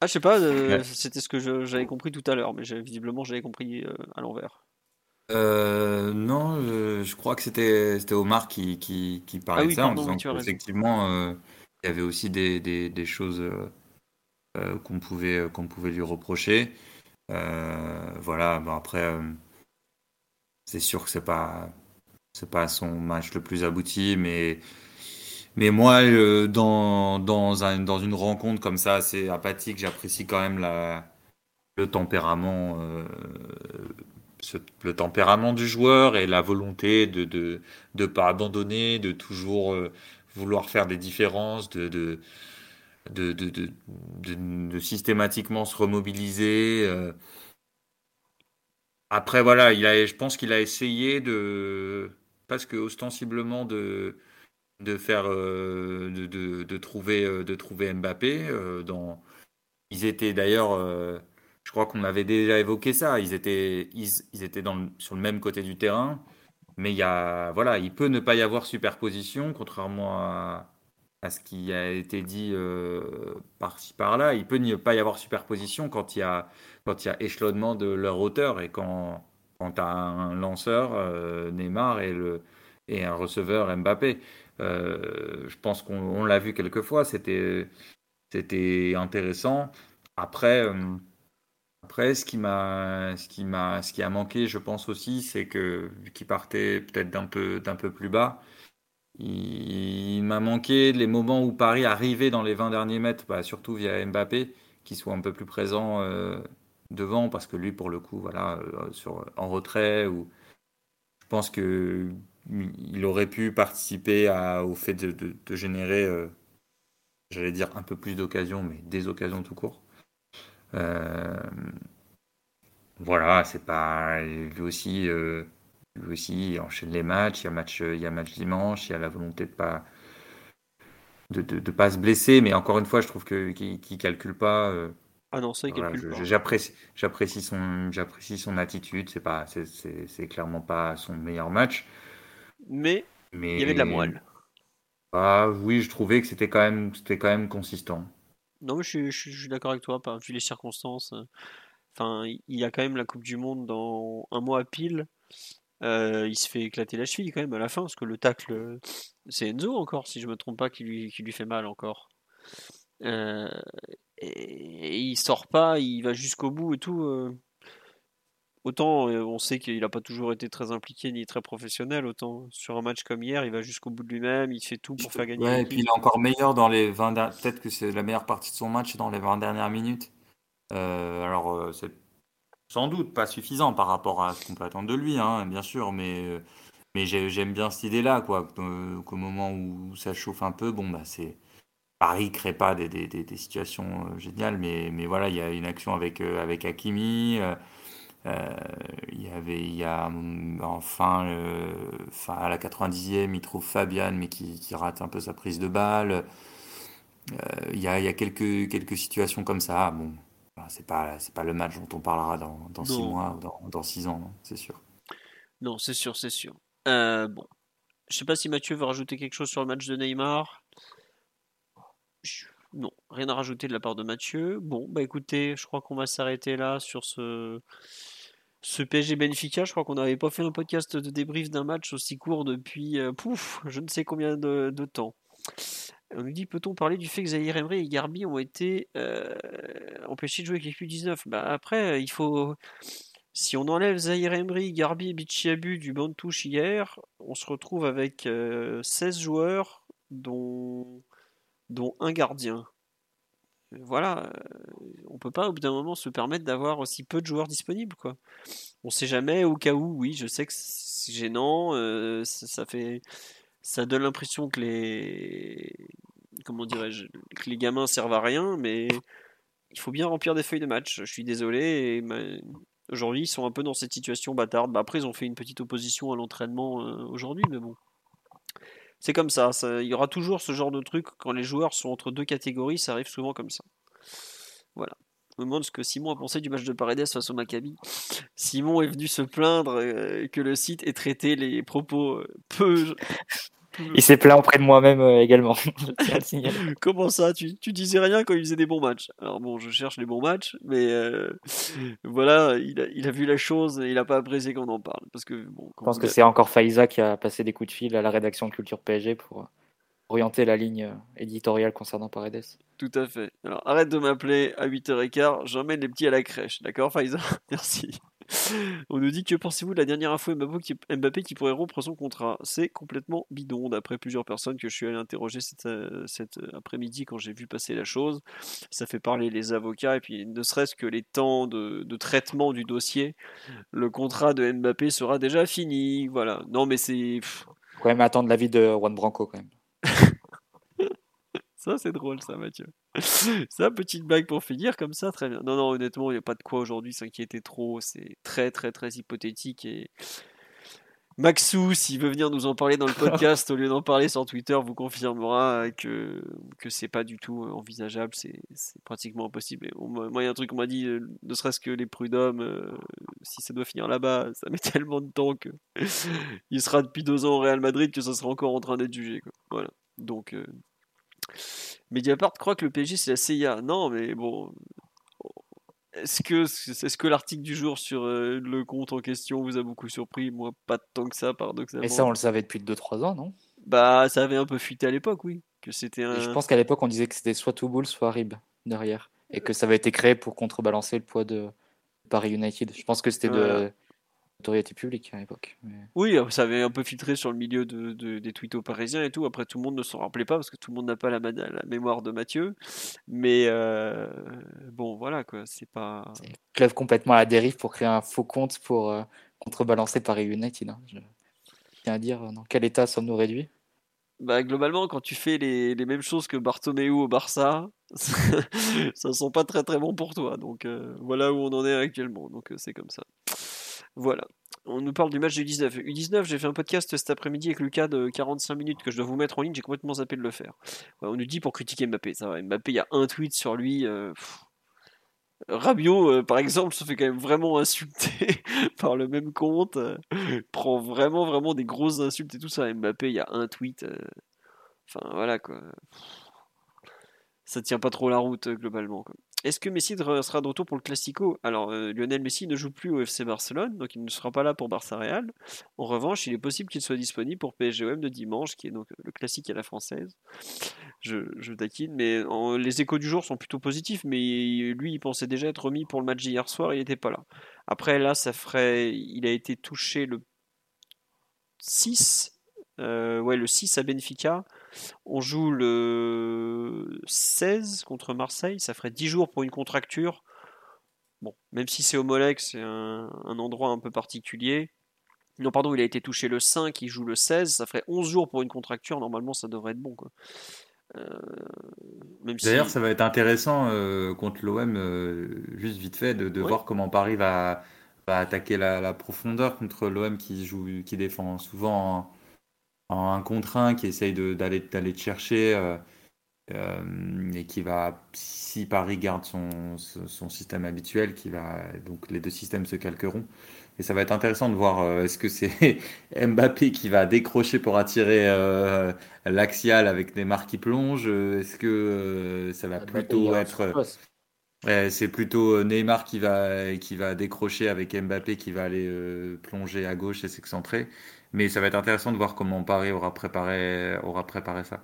Ah, je sais pas, euh, Ouais. c'était ce que j'avais compris tout à l'heure, mais visiblement, j'avais compris euh, à l'envers. Euh, non, je, je crois que c'était c'était Omar qui, qui, qui parlait Ah oui, ça en disant qu'effectivement, euh, il y avait aussi des, des, choses euh, euh, qu'on pouvait, qu'on pouvait lui reprocher. Euh, voilà, bon après, euh, c'est sûr que c'est pas, pas son match le plus abouti, mais, mais moi, euh, dans, dans, un, dans une rencontre comme ça, assez apathique, j'apprécie quand même la, le tempérament, euh, le tempérament du joueur et la volonté de de, de pas abandonner, de toujours euh, vouloir faire des différences, de, de, de, de, systématiquement se remobiliser. euh. Après, voilà, il a, je pense qu'il a essayé de, parce que ostensiblement, de, de faire, euh, de, trouver, euh, de trouver Mbappé. dans, ils étaient d'ailleurs, je crois qu'on avait déjà évoqué ça, ils étaient, ils, ils étaient dans sur le même côté du terrain, Mais il y a, voilà, il peut ne pas y avoir superposition, contrairement à, ce qui a été dit euh, par-ci par-là. Il peut ne pas y avoir superposition quand il y a, quand il y a échelonnement de leur hauteur et quand, quand tu as un lanceur, euh, Neymar, et, le, et un receveur, Mbappé. Euh, je pense qu'on l'a vu quelques fois, c'était, intéressant. Après, après, ce qui m'a, ce qui m'a, ce qui a manqué, je pense aussi, c'est que vu qu'il partait peut-être d'un peu, d'un peu plus bas, il, m'a manqué les moments où Paris arrivait dans les 20 derniers mètres, bah, surtout via Mbappé, qui soit un peu plus présent euh, devant, parce que lui, pour le coup, voilà, euh, en retrait, ou je pense que il aurait pu participer au fait de, de, générer, euh, j'allais dire un peu plus d'occasions, mais des occasions tout court. Voilà, c'est pas lui aussi lui aussi, il enchaîne les matchs. Il y a match, il y a match dimanche. Il y a la volonté de pas de, de, pas se blesser. Mais encore une fois, je trouve que qu'il calcule pas. Euh, ah non, ça il calcule pas. J'apprécie, j'apprécie son, j'apprécie son attitude. C'est pas, c'est clairement pas son meilleur match. Mais, mais il y avait de la moelle. Ah oui, je trouvais que c'était quand même, c'était quand même consistant. Non, mais je suis, d'accord avec toi, vu les circonstances. Enfin, il y a quand même la Coupe du Monde dans un mois pile. Euh, il se fait éclater la cheville quand même à la fin, parce que le tacle, c'est Enzo encore, si je me trompe pas, qui lui, fait mal encore. Euh, et, il sort pas, il va jusqu'au bout et tout. Euh. Autant on sait qu'il n'a pas toujours été très impliqué ni très professionnel, autant sur un match comme hier, il va jusqu'au bout de lui-même, il fait tout pour faire gagner. Ouais, et puis il est encore meilleur dans les 20 Peut-être que c'est la meilleure partie de son match dans les 20 dernières minutes. alors, c'est sans doute pas suffisant par rapport à ce qu'on peut attendre de lui, hein, bien sûr, mais, mais j'aime bien cette idée-là, quoi. Qu'au moment où ça chauffe un peu, bon, bah, c'est. Paris crée pas des, des, des, situations euh, géniales, mais, mais voilà, il y a une action avec, euh, avec Hakimi. Euh, il y avait, il y a enfin, enfin, à la 90e, il trouve Fabian, mais qui, qui, rate un peu sa prise de balle. il, y a, il y a quelques, quelques situations comme ça. Bon, c'est pas c'est pas le match dont on parlera dans, dans six mois ou dans, dans six ans, c'est sûr. Non, c'est sûr, c'est sûr. Euh, bon, je sais pas si Mathieu veut rajouter quelque chose sur le match de Neymar. Non, rien à rajouter de la part de Mathieu. Bon, bah écoutez, je crois qu'on va s'arrêter là sur ce ce PSG Benfica. Je crois qu'on n'avait pas fait un podcast de débrief d'un match aussi court depuis euh, pouf, je ne sais combien de, temps. On nous dit peut-on parler du fait que Zahir Emery et Garbi ont été euh, empêchés de jouer avec les U19 bah Après, il faut. Si on enlève Zahir Emery, Garbi et Bichiabu du banc de touche hier, on se retrouve avec 16 euh, joueurs, dont, dont un gardien. Voilà, euh, on peut pas au bout d'un moment se permettre d'avoir aussi peu de joueurs disponibles. Quoi. On sait jamais, au cas où, oui, je sais que c'est gênant, ça fait ça donne l'impression que les comment dirais-je que les gamins servent à rien, mais il faut bien remplir des feuilles de match. Je suis désolé. Aujourd'hui, ils sont un peu dans cette situation bâtarde. Bah, après, ils ont fait une petite opposition à l'entraînement euh, aujourd'hui, mais bon. C'est comme ça, Il y aura toujours ce genre de truc quand les joueurs sont entre deux catégories. Ça arrive souvent comme ça. Voilà. Je me demande ce que Simon a pensé du match de Paredes face au Maccabi. Simon est venu se plaindre euh, que le site ait traité les propos euh, peu il s'est plaint auprès de moi-même euh, également. Comment ça tu, tu, disais rien quand il faisait des bons matchs? Alors bon, je cherche les bons matchs, mais euh, voilà, il a, il a, vu la chose et il n'a pas apprécié qu'on en parle. Parce que, bon, je pense que c'est encore Faiza qui a passé des coups de fil à la rédaction de Culture PSG pour orienter la ligne éditoriale concernant Paredes. Tout à fait. Alors arrête de m'appeler à 8h15, j'emmène les petits à la crèche. D'accord, Faiza? Merci. On nous dit que pensez-vous de la dernière info Mbappé qui, pourrait rompre son contrat? C'est complètement bidon, d'après plusieurs personnes que je suis allé interroger cet, euh, euh, après-midi quand j'ai vu passer la chose. Ça fait parler les avocats et puis ne serait-ce que les temps de, traitement du dossier, le contrat de Mbappé sera déjà fini. Voilà. Non, mais c'est. Faut quand même attendre l'avis de Juan Branco quand même. Ça, c'est drôle, ça, Mathieu. ça, petite blague pour finir, comme ça, très bien. Non, non, honnêtement, il n'y a pas de quoi aujourd'hui s'inquiéter trop. C'est très, très, très hypothétique. Et... Maxou, s'il veut venir nous en parler dans le podcast au lieu d'en parler sur Twitter, vous confirmera que, que c'est pas du tout envisageable, c'est pratiquement impossible. Et moi, il y a un truc qu'on m'a dit, euh, ne serait-ce que les prud'hommes, euh, si ça doit finir là-bas, ça met tellement de temps que il sera depuis deux ans au Real Madrid que ça sera encore en train d'être jugé. Voilà. Donc, euh... Mediapart croit que le PSG c'est la CIA. Non, mais bon, est-ce que, est-ce que l'article du jour sur euh, le compte en question vous a beaucoup surpris? Moi, pas tant que ça, paradoxalement. Mais ça, on le savait depuis 2-3 ans, non? Bah, ça avait un peu fuité à l'époque, oui. Que c'était un... Je pense qu'à l'époque, on disait que c'était soit Touboul, soit Rib derrière. Et que ça avait été créé pour contrebalancer le poids de Paris United. Je pense que c'était de notoriété publique à l'époque. Oui, euh, ça avait un peu filtré sur le milieu de, des tweetos parisiens et tout. Après, tout le monde ne s'en rappelait pas parce que tout le monde n'a pas la, la, mémoire de Mathieu. Mais euh, bon, voilà quoi, c'est pas. Club complètement à la dérive pour créer un faux compte pour euh, contrebalancer Paris United. Hein. Je tiens à dire dans quel état sommes-nous réduits? Bah, globalement, quand tu fais les, les mêmes choses que Bartomeu au Barça, ça ne sent pas très très bon pour toi. Donc voilà où on en est actuellement. Donc c'est comme ça. Voilà. On nous parle du match du 19. U19, j'ai fait un podcast cet après-midi avec Lucas de 45 minutes que je dois vous mettre en ligne, j'ai complètement zappé de le faire. on nous dit pour critiquer Mbappé, ça va. Mbappé, il y a un tweet sur lui. Euh, euh, par exemple, se fait quand même vraiment insulter par le même compte. Euh, prend vraiment, vraiment des grosses insultes et tout ça. Mbappé, il y a un tweet. Enfin, voilà quoi. Ça tient pas trop la route globalement. Quoi. Est-ce que Messi sera de retour pour le Classico? Alors, euh, Lionel Messi ne joue plus au FC Barcelone, donc il ne sera pas là pour Barça Real. En revanche, il est possible qu'il soit disponible pour PSGOM de dimanche, qui est donc le classique à la française. Je, taquine, mais les échos du jour sont plutôt positifs, mais lui, il pensait déjà être remis pour le match d'hier soir, il n'était pas là. Après, là, ça ferait. Il a été touché le 6, euh, ouais, le 6 à Benfica. On joue le 16 contre Marseille, ça ferait 10 jours pour une contracture. Bon, même si c'est au Molex, c'est un, endroit un peu particulier. Non, pardon, il a été touché le 5, il joue le 16, ça ferait 11 jours pour une contracture, normalement ça devrait être bon. Euh, D'ailleurs, ça va être intéressant euh, contre l'OM, euh, juste vite fait, de, voir comment Paris va, attaquer la, profondeur contre l'OM qui joue, qui défend souvent un contre un qui essaye d'aller d'aller te chercher euh, euh, et qui va, si Paris garde son, son système habituel, qui va donc les deux systèmes se calqueront. Et ça va être intéressant de voir euh, est-ce que c'est Mbappé qui va décrocher pour attirer l'axial avec des marques qui plongent Est-ce que ça va plutôt être c'est plutôt Neymar qui va qui va décrocher avec Mbappé qui va aller plonger à gauche et s'excentrer mais ça va être intéressant de voir comment Paris aura préparé, aura préparé ça.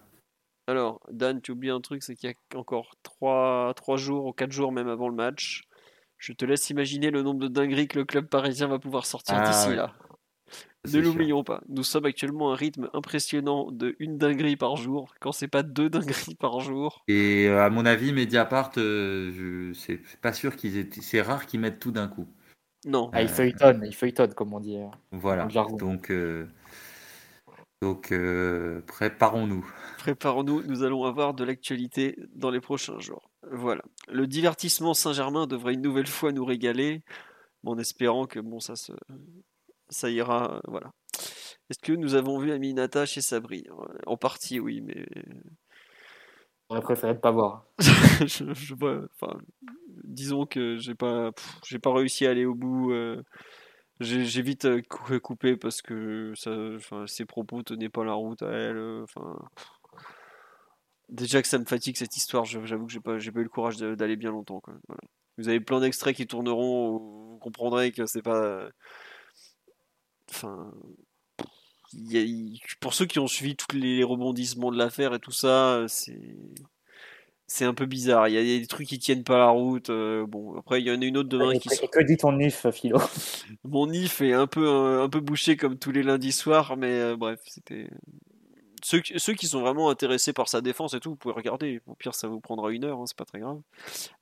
Alors, Dan, tu oublies un truc, c'est qu'il y a encore 3, 3 jours ou 4 jours même avant le match. Je te laisse imaginer le nombre de dingueries que le club parisien va pouvoir sortir ah d'ici là. Ne l'oublions pas, nous sommes actuellement à un rythme impressionnant de une dinguerie par jour, quand c'est pas deux dingueries par jour. Et euh, à mon avis, Mediapart, euh, c'est pas sûr qu'ils aient... c'est rare qu'ils mettent tout d'un coup. Non. Ah, il feuilletonne, il feuilletonne, comme on dit. Euh, voilà. Donc, euh, donc euh, préparons-nous. Préparons-nous, nous allons avoir de l'actualité dans les prochains jours. Voilà. Le divertissement Saint-Germain devrait une nouvelle fois nous régaler, en espérant que bon, ça, se, ça ira. Voilà. Est-ce que nous avons vu Aminata chez Sabri? En partie, oui, mais. J'aurais préféré ne pas voir. je, je enfin, disons que j'ai pas, j'ai pas réussi à aller au bout. Euh, j'ai vite euh, coupé parce que ça, ses propos tenaient pas la route à elle. Euh, enfin, déjà que ça me fatigue cette histoire. J'avoue que j'ai pas, j'ai pas eu le courage d'aller bien longtemps. Quoi. Vous avez plein d'extraits qui tourneront. vous comprendrez que c'est pas. Enfin, pour ceux qui ont suivi tous les rebondissements de l'affaire et tout ça, c'est c'est un peu bizarre. Il y a des trucs qui tiennent pas la route. Euh, bon, après, il y en a une autre demain qui. Que dit ton NIF, Philo? Mon NIF est un peu, un, peu bouché comme tous les lundis soirs, mais euh, bref, c'était. Ceux, qui sont vraiment intéressés par sa défense et tout, vous pouvez regarder. Au pire, ça vous prendra une heure, hein, c'est pas très grave.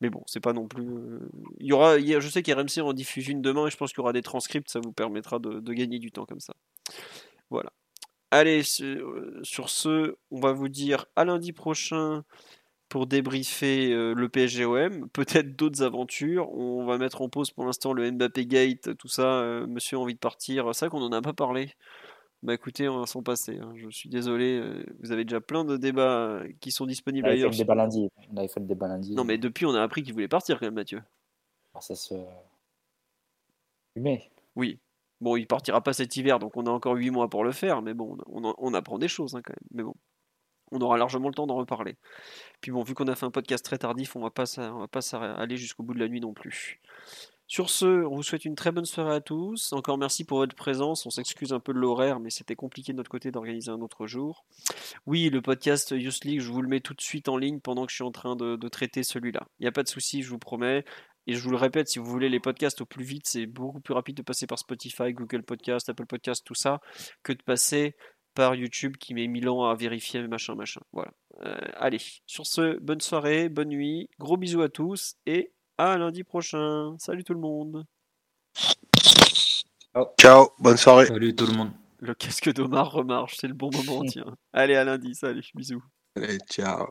Mais bon, c'est pas non plus. Euh, il y aura, je sais qu'RMC en diffuse une demain et je pense qu'il y aura des transcripts, ça vous permettra de, gagner du temps comme ça. Voilà. Allez, sur ce, on va vous dire à lundi prochain pour débriefer euh, le PSGOM, peut-être d'autres aventures. On va mettre en pause pour l'instant le Mbappé Gate, tout ça. Euh, monsieur a envie de partir. Vrai qu'on n'en a pas parlé. Bah écoutez, on va s'en passer. hein. Je suis désolé. euh, Vous avez déjà plein de débats euh, qui sont On disponibles fait ailleurs. le débat lundi. On avait fait le débat lundi. Non, mais depuis, on a appris qu'il voulait partir quand même, Mathieu. Alors, ça se. Mais Oui. Bon, il partira pas cet hiver, donc on a encore 8 mois pour le faire, mais bon, on, en- on apprend des choses hein, quand même. Mais bon, on aura largement le temps d'en reparler. Puis bon, vu qu'on a fait un podcast très tardif, on va pas, on va pas aller jusqu'au bout de la nuit non plus. Sur ce, on vous souhaite une très bonne soirée à tous. Encore merci pour votre présence. On s'excuse un peu de l'horaire, mais c'était compliqué de notre côté d'organiser un autre jour. Oui, le podcast Youth je vous le mets tout de suite en ligne pendant que je suis en train de, de traiter celui-là. Il n'y a pas de souci, je vous promets. Et je vous le répète, si vous voulez les podcasts au plus vite, c'est beaucoup plus rapide de passer par Spotify, Google Podcast, Apple Podcast, tout ça, que de passer par YouTube qui met mille ans à vérifier, machin, machin. Voilà. Euh, allez, sur ce, bonne soirée, bonne nuit, gros bisous à tous et à lundi prochain. Salut tout le monde. Ciao, bonne soirée. Salut tout le monde. Le casque d'Omar remarche, c'est le bon moment, tiens. Allez, à lundi, salut, bisous. Allez, ciao.